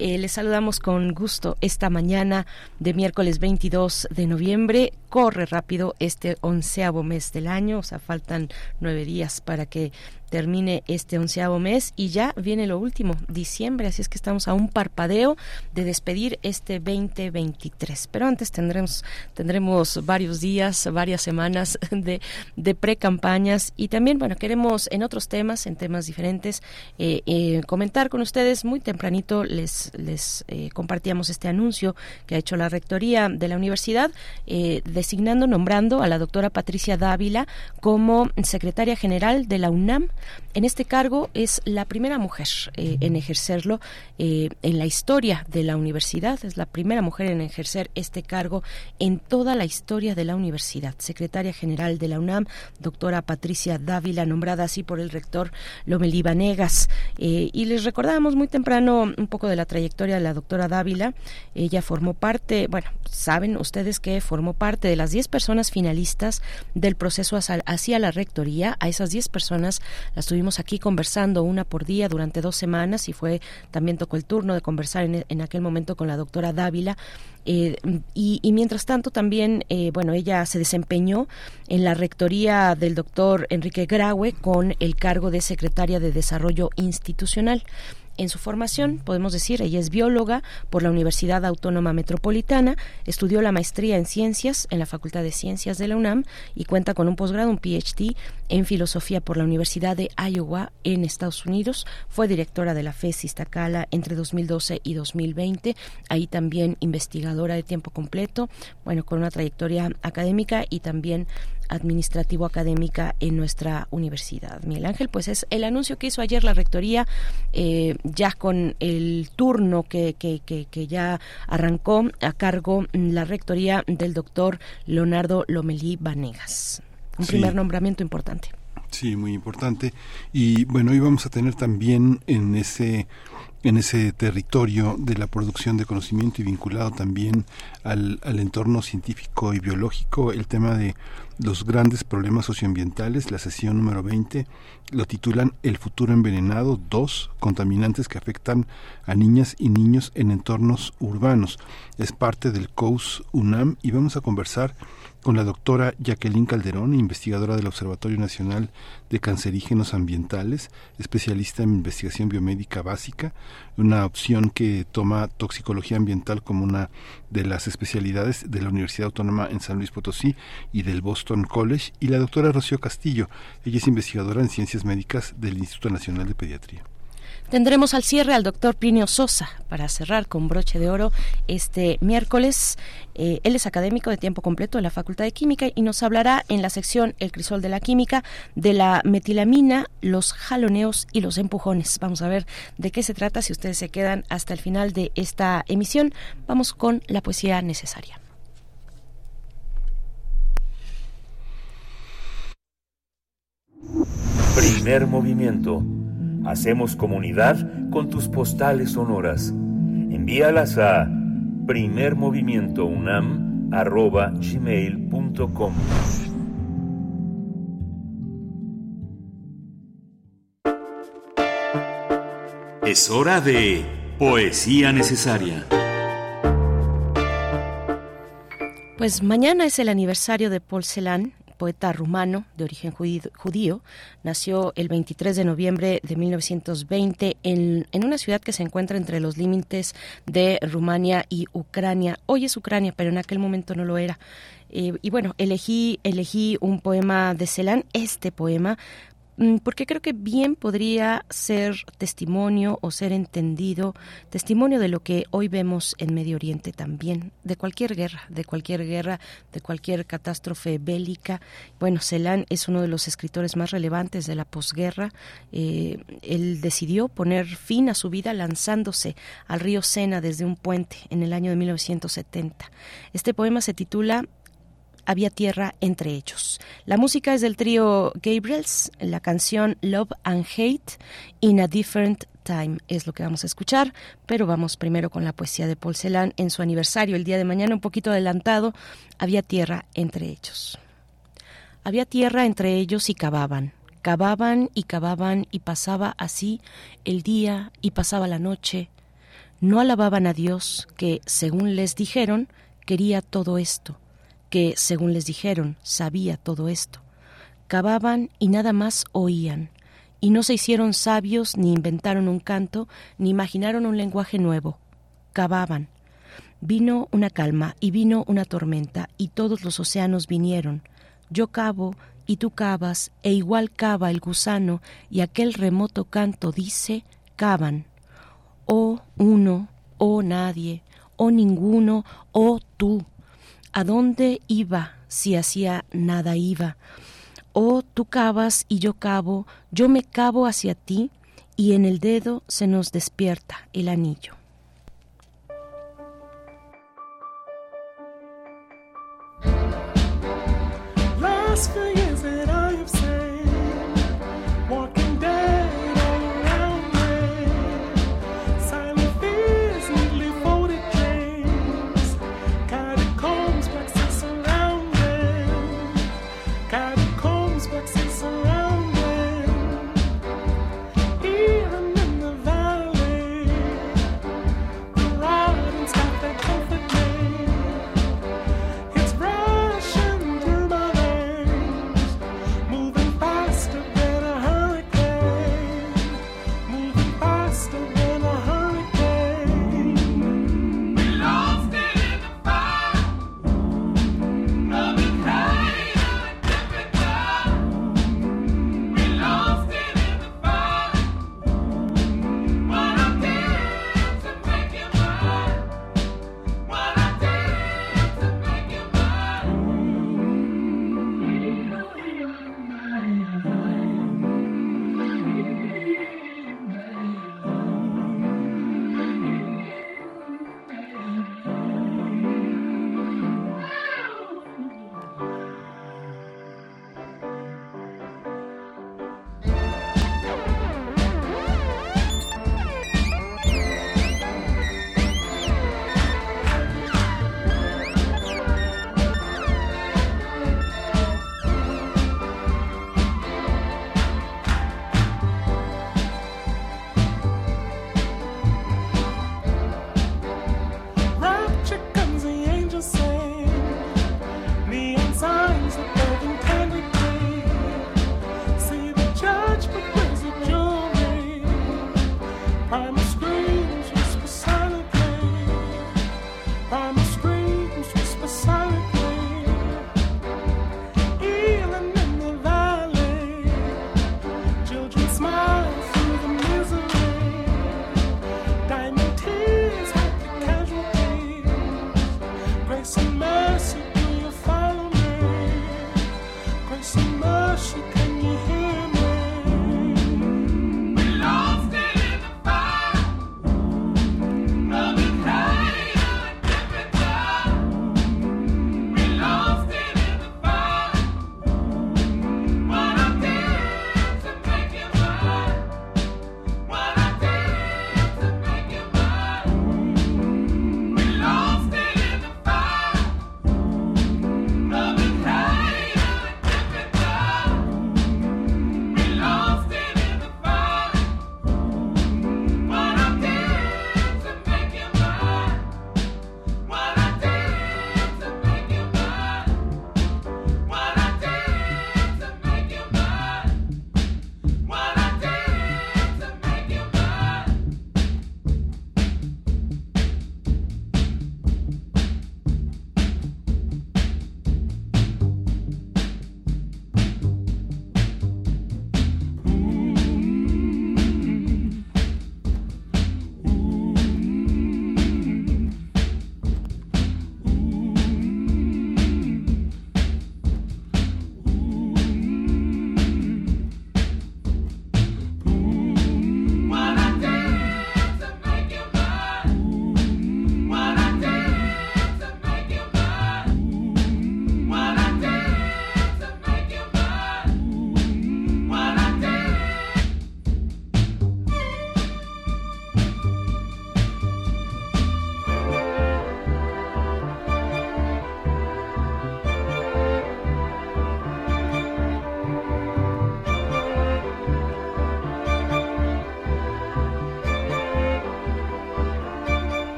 Eh, les saludamos con gusto esta mañana de miércoles 22 de noviembre. Corre rápido este onceavo mes del año, o sea, faltan nueve días para que termine este onceavo mes y ya viene lo último, diciembre, así es que estamos a un parpadeo de despedir este 2023. Pero antes tendremos, tendremos varios días, varias semanas [LAUGHS] de, de pre-campañas y también, bueno, queremos en otros temas, en temas diferentes, eh, eh, comentar con ustedes muy tempranito, les, les eh, compartíamos este anuncio que ha hecho la Rectoría de la Universidad, designando, nombrando a la doctora Patricia Dávila como secretaria general de la UNAM. En este cargo es la primera mujer eh, en ejercerlo eh, en la historia de la universidad. Es la primera mujer en ejercer este cargo en toda la historia de la universidad. Secretaria general de la UNAM, doctora Patricia Dávila, nombrada así por el rector Lomelí Vanegas. Eh, y les recordábamos muy temprano un poco de la trayectoria de la doctora Dávila. Ella formó parte, bueno, saben ustedes que formó parte de las 10 personas finalistas del proceso hacia la rectoría. A esas 10 personas las tuvimos aquí conversando una por día durante dos semanas y fue también tocó el turno de conversar en, aquel momento con la doctora Dávila. Eh, y, mientras tanto también, eh, bueno, ella se desempeñó en la rectoría del doctor Enrique Graue con el cargo de secretaria de Desarrollo Institucional. En su formación, podemos decir, ella es bióloga por la Universidad Autónoma Metropolitana, estudió la maestría en ciencias en la Facultad de Ciencias de la UNAM y cuenta con un posgrado, un PhD en filosofía por la Universidad de Iowa en Estados Unidos. Fue directora de la FES Iztacala entre 2012 y 2020. Ahí también investigadora de tiempo completo, bueno, con una trayectoria académica y también administrativo académica en nuestra universidad. Miguel Ángel, pues es el anuncio que hizo ayer la rectoría, eh, ya con el turno que, que, que, ya arrancó a cargo la rectoría del doctor Leonardo Lomelí Vanegas. Un primer nombramiento importante. Sí, muy importante. Y bueno, hoy vamos a tener también en ese en ese territorio de la producción de conocimiento y vinculado también al, al entorno científico y biológico, el tema de los grandes problemas socioambientales, la sesión número 20, lo titulan El futuro envenenado, dos contaminantes que afectan a niñas y niños en entornos urbanos. Es parte del COUS UNAM y vamos a conversar con la doctora Jacqueline Calderón, investigadora del Observatorio Nacional de Cancerígenos Ambientales, especialista en investigación biomédica básica, una opción que toma toxicología ambiental como una de las especialidades de la Universidad Autónoma en San Luis Potosí y del Boston College, y la doctora Rocío Castillo, ella es investigadora en ciencias médicas del Instituto Nacional de Pediatría. Tendremos al cierre al doctor Plinio Sosa para cerrar con broche de oro este miércoles. Eh, él es académico de tiempo completo de la Facultad de Química y nos hablará en la sección El crisol de la química de la metilamina, los jaloneos y los empujones. Vamos a ver de qué se trata si ustedes se quedan hasta el final de esta emisión. Vamos con la poesía necesaria. Primer movimiento Hacemos comunidad con tus postales sonoras. Envíalas a primermovimientounam.gmail.com Es hora de Poesía Necesaria. Pues mañana es el aniversario de Paul Celan, poeta rumano de origen judío. Nació el 23 de noviembre de 1920 en, en una ciudad que se encuentra entre los límites de Rumania y Ucrania. Hoy es Ucrania, pero en aquel momento no lo era. Eh, y bueno, elegí, elegí un poema de Celan, este poema, porque creo que bien podría ser testimonio o ser entendido, testimonio de lo que hoy vemos en Medio Oriente también, de cualquier guerra, de cualquier guerra, de cualquier catástrofe bélica. Bueno, Celan es uno de los escritores más relevantes de la posguerra. Eh, él decidió poner fin a su vida lanzándose al río Sena desde un puente en el año de 1970. Este poema se titula había tierra entre ellos. La música es del trío Gabriels, la canción Love and Hate in a Different Time es lo que vamos a escuchar, pero vamos primero con la poesía de Paul Celan en su aniversario el día de mañana, un poquito adelantado, había tierra entre ellos. Había tierra entre ellos y cavaban, cavaban y cavaban y pasaba así el día y pasaba la noche. No alababan a Dios que, según les dijeron, quería todo esto que, según les dijeron, sabía todo esto. Cavaban y nada más oían, y no se hicieron sabios, ni inventaron un canto, ni imaginaron un lenguaje nuevo. Cavaban. Vino una calma y vino una tormenta, y todos los océanos vinieron. Yo cavo y tú cavas, e igual cava el gusano, y aquel remoto canto dice, cavan. Oh uno, oh nadie, oh ninguno, oh tú ¿A dónde iba si hacía nada iba? Oh, tú cavas y yo cavo, yo me cavo hacia ti, y en el dedo se nos despierta el anillo.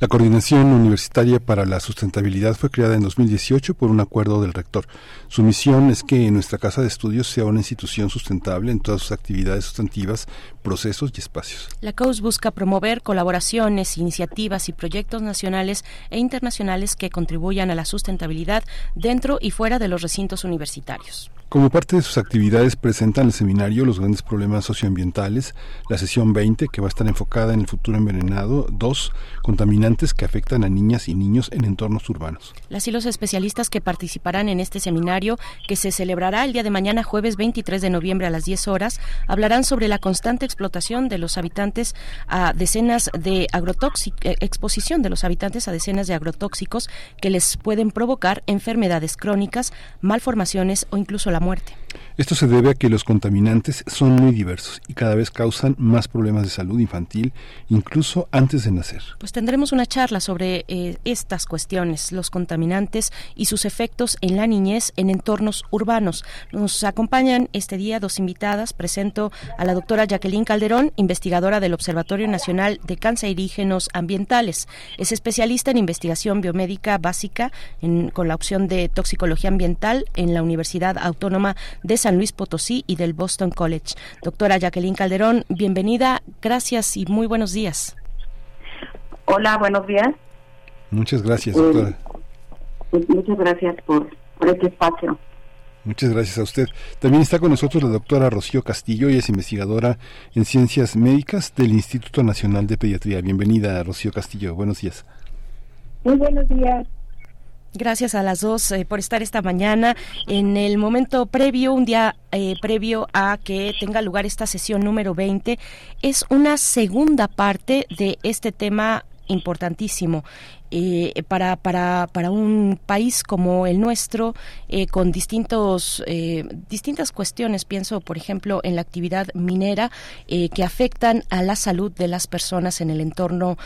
La Coordinación Universitaria para la Sustentabilidad fue creada en 2018 por un acuerdo del rector. Su misión es que nuestra casa de estudios sea una institución sustentable en todas sus actividades sustantivas, procesos y espacios. La COUS busca promover colaboraciones, iniciativas y proyectos nacionales e internacionales que contribuyan a la sustentabilidad dentro y fuera de los recintos universitarios. Como parte de sus actividades presentan el seminario Los grandes problemas socioambientales, la sesión 20 que va a estar enfocada en el futuro envenenado, dos que afectan a niñas y niños en entornos urbanos. Las y los especialistas que participarán en este seminario, que se celebrará el día de mañana jueves 23 de noviembre a las 10 horas, hablarán sobre la constante explotación de los habitantes a decenas de agrotóxicos, eh, exposición de los habitantes a decenas de agrotóxicos que les pueden provocar enfermedades crónicas, malformaciones o incluso la muerte. Esto se debe a que los contaminantes son muy diversos y cada vez causan más problemas de salud infantil, incluso antes de nacer. Pues tendremos una charla sobre eh, estas cuestiones, los contaminantes y sus efectos en la niñez en entornos urbanos. Nos acompañan este día dos invitadas. Presento a la doctora Jacqueline Calderón, investigadora del Observatorio Nacional de Cancerígenos Ambientales. Es especialista en investigación biomédica básica con la opción de toxicología ambiental en la Universidad Autónoma de San Luis Potosí y del Boston College. Doctora Jacqueline Calderón, bienvenida, gracias y muy buenos días. Hola, buenos días. Muchas gracias, doctora. Pues, muchas gracias por, por este espacio. Muchas gracias a usted. También está con nosotros la doctora Rocío Castillo, y es investigadora en ciencias médicas del Instituto Nacional de Pediatría. Bienvenida, Rocío Castillo. Buenos días. Muy buenos días. Gracias a las dos eh, por estar esta mañana en el momento previo, un día eh, previo a que tenga lugar esta sesión número 20. Es una segunda parte de este tema importantísimo eh, para, para, para un país como el nuestro, eh, con distintos, eh, distintas cuestiones, pienso, por ejemplo, en la actividad minera, que afectan a la salud de las personas en el entorno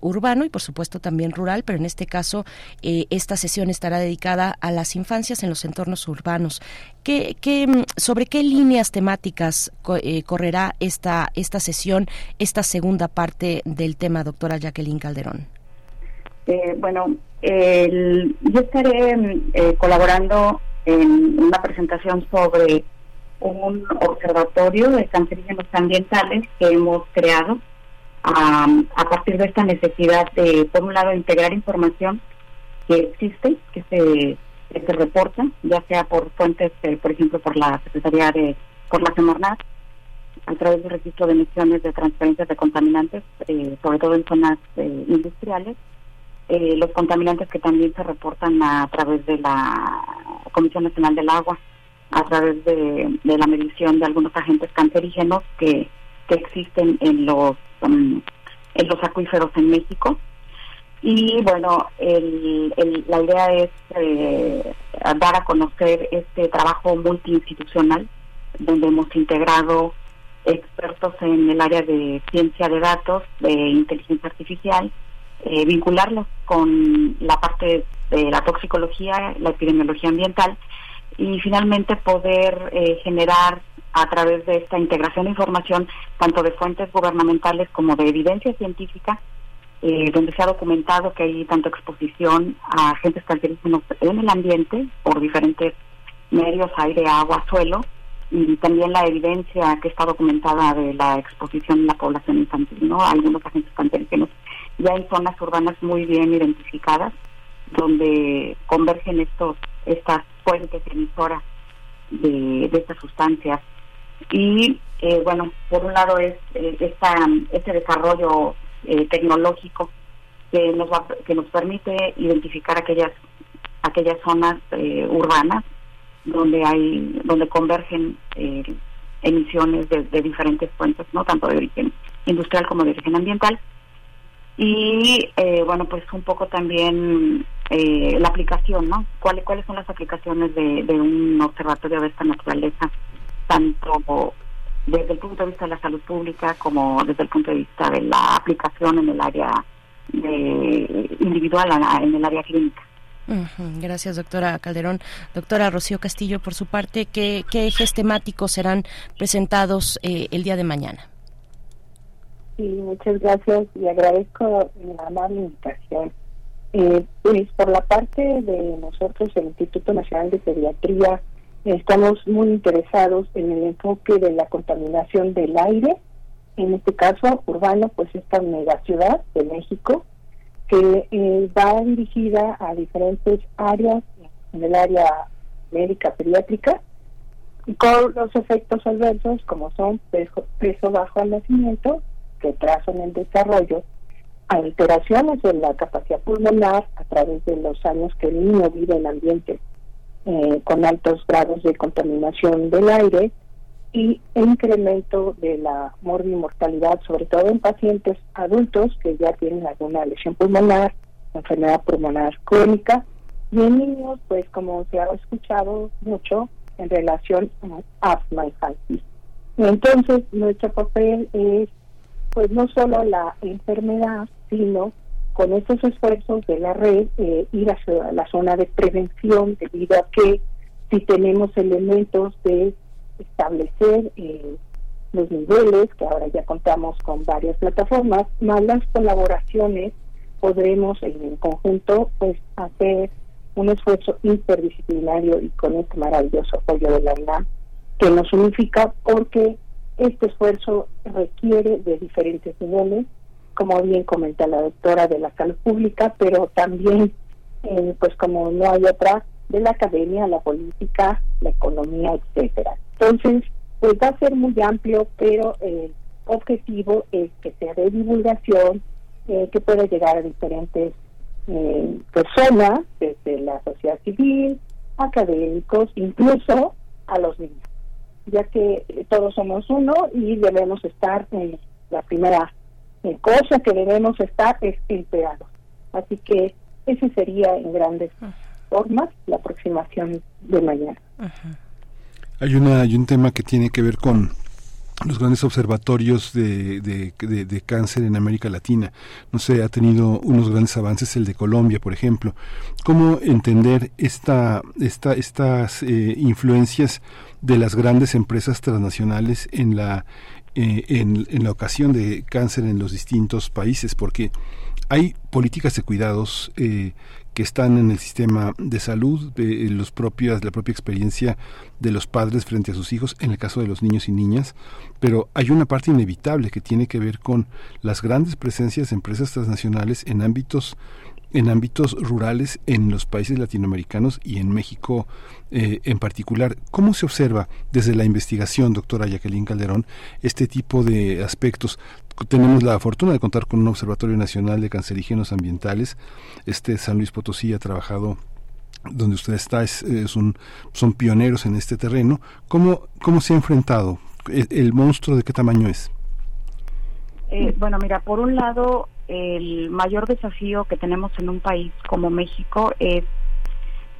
urbano y, por supuesto, también rural, pero en este caso, esta sesión estará dedicada a las infancias en los entornos urbanos. ¿Qué, qué, ¿Sobre qué líneas temáticas correrá esta, esta sesión, esta segunda parte del tema, doctora Jacqueline Calderón? Eh, bueno, yo estaré eh, colaborando en una presentación sobre un observatorio de cancerígenos ambientales que hemos creado a partir de esta necesidad de, por un lado, integrar información que existe, que se, se reporta, ya sea por fuentes, eh, por ejemplo, por la Secretaría de, por la Semarnat, a través del registro de emisiones de transferencias de contaminantes, sobre todo en zonas industriales, eh, los contaminantes que también se reportan a, través de la Comisión Nacional del Agua, a través de, la medición de algunos agentes cancerígenos que, que existen en los um, en los acuíferos en México. Y bueno, el, la idea es eh, dar a conocer este trabajo multiinstitucional, donde hemos integrado expertos en el área de ciencia de datos, de inteligencia artificial, eh, vincularlos con la parte de la toxicología, la epidemiología ambiental y finalmente poder eh, generar a través de esta integración de información tanto de fuentes gubernamentales como de evidencia científica eh, donde se ha documentado que hay tanto exposición a agentes cancerígenos en el ambiente por diferentes medios, aire, agua, suelo, y también la evidencia que está documentada de la exposición en la población infantil, ¿no? algunos agentes cancerígenos ya hay zonas urbanas muy bien identificadas donde convergen estos estas fuentes emisoras de, estas sustancias. Y eh, bueno por un lado es eh, esta, este desarrollo eh, tecnológico que nos va, que nos permite identificar aquellas aquellas zonas urbanas donde hay donde convergen emisiones de, de diferentes fuentes no tanto de origen industrial como de origen ambiental y eh, bueno, pues un poco también eh, la aplicación, ¿no? ¿Cuáles cuáles son las aplicaciones de, de un observatorio de esta naturaleza, tanto desde el punto de vista de la salud pública como desde el punto de vista de la aplicación en el área de, individual, en el área clínica. Gracias, doctora Calderón. Doctora Rocío Castillo, por su parte, ¿qué, qué ejes temáticos serán presentados eh, el día de mañana? Sí, muchas gracias y agradezco la amable invitación. Eh, pues por la parte de nosotros, el Instituto Nacional de Pediatría, estamos muy interesados en el enfoque de la contaminación del aire, en este caso urbano, pues esta ciudad de México, que eh, va dirigida a diferentes áreas en el área médica pediátrica, con los efectos adversos como son peso, peso bajo al nacimiento, retraso en el desarrollo, alteraciones en la capacidad pulmonar a través de los años que el niño vive en ambientes eh, con altos grados de contaminación del aire y incremento de la morbimortalidad, sobre todo en pacientes adultos que ya tienen alguna lesión pulmonar, enfermedad pulmonar crónica, y en niños, pues como se ha escuchado mucho en relación a asma infantil. Entonces, nuestro papel es pues no solo la enfermedad, sino con estos esfuerzos de la red eh, ir hacia la zona de prevención debido a que si tenemos elementos de establecer eh, los niveles, que ahora ya contamos con varias plataformas, más las colaboraciones, podremos en conjunto pues hacer un esfuerzo interdisciplinario y con este maravilloso apoyo de la UNAM que nos unifica porque este esfuerzo requiere de diferentes niveles, como bien comenta la doctora de la salud pública, pero también, eh, pues como no hay otra, de la academia, la política, la economía, etcétera. Entonces, pues va a ser muy amplio, pero el objetivo es que sea de divulgación, eh, que pueda llegar a diferentes eh, personas, desde la sociedad civil, académicos, incluso a los niños ya que todos somos uno y debemos estar en la primera cosa que debemos estar es enterados. Así que ese sería en grandes formas la aproximación de mañana. Hay, una, hay un tema que tiene que ver con los grandes observatorios de, de, cáncer en América Latina. No sé, ha tenido unos grandes avances el de Colombia, por ejemplo. ¿Cómo entender esta, esta, estas eh, influencias de las grandes empresas transnacionales en la, eh, en, en la ocasión de cáncer en los distintos países? Porque hay políticas de cuidados eh, que están en el sistema de salud, de los propios, la propia experiencia de los padres frente a sus hijos, en el caso de los niños y niñas, pero hay una parte inevitable que tiene que ver con las grandes presencias de empresas transnacionales en ámbitos en ámbitos rurales en los países latinoamericanos y en México eh, en particular. ¿Cómo se observa desde la investigación, doctora Jacqueline Calderón, este tipo de aspectos? Tenemos la fortuna de contar con un Observatorio Nacional de Cancerígenos Ambientales. Este San Luis Potosí ha trabajado donde usted está, es, un, son pioneros en este terreno. ¿Cómo, ¿Cómo se ha enfrentado? ¿El, monstruo de qué tamaño es? Eh, bueno, mira, por un lado, el mayor desafío que tenemos en un país como México es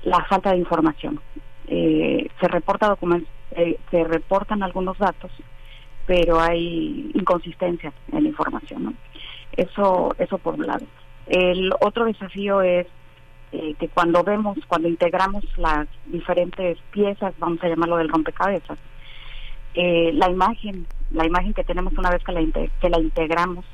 la falta de información. Eh, se reporta eh, se reportan algunos datos, pero hay inconsistencias en la información. Eso, eso por un lado. El otro desafío es eh, que cuando vemos, cuando integramos las diferentes piezas, vamos a llamarlo del rompecabezas, la imagen, la imagen que tenemos una vez que la, que la integramos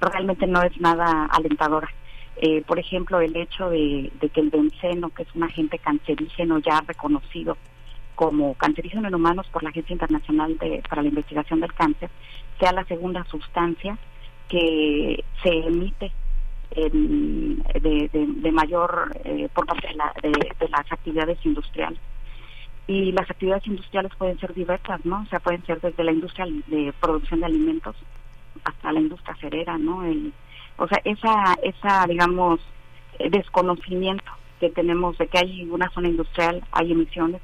realmente no es nada alentadora. Eh, por ejemplo, el hecho de, que el benceno, que es un agente cancerígeno ya reconocido como cancerígeno en humanos por la Agencia Internacional para la Investigación del Cáncer, sea la segunda sustancia que se emite de, mayor eh, por parte de, de, las actividades industriales. Y las actividades industriales pueden ser diversas, ¿no? O sea, pueden ser desde la industria de producción de alimentos hasta la industria cerera, ¿no? El, o sea, esa, esa, digamos, eh, desconocimiento que tenemos de que hay una zona industrial, hay emisiones,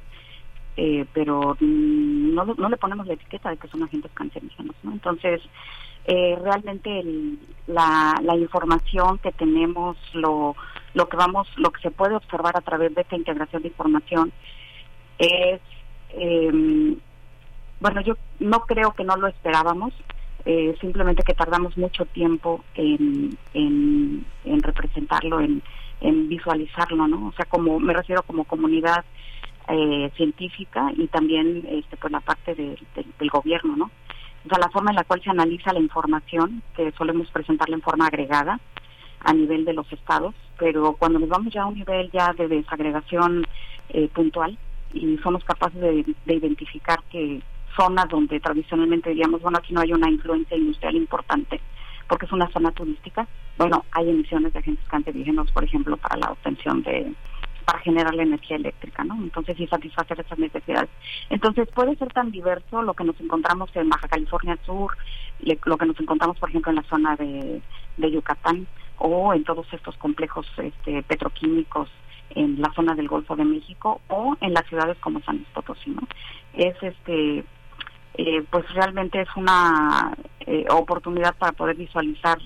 eh, pero no, no le ponemos la etiqueta de que son agentes cancerígenos, ¿no? Entonces, eh, realmente la, la información que tenemos, lo, lo que vamos, lo que se puede observar a través de esta integración de información es, eh, bueno, yo no creo que no lo esperábamos, eh, simplemente que tardamos mucho tiempo en, en, en representarlo, en, en visualizarlo, ¿no? O sea, como me refiero como comunidad eh, científica y también este, pues la parte de, del gobierno, ¿no? O sea, la forma en la cual se analiza la información, que solemos presentarla en forma agregada a nivel de los estados, pero cuando nos vamos ya a un nivel ya de desagregación eh, puntual y somos capaces de, de identificar que zonas donde tradicionalmente diríamos, bueno, aquí no hay una influencia industrial importante, porque es una zona turística, bueno, hay emisiones de agentes cancerígenos, por ejemplo, para la obtención de, para generar la energía eléctrica, ¿no? Entonces, y satisfacer esas necesidades. Entonces, puede ser tan diverso lo que nos encontramos en Baja California Sur, lo que nos encontramos, por ejemplo, en la zona de, Yucatán o en todos estos complejos este, petroquímicos en la zona del Golfo de México o en las ciudades como San Potosí, ¿no? Es este eh, pues realmente es una eh, oportunidad para poder visualizar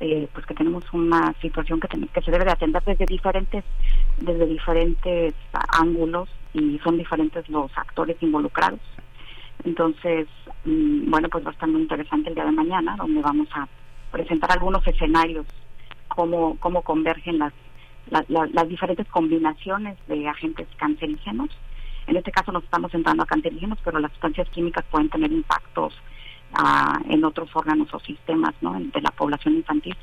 eh, pues que tenemos una situación que, que se debe de atender desde diferentes desde diferentes ángulos y son diferentes los actores involucrados. Entonces mm, bueno pues va a estar muy interesante el día de mañana donde vamos a presentar algunos escenarios cómo cómo convergen las las diferentes combinaciones de agentes cancerígenos. En este caso nos estamos centrando a cancerígenos pero las sustancias químicas pueden tener impactos en otros órganos o sistemas ¿no? de la población infantil.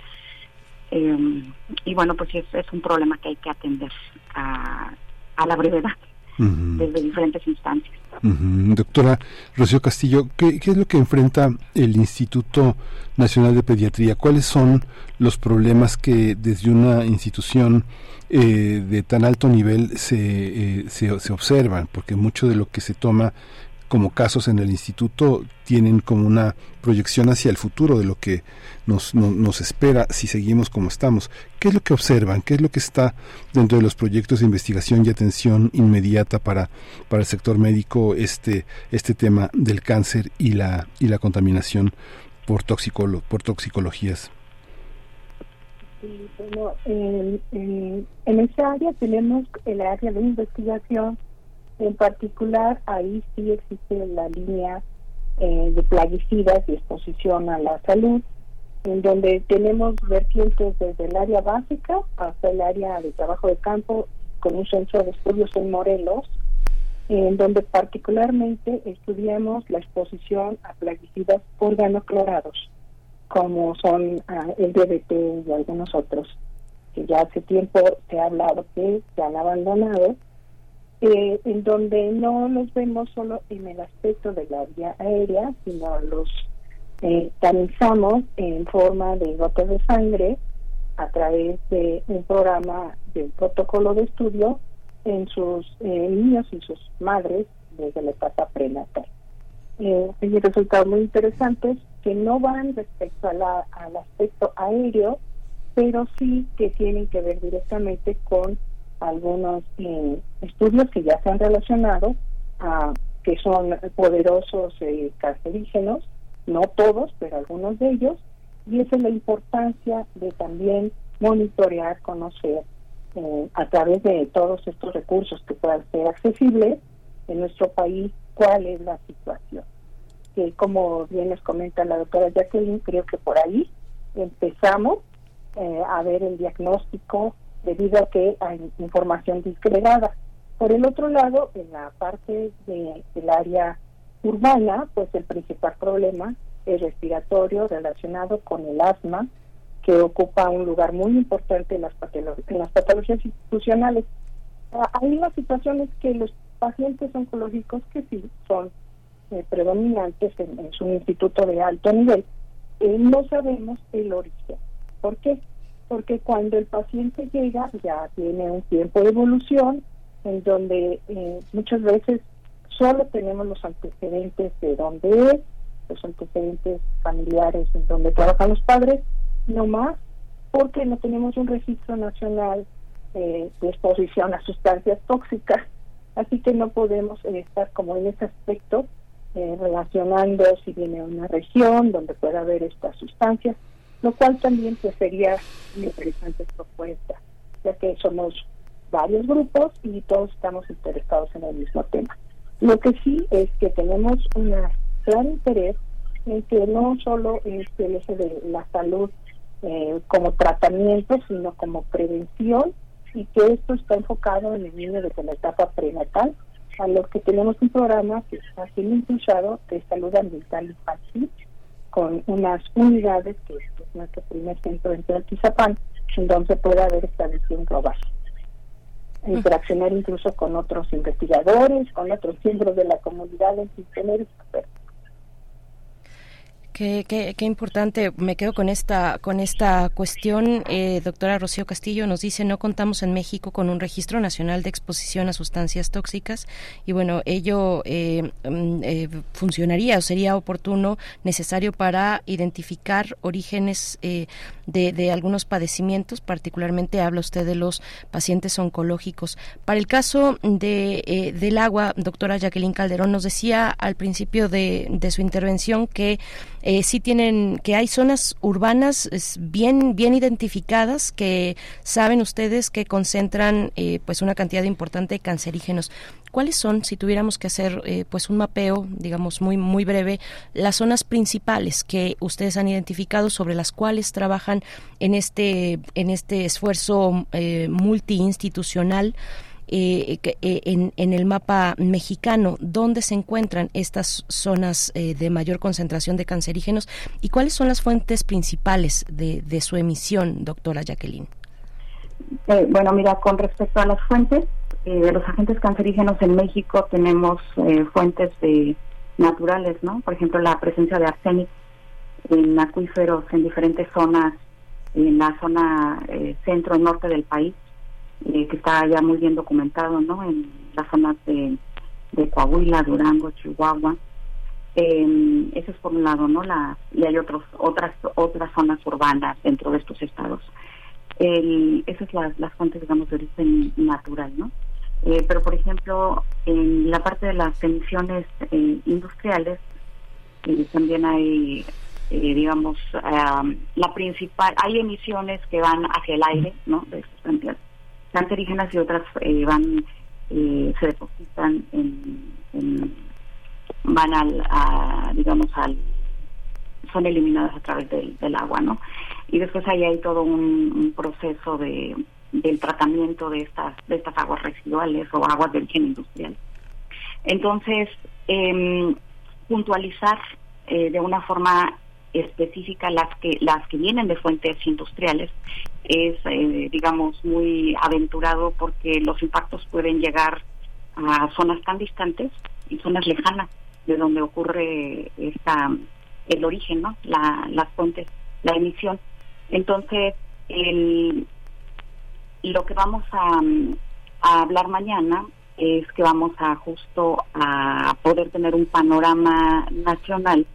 Eh, y bueno, pues es, es un problema que hay que atender a, a la brevedad desde diferentes instancias. Doctora Rocío Castillo, ¿qué, ¿qué, es lo que enfrenta el Instituto Nacional de Pediatría? ¿Cuáles son los problemas que desde una institución eh, de tan alto nivel se, eh, se, se, observan? Porque mucho de lo que se toma como casos en el instituto tienen como una proyección hacia el futuro de lo que nos, nos espera si seguimos como estamos. ¿Qué es lo que observan? ¿Qué es lo que está dentro de los proyectos de investigación y atención inmediata para, para el sector médico este, este tema del cáncer y la, y la contaminación por, toxicolo, por toxicologías? Bueno, en, en, en esa área tenemos el área de investigación en particular, ahí sí existe la línea eh, de plaguicidas y exposición a la salud, en donde tenemos vertientes desde el área básica hasta el área de trabajo de campo con un centro de estudios en Morelos, en donde particularmente estudiamos la exposición a plaguicidas organoclorados, como son ah, el DDT y algunos otros, que ya hace tiempo se ha hablado que se han abandonado eh, en donde no los vemos solo en el aspecto de la vía aérea, sino los eh, en forma de gotas de sangre a través de un programa de protocolo de estudio en sus eh, niños y sus madres desde la etapa prenatal. Eh, hay resultados muy interesantes que no van respecto a al aspecto aéreo, pero sí que tienen que ver directamente con algunos eh, estudios que ya se han relacionado a que son poderosos eh, cancerígenos, no todos, pero algunos de ellos, y esa es la importancia de también monitorear, conocer eh, a través de todos estos recursos que puedan ser accesibles en nuestro país cuál es la situación. Que como bien les comenta la doctora Jacqueline, creo que por ahí empezamos eh, a ver el diagnóstico debido a que hay información disgregada. Por el otro lado, en la parte de, del área urbana, pues el principal problema es respiratorio relacionado con el asma, que ocupa un lugar muy importante en las, en las patologías institucionales. Ah, hay una situación es que los pacientes oncológicos que sí son eh, predominantes en, su instituto de alto nivel, eh, no sabemos el origen. ¿Por qué? Porque cuando el paciente llega ya tiene un tiempo de evolución en donde eh, muchas veces solo tenemos los antecedentes de dónde es, los antecedentes familiares en donde trabajan los padres, no más, porque no tenemos un registro nacional eh, de exposición a sustancias tóxicas, así que no podemos estar como en ese aspecto eh, relacionando si viene a una región donde pueda haber estas sustancias lo cual también pues, sería una interesante propuesta. ya que somos varios grupos y todos estamos interesados en el mismo tema. Lo que sí es que tenemos un gran interés en que no solo es el eje de la salud eh, como tratamiento, sino como prevención y que esto está enfocado en el niño desde la etapa prenatal, a lo que tenemos un programa que está siendo impulsado de salud ambiental infantil con unas unidades que es nuestro primer centro en Teotihuacán, en donde puede haber esta visión global. Interaccionar incluso con otros investigadores, con otros miembros de la comunidad en tener expertos Qué, qué, importante, me quedo con esta, con esta cuestión. Eh, doctora Rocío Castillo nos dice, no contamos en México con un registro nacional de exposición a sustancias tóxicas y bueno, ello eh, mm, eh, funcionaría o sería oportuno, necesario para identificar orígenes de, de, algunos padecimientos, particularmente habla usted de los pacientes oncológicos. Para el caso de, del agua, doctora Jacqueline Calderón nos decía al principio de, de su intervención que eh, sí tienen que hay zonas urbanas bien bien identificadas que saben ustedes que concentran eh, pues una cantidad importante de cancerígenos. Cuáles son si tuviéramos que hacer eh, pues un mapeo digamos muy muy breve las zonas principales que ustedes han identificado sobre las cuales trabajan en este en este esfuerzo eh, multiinstitucional eh, eh, en, en, el mapa mexicano, dónde se encuentran estas zonas eh, de mayor concentración de cancerígenos y cuáles son las fuentes principales de, de su emisión, doctora Jacqueline. bueno, mira, con respecto a las fuentes de los agentes cancerígenos en México, tenemos fuentes de naturales, ¿no? Por ejemplo, la presencia de arsénico en acuíferos en diferentes zonas, en la zona centro-norte del país, eh, que está ya muy bien documentado ¿no? en las zonas de, Coahuila, Durango, Chihuahua. Eh, eso es por un lado, ¿no? La, y hay otros, otras, otras zonas urbanas dentro de estos estados. El, esas son las, las fuentes, digamos, de origen natural, ¿no? Eh, pero, por ejemplo, en la parte de las emisiones eh, industriales, también hay, digamos, la principal, hay emisiones que van hacia el aire, ¿no? De sustancias cancerígenas y otras eh, van eh, se depositan en, van al a, digamos al son eliminadas a través del, agua no y después ahí hay todo un, proceso de del tratamiento de estas de estas aguas residuales o aguas de origen industrial. Entonces eh, puntualizar eh, de una forma específica las que las que vienen de fuentes industriales es eh, digamos muy aventurado porque los impactos pueden llegar a zonas tan distantes y zonas lejanas de donde ocurre esta el origen no la, las fuentes la emisión. Entonces el, lo que vamos a, a hablar mañana es que vamos a justo a poder tener un panorama nacional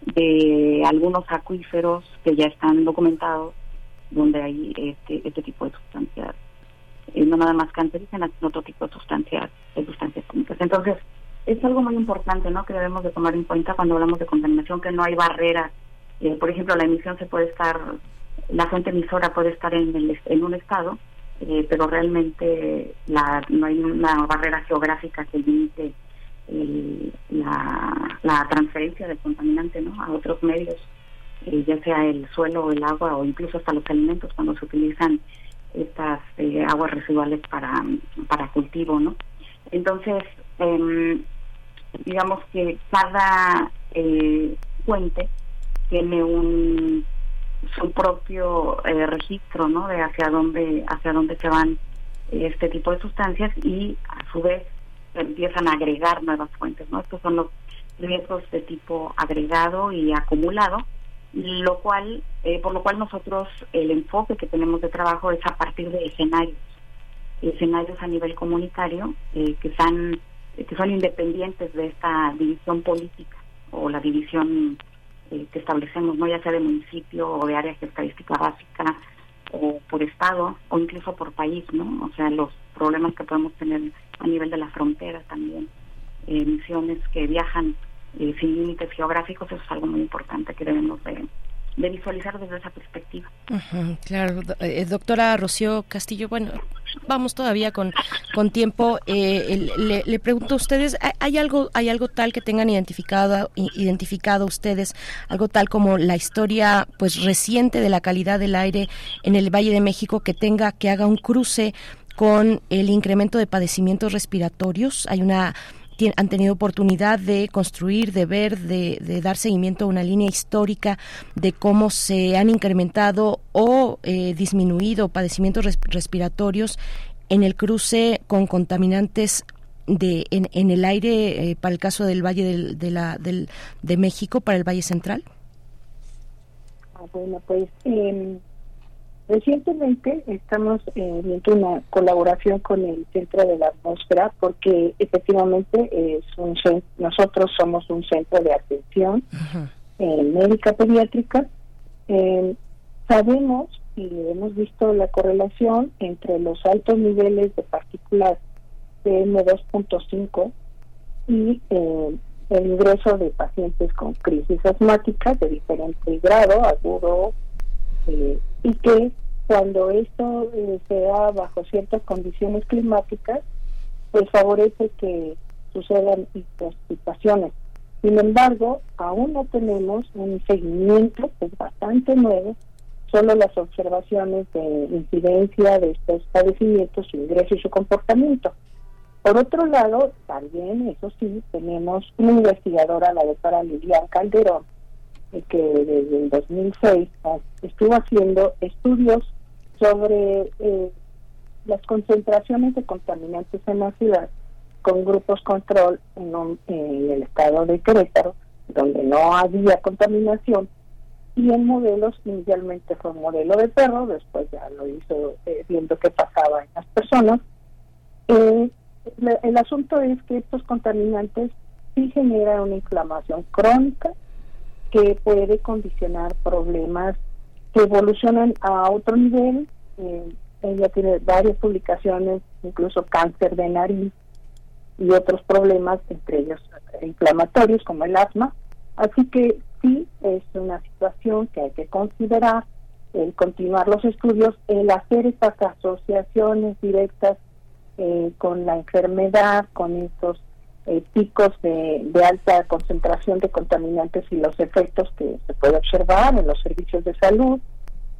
de algunos acuíferos que ya están documentados donde hay este, este tipo de sustancias, eh, no nada más cancerígenas, sino otro tipo de sustancias, de sustancias químicas. Entonces, es algo muy importante ¿no? que debemos de tomar en cuenta cuando hablamos de contaminación, que no hay barreras. Eh, por ejemplo, la emisión se puede estar, la fuente emisora puede estar en, el, en un estado, eh, pero realmente la, no hay una barrera geográfica que limite la, la, transferencia del contaminante ¿no? a otros medios, eh, ya sea el suelo o el agua o incluso hasta los alimentos cuando se utilizan estas eh, aguas residuales para, para cultivo. ¿no? Entonces, em, digamos que cada eh, fuente tiene un su propio registro no de hacia dónde hacia dónde se van este tipo de sustancias y a su vez empiezan a agregar nuevas fuentes, ¿no? Estos son los riesgos de tipo agregado y acumulado, lo cual, eh, por lo cual nosotros el enfoque que tenemos de trabajo es a partir de escenarios, escenarios a nivel comunitario eh, que están que son independientes de esta división política o la división eh, que establecemos, no ya sea de municipio o de área estadística básica o por estado o incluso por país, ¿no? O sea, los problemas que podemos tener a nivel de la frontera también, eh, misiones que viajan eh, sin límites geográficos, eso es algo muy importante que debemos de, visualizar desde esa perspectiva. claro, eh, doctora Rocío Castillo, bueno, vamos todavía con, con tiempo. Eh, le, pregunto a ustedes, ¿hay algo, hay algo tal que tengan identificado, identificado ustedes, algo tal como la historia pues reciente de la calidad del aire en el Valle de México que tenga, que haga un cruce con el incremento de padecimientos respiratorios? Hay una han tenido oportunidad de construir, de ver, de, dar seguimiento a una línea histórica de cómo se han incrementado o eh, disminuido padecimientos respiratorios en el cruce con contaminantes de, en, el aire eh, para el caso del Valle del, de, la, del, de México, para el Valle Central? Ah, bueno, pues em, Recientemente estamos eh, viendo una colaboración con el Centro de la Atmósfera porque efectivamente es un nosotros somos un centro de atención médica pediátrica. Eh, sabemos y hemos visto la correlación entre los altos niveles de partículas PM2.5 y eh, el ingreso de pacientes con crisis asmáticas de diferente grado, agudo, eh, y que cuando esto eh, se da bajo ciertas condiciones climáticas, pues favorece que sucedan estas situaciones. Sin embargo, aún no tenemos un seguimiento pues, bastante nuevo, solo las observaciones de incidencia de estos padecimientos, su ingreso y su comportamiento. Por otro lado, también, eso sí, tenemos una investigadora, la doctora Lilian Calderón, que desde el 2006 estuvo haciendo estudios sobre eh, las concentraciones de contaminantes en la ciudad con grupos control en, el estado de Querétaro, donde no había contaminación, y en modelos inicialmente fue un modelo de perro, después ya lo hizo eh, viendo qué pasaba en las personas. Eh, el asunto es que estos contaminantes sí generan una inflamación crónica que puede condicionar problemas que evolucionan a otro nivel. Eh, ella tiene varias publicaciones, incluso cáncer de nariz y otros problemas, entre ellos inflamatorios como el asma. Así que sí es una situación que hay que considerar, el continuar los estudios, el hacer estas asociaciones directas eh, con la enfermedad, con estos eh, picos de, alta concentración de contaminantes y los efectos que se puede observar en los servicios de salud.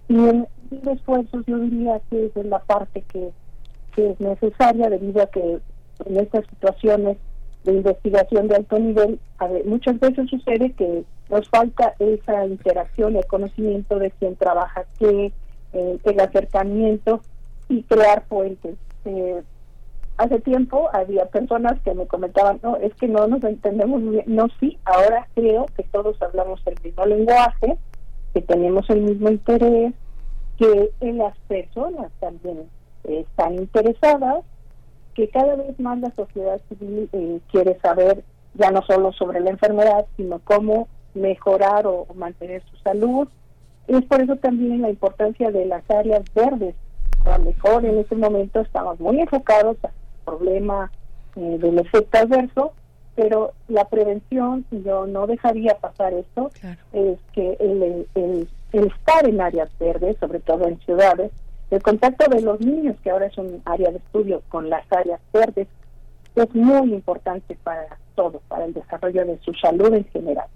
Y en esfuerzos yo diría que es la parte que, que es necesaria debido a que en estas situaciones de investigación de alto nivel, muchas veces sucede que nos falta esa interacción, el conocimiento de quién trabaja qué, eh, el acercamiento y crear puentes. Eh, hace tiempo había personas que me comentaban, no, es que no nos entendemos bien. No, sí, ahora creo que todos hablamos el mismo lenguaje, que tenemos el mismo interés, que las personas también están interesadas, que cada vez más la sociedad civil eh, quiere saber ya no solo sobre la enfermedad, sino cómo mejorar o mantener su salud. Es por eso también la importancia de las áreas verdes. A lo mejor en este momento estamos muy enfocados problema eh, del efecto adverso, pero la prevención, yo no dejaría pasar esto, es que el, el, estar en áreas verdes, sobre todo en ciudades, el contacto de los niños, que ahora es un área de estudio con las áreas verdes, es muy importante para todo, para el desarrollo de su salud en general.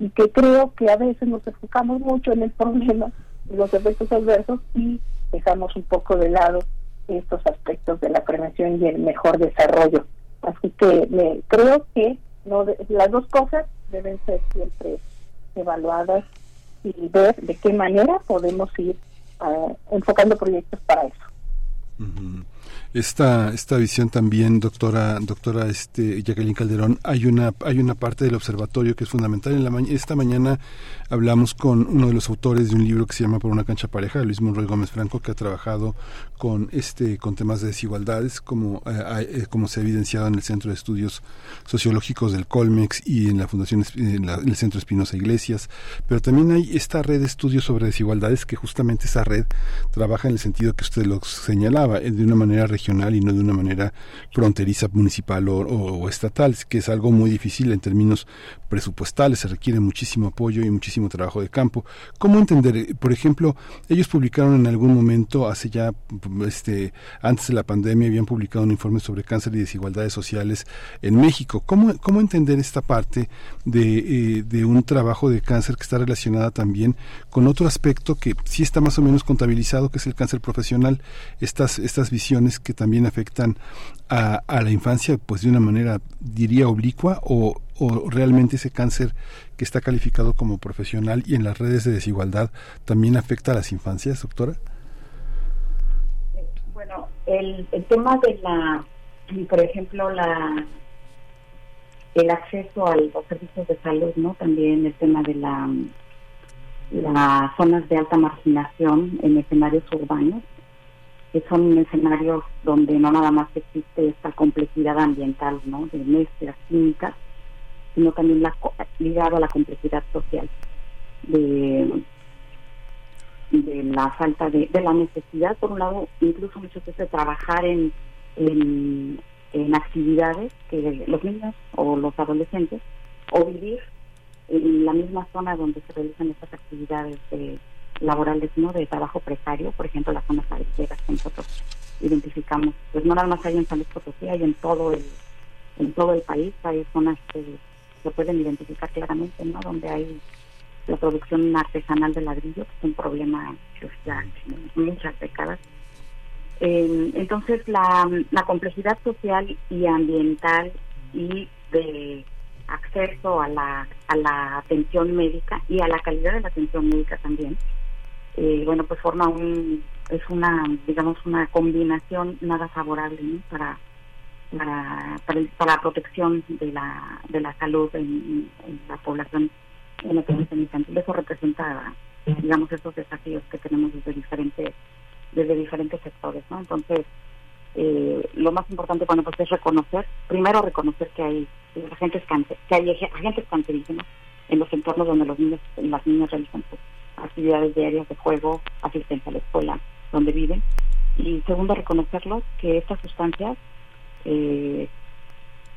Y que creo que a veces nos enfocamos mucho en el problema, los efectos adversos, y dejamos un poco de lado estos aspectos de la prevención y el mejor desarrollo. Así que me, creo que no las dos cosas deben ser siempre evaluadas y ver de qué manera podemos ir uh, enfocando proyectos para eso esta esta visión también doctora doctora este Jacqueline Calderón hay una hay una parte del observatorio que es fundamental. En la esta mañana hablamos con uno de los autores de un libro que se llama por una cancha pareja Luis Monroy Gómez Franco que ha trabajado con este con temas de desigualdades como eh, eh, como se ha evidenciado en el Centro de Estudios Sociológicos del Colmex y en la Fundación en, el Centro Espinosa Iglesias. Pero también hay esta red de estudios sobre desigualdades que justamente esa red trabaja en el sentido que usted lo señalaba eh, de una manera regional y no de una manera fronteriza municipal o, o estatal, que es algo muy difícil en términos presupuestales, se requiere muchísimo apoyo y muchísimo trabajo de campo. ¿Cómo entender? Por ejemplo, ellos publicaron en algún momento, hace ya, este, antes de la pandemia, habían publicado un informe sobre cáncer y desigualdades sociales en México. ¿Cómo, cómo entender esta parte de, eh, de un trabajo de cáncer que está relacionada también con otro aspecto que sí está más o menos contabilizado, que es el cáncer profesional? Estas, estas visiones que también afectan a, a la infancia, pues de una manera, diría, oblicua o, realmente ese cáncer que está calificado como profesional y en las redes de desigualdad también afecta a las infancias, doctora? Bueno, el, el tema de la, por ejemplo, la el acceso a los servicios de salud, ¿no? También el tema de la las zonas de alta marginación en escenarios urbanos, que son escenarios donde no nada más existe esta complejidad ambiental, ¿no? De mezclas químicas, sino también la, ligado a la complejidad social de, la falta de, de la necesidad, por un lado, incluso muchas veces de trabajar en, en, en actividades que los niños o los adolescentes, o vivir en la misma zona donde se realizan estas actividades de, laborales, ¿no? De trabajo precario, por ejemplo, las zonas agrícolas que nosotros identificamos. Pues no nada más hay en San Luis Potosí, hay en todo el en todo el país, hay zonas que se pueden identificar claramente, ¿no? Donde hay la producción artesanal de ladrillo, que es un problema que ya muchas décadas. Eh, entonces, la, la complejidad social y ambiental y de acceso a la, a la atención médica y a la calidad de la atención médica también, eh, bueno, pues forma un, es una, digamos, una combinación nada favorable para para, para, la protección de la, de la salud en, la población en la población infantil. Eso representa, digamos, estos desafíos que tenemos desde diferentes, desde diferentes sectores, ¿no? Entonces, eh, lo más importante, bueno, pues es reconocer, primero reconocer que hay agentes cáncer, que hay agentes cancerígenos en los entornos donde los niños las niñas realizan sus actividades diarias de juego, asistencia a la escuela, donde viven. Y segundo, reconocerlo que estas sustancias eh,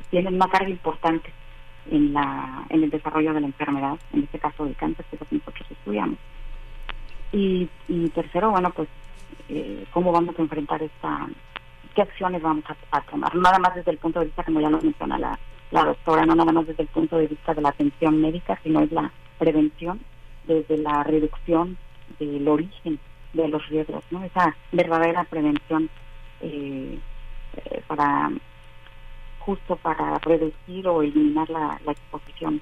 tienen una carga importante en, la, en el desarrollo de la enfermedad, en este caso del cáncer, que es lo que nosotros estudiamos. Y, y tercero, bueno, pues, eh, ¿cómo vamos a enfrentar esta, qué acciones vamos a, tomar? Nada más desde el punto de vista, como ya lo menciona la, la doctora, no nada más desde el punto de vista de la atención médica, sino es la prevención, desde la reducción del origen de los riesgos, ¿no? Esa verdadera prevención eh, eh, para justo para reducir o eliminar la, exposición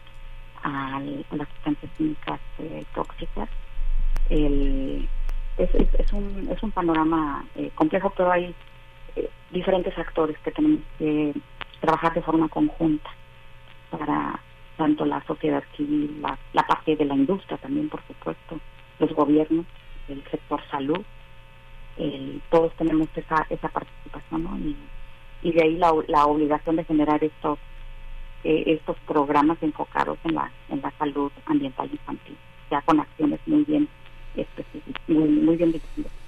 a, las sustancias químicas eh, tóxicas. El, es, un, es un panorama eh, complejo, pero hay diferentes actores que tenemos que trabajar de forma conjunta para tanto la sociedad civil, la, parte de la industria también, por supuesto, los gobiernos, el sector salud, todos tenemos esa, esa participación, ¿no? Y, y de ahí la, la obligación de generar estos eh, estos programas enfocados en la en la salud ambiental infantil, ya con acciones muy bien específicas, muy, muy bien definidas.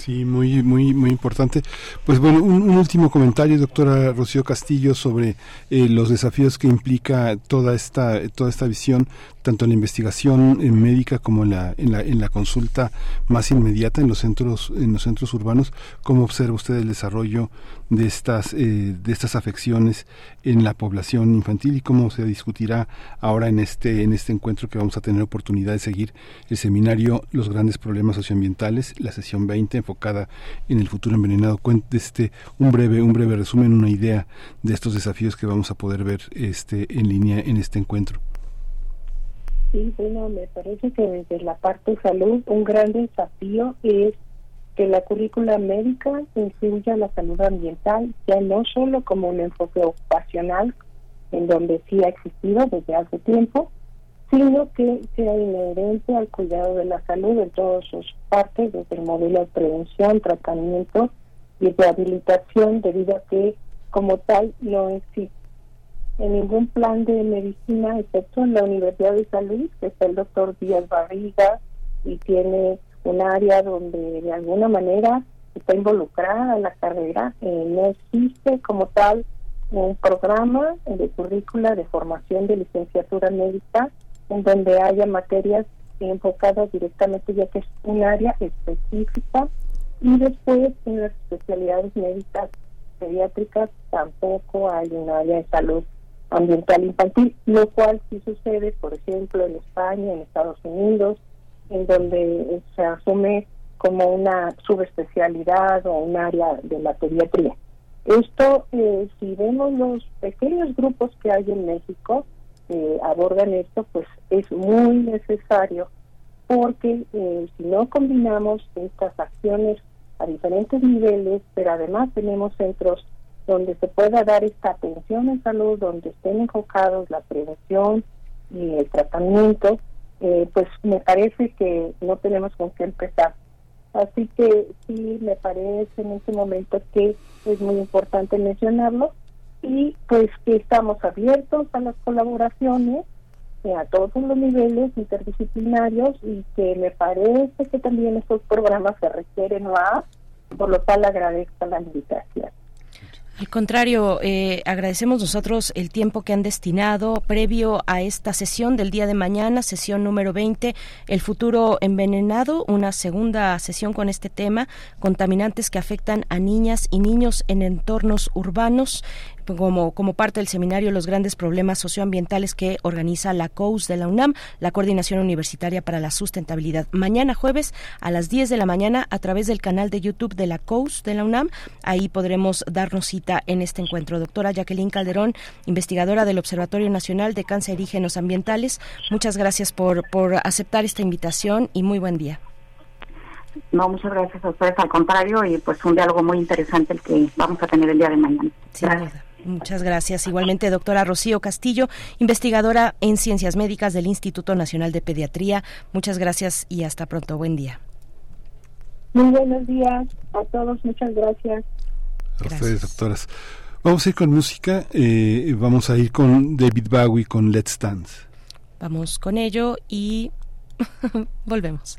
Sí, muy, muy, muy importante. Pues bueno, un, último comentario, doctora Rocío Castillo, sobre eh, los desafíos que implica toda esta, toda esta visión, tanto en la investigación en médica como en la, en la, en la consulta más inmediata en los centros, en los centros urbanos. ¿Cómo observa usted el desarrollo de estas, eh, de estas afecciones en la población infantil y cómo se discutirá ahora en este, en este encuentro que vamos a tener oportunidad de seguir el seminario Los grandes problemas socioambientales, la sesión 20 enfocada en el futuro envenenado. Cuente este un breve un breve resumen, una idea de estos desafíos que vamos a poder ver este en línea en este encuentro. Sí, bueno, me parece que desde la parte salud un gran desafío es que la currícula médica incluya la salud ambiental, ya no solo como un enfoque ocupacional, en donde sí ha existido desde hace tiempo, sino que sea inherente al cuidado de la salud en todas sus partes, desde el modelo de prevención, tratamiento y rehabilitación, debido a que como tal no existe en ningún plan de medicina, excepto en la Universidad de Salud, que está el doctor Díaz Barriga y tiene un área donde de alguna manera está involucrada en la carrera. Eh, no existe como tal un programa de currícula de formación de licenciatura médica en donde haya materias enfocadas directamente, ya que es un área específica, y después en las especialidades médicas pediátricas tampoco hay un área de salud ambiental infantil, lo cual sí sucede, por ejemplo, en España, en Estados Unidos, en donde se asume como una subespecialidad o un área de la pediatría. Esto, eh, si vemos los pequeños grupos que hay en México, eh, abordan esto, pues es muy necesario porque eh, si no combinamos estas acciones a diferentes niveles, pero además tenemos centros donde se pueda dar esta atención en salud, donde estén enfocados la prevención y el tratamiento, eh, pues me parece que no tenemos con qué empezar. Así que sí me parece en este momento que es muy importante mencionarlo y pues que estamos abiertos a las colaboraciones eh, a todos los niveles interdisciplinarios y que me parece que también estos programas se requieren más, por lo cual agradezco la invitación. Al contrario, eh, agradecemos nosotros el tiempo que han destinado previo a esta sesión del día de mañana, sesión número 20, El futuro envenenado, una segunda sesión con este tema, contaminantes que afectan a niñas y niños en entornos urbanos como, como parte del seminario Los grandes problemas socioambientales que organiza la COUS de la UNAM, la Coordinación Universitaria para la Sustentabilidad. Mañana jueves a las 10 de la mañana a través del canal de YouTube de la COUS de la UNAM. Ahí podremos darnos cita en este encuentro. Doctora Jacqueline Calderón, investigadora del Observatorio Nacional de Cancerígenos Ambientales, muchas gracias por, por aceptar esta invitación y muy buen día. No, muchas gracias a ustedes. Al contrario, y pues un diálogo muy interesante el que vamos a tener el día de mañana. Muchas gracias. Igualmente, doctora Rocío Castillo, investigadora en Ciencias Médicas del Instituto Nacional de Pediatría. Muchas gracias y hasta pronto. Buen día. Muy buenos días a todos. Muchas gracias. A ustedes, doctoras. Vamos a ir con música. Eh, vamos a ir con David Bowie con Let's Dance. Vamos con ello y [LAUGHS] volvemos.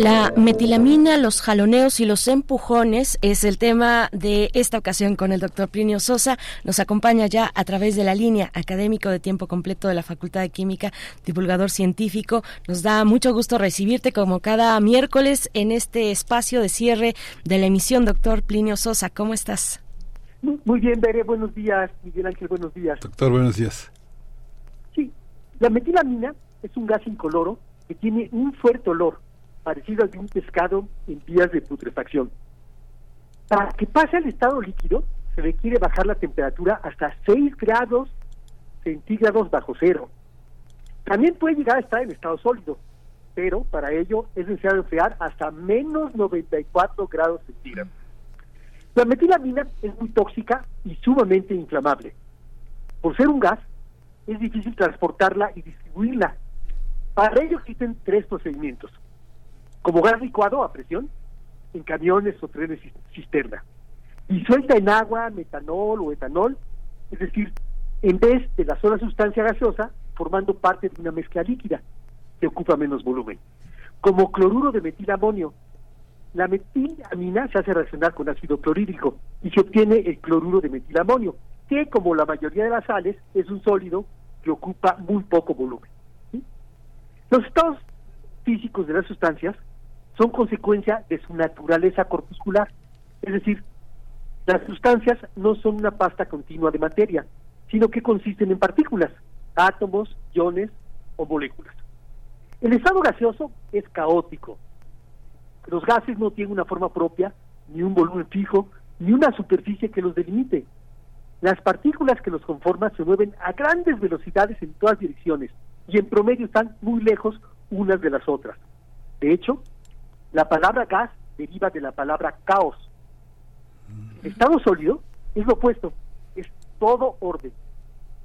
La metilamina, los jaloneos y los empujones es el tema de esta ocasión con el doctor Plinio Sosa. Nos acompaña ya a través de la línea académico de tiempo completo de la Facultad de Química, divulgador científico. Nos da mucho gusto recibirte como cada miércoles en este espacio de cierre de la emisión, doctor Plinio Sosa. ¿Cómo estás? Muy bien, Bere, buenos días. Miguel Ángel, buenos días. Doctor, buenos días. Sí, la metilamina es un gas incoloro que tiene un fuerte olor parecido al de un pescado en vías de putrefacción. Para que pase al estado líquido, se requiere bajar la temperatura hasta 6 grados centígrados bajo cero. También puede llegar a estar en estado sólido, pero para ello es necesario enfriar hasta menos 94 grados centígrados. La metilamina es muy tóxica y sumamente inflamable. Por ser un gas, es difícil transportarla y distribuirla. Para ello existen tres procedimientos como gas licuado a presión en camiones o trenes cisterna. Y suelta en agua, metanol o etanol, es decir, en vez de la sola sustancia gaseosa, formando parte de una mezcla líquida que ocupa menos volumen. Como cloruro de metilamonio, la metilamina se hace reaccionar con ácido clorhídrico y se obtiene el cloruro de metilamonio, que como la mayoría de las sales es un sólido que ocupa muy poco volumen. Los estados físicos de las sustancias son consecuencia de su naturaleza corpuscular. Es decir, las sustancias no son una pasta continua de materia, sino que consisten en partículas, átomos, iones o moléculas. El estado gaseoso es caótico. Los gases no tienen una forma propia, ni un volumen fijo, ni una superficie que los delimite. Las partículas que los conforman se mueven a grandes velocidades en todas direcciones y en promedio están muy lejos unas de las otras. De hecho, la palabra gas deriva de la palabra caos. Estado sólido es lo opuesto, es todo orden.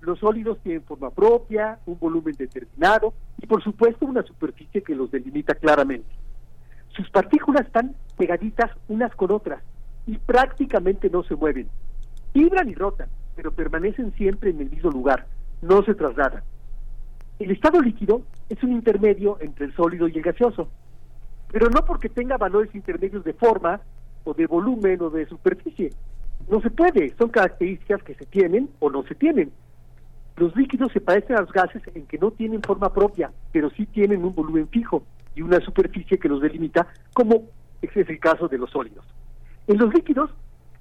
Los sólidos tienen forma propia, un volumen determinado y por supuesto una superficie que los delimita claramente. Sus partículas están pegaditas unas con otras y prácticamente no se mueven. Vibran y rotan, pero permanecen siempre en el mismo lugar, no se trasladan. El estado líquido es un intermedio entre el sólido y el gaseoso pero no porque tenga valores intermedios de forma o de volumen o de superficie. No se puede, son características que se tienen o no se tienen. Los líquidos se parecen a los gases en que no tienen forma propia, pero sí tienen un volumen fijo y una superficie que los delimita, como es el caso de los sólidos. En los líquidos,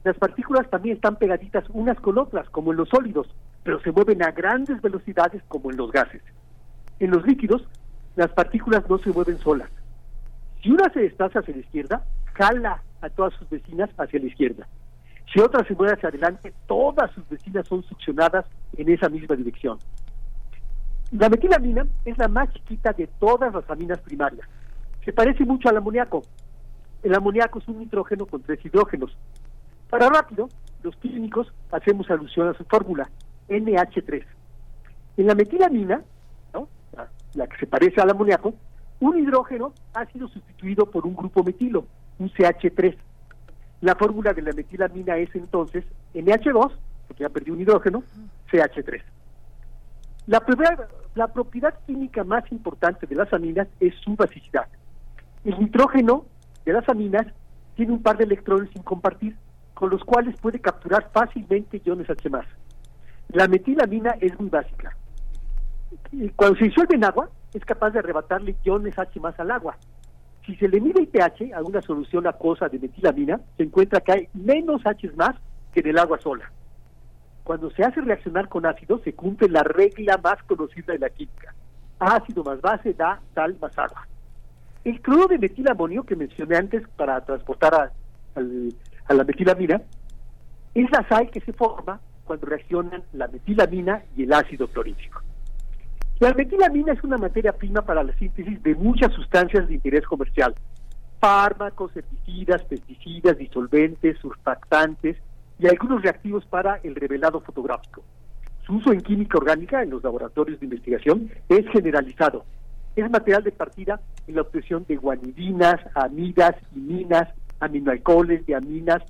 las partículas también están pegaditas unas con otras, como en los sólidos, pero se mueven a grandes velocidades como en los gases. En los líquidos, las partículas no se mueven solas, si una se desplaza hacia la izquierda, jala a todas sus vecinas hacia la izquierda. Si otra se mueve hacia adelante, todas sus vecinas son succionadas en esa misma dirección. La metilamina es la más chiquita de todas las aminas primarias. Se parece mucho al amoníaco. El amoníaco es un nitrógeno con tres hidrógenos. Para rápido, los químicos hacemos alusión a su fórmula, NH3. En la metilamina, la, la que se parece al amoníaco, un hidrógeno ha sido sustituido por un grupo metilo, un CH3. La fórmula de la metilamina es entonces NH2, porque ya perdió un hidrógeno, CH3. La, la propiedad química más importante de las aminas es su basicidad. El nitrógeno de las aminas tiene un par de electrones sin compartir, con los cuales puede capturar fácilmente iones H+. La metilamina es muy básica. Cuando se disuelve en agua, es capaz de arrebatarle iones H más al agua. Si se le mide el pH a una solución acuosa de metilamina, se encuentra que hay menos H más que en el agua sola. Cuando se hace reaccionar con ácido, se cumple la regla más conocida de la química. Ácido más base da sal más agua. El cloro de metilamonio que mencioné antes para transportar a, la metilamina es la sal que se forma cuando reaccionan la metilamina y el ácido clorhídrico. La metilamina es una materia prima para la síntesis de muchas sustancias de interés comercial, fármacos, herbicidas, pesticidas, disolventes, surfactantes y algunos reactivos para el revelado fotográfico. Su uso en química orgánica en los laboratorios de investigación es generalizado. Es material de partida en la obtención de guanidinas, amidas, iminas, aminoalcoholes, diaminas,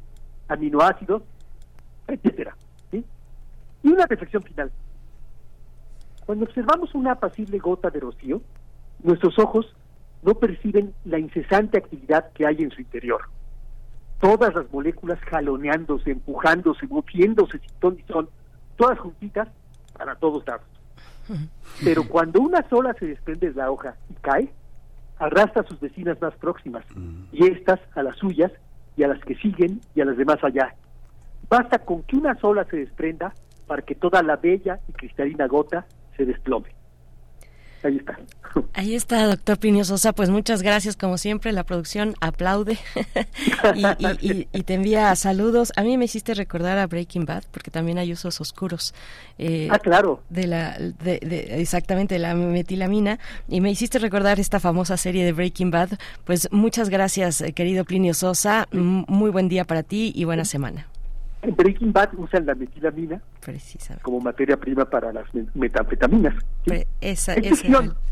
aminoácidos, etcétera. Y una reflexión final. Cuando observamos una apacible gota de rocío, nuestros ojos no perciben la incesante actividad que hay en su interior. Todas las moléculas jaloneándose, empujándose, moviéndose, sin ton y son, todas juntitas para todos lados. Pero [LAUGHS] cuando una sola se desprende de la hoja y cae, arrastra a sus vecinas más próximas, y estas a las suyas, y a las que siguen, y a las demás allá. Basta con que una sola se desprenda para que toda la bella y cristalina gota se desplome. Ahí está. [LAUGHS] Ahí está, doctor Plinio Sosa. Pues muchas gracias, como siempre. La producción aplaude [LAUGHS] y, te envía saludos. A mí me hiciste recordar a Breaking Bad, porque también hay usos oscuros. Eh, ah, claro. De la, de, exactamente, la metilamina. Y me hiciste recordar esta famosa serie de Breaking Bad. Pues muchas gracias, eh, querido Plinio Sosa. Muy buen día para ti y buena semana. En Breaking Bad usan la metilamina como materia prima para las metanfetaminas. Esa, es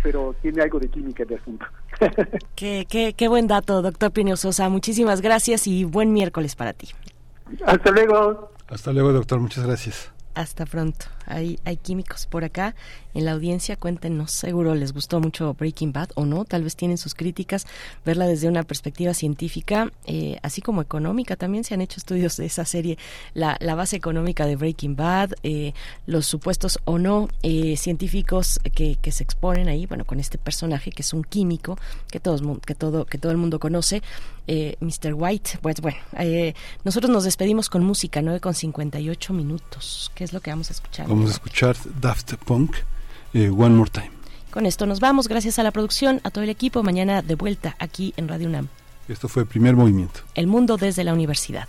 pero tiene algo de química de asunto. [LAUGHS] qué, qué, qué buen dato, doctor Pino Sosa. Muchísimas gracias y buen miércoles para ti. Hasta luego. Hasta luego, doctor. Muchas gracias. Hasta pronto. Hay, hay químicos por acá en la audiencia. Cuéntenos, seguro les gustó mucho Breaking Bad o no. Tal vez tienen sus críticas. Verla desde una perspectiva científica, eh, así como económica. También se han hecho estudios de esa serie. La, la base económica de Breaking Bad, eh, los supuestos o no eh, científicos que, se exponen ahí. Bueno, con este personaje que es un químico que, todos, que, todo, que todo el mundo conoce. Mr. White. Pues bueno, nosotros nos despedimos con música, 9 con 58 minutos. ¿Qué es lo que vamos a escuchar? Vamos a escuchar Daft Punk, eh, One More Time. Con esto nos vamos, gracias a la producción, a todo el equipo, mañana de vuelta aquí en Radio UNAM. Esto fue el primer movimiento. El mundo desde la universidad.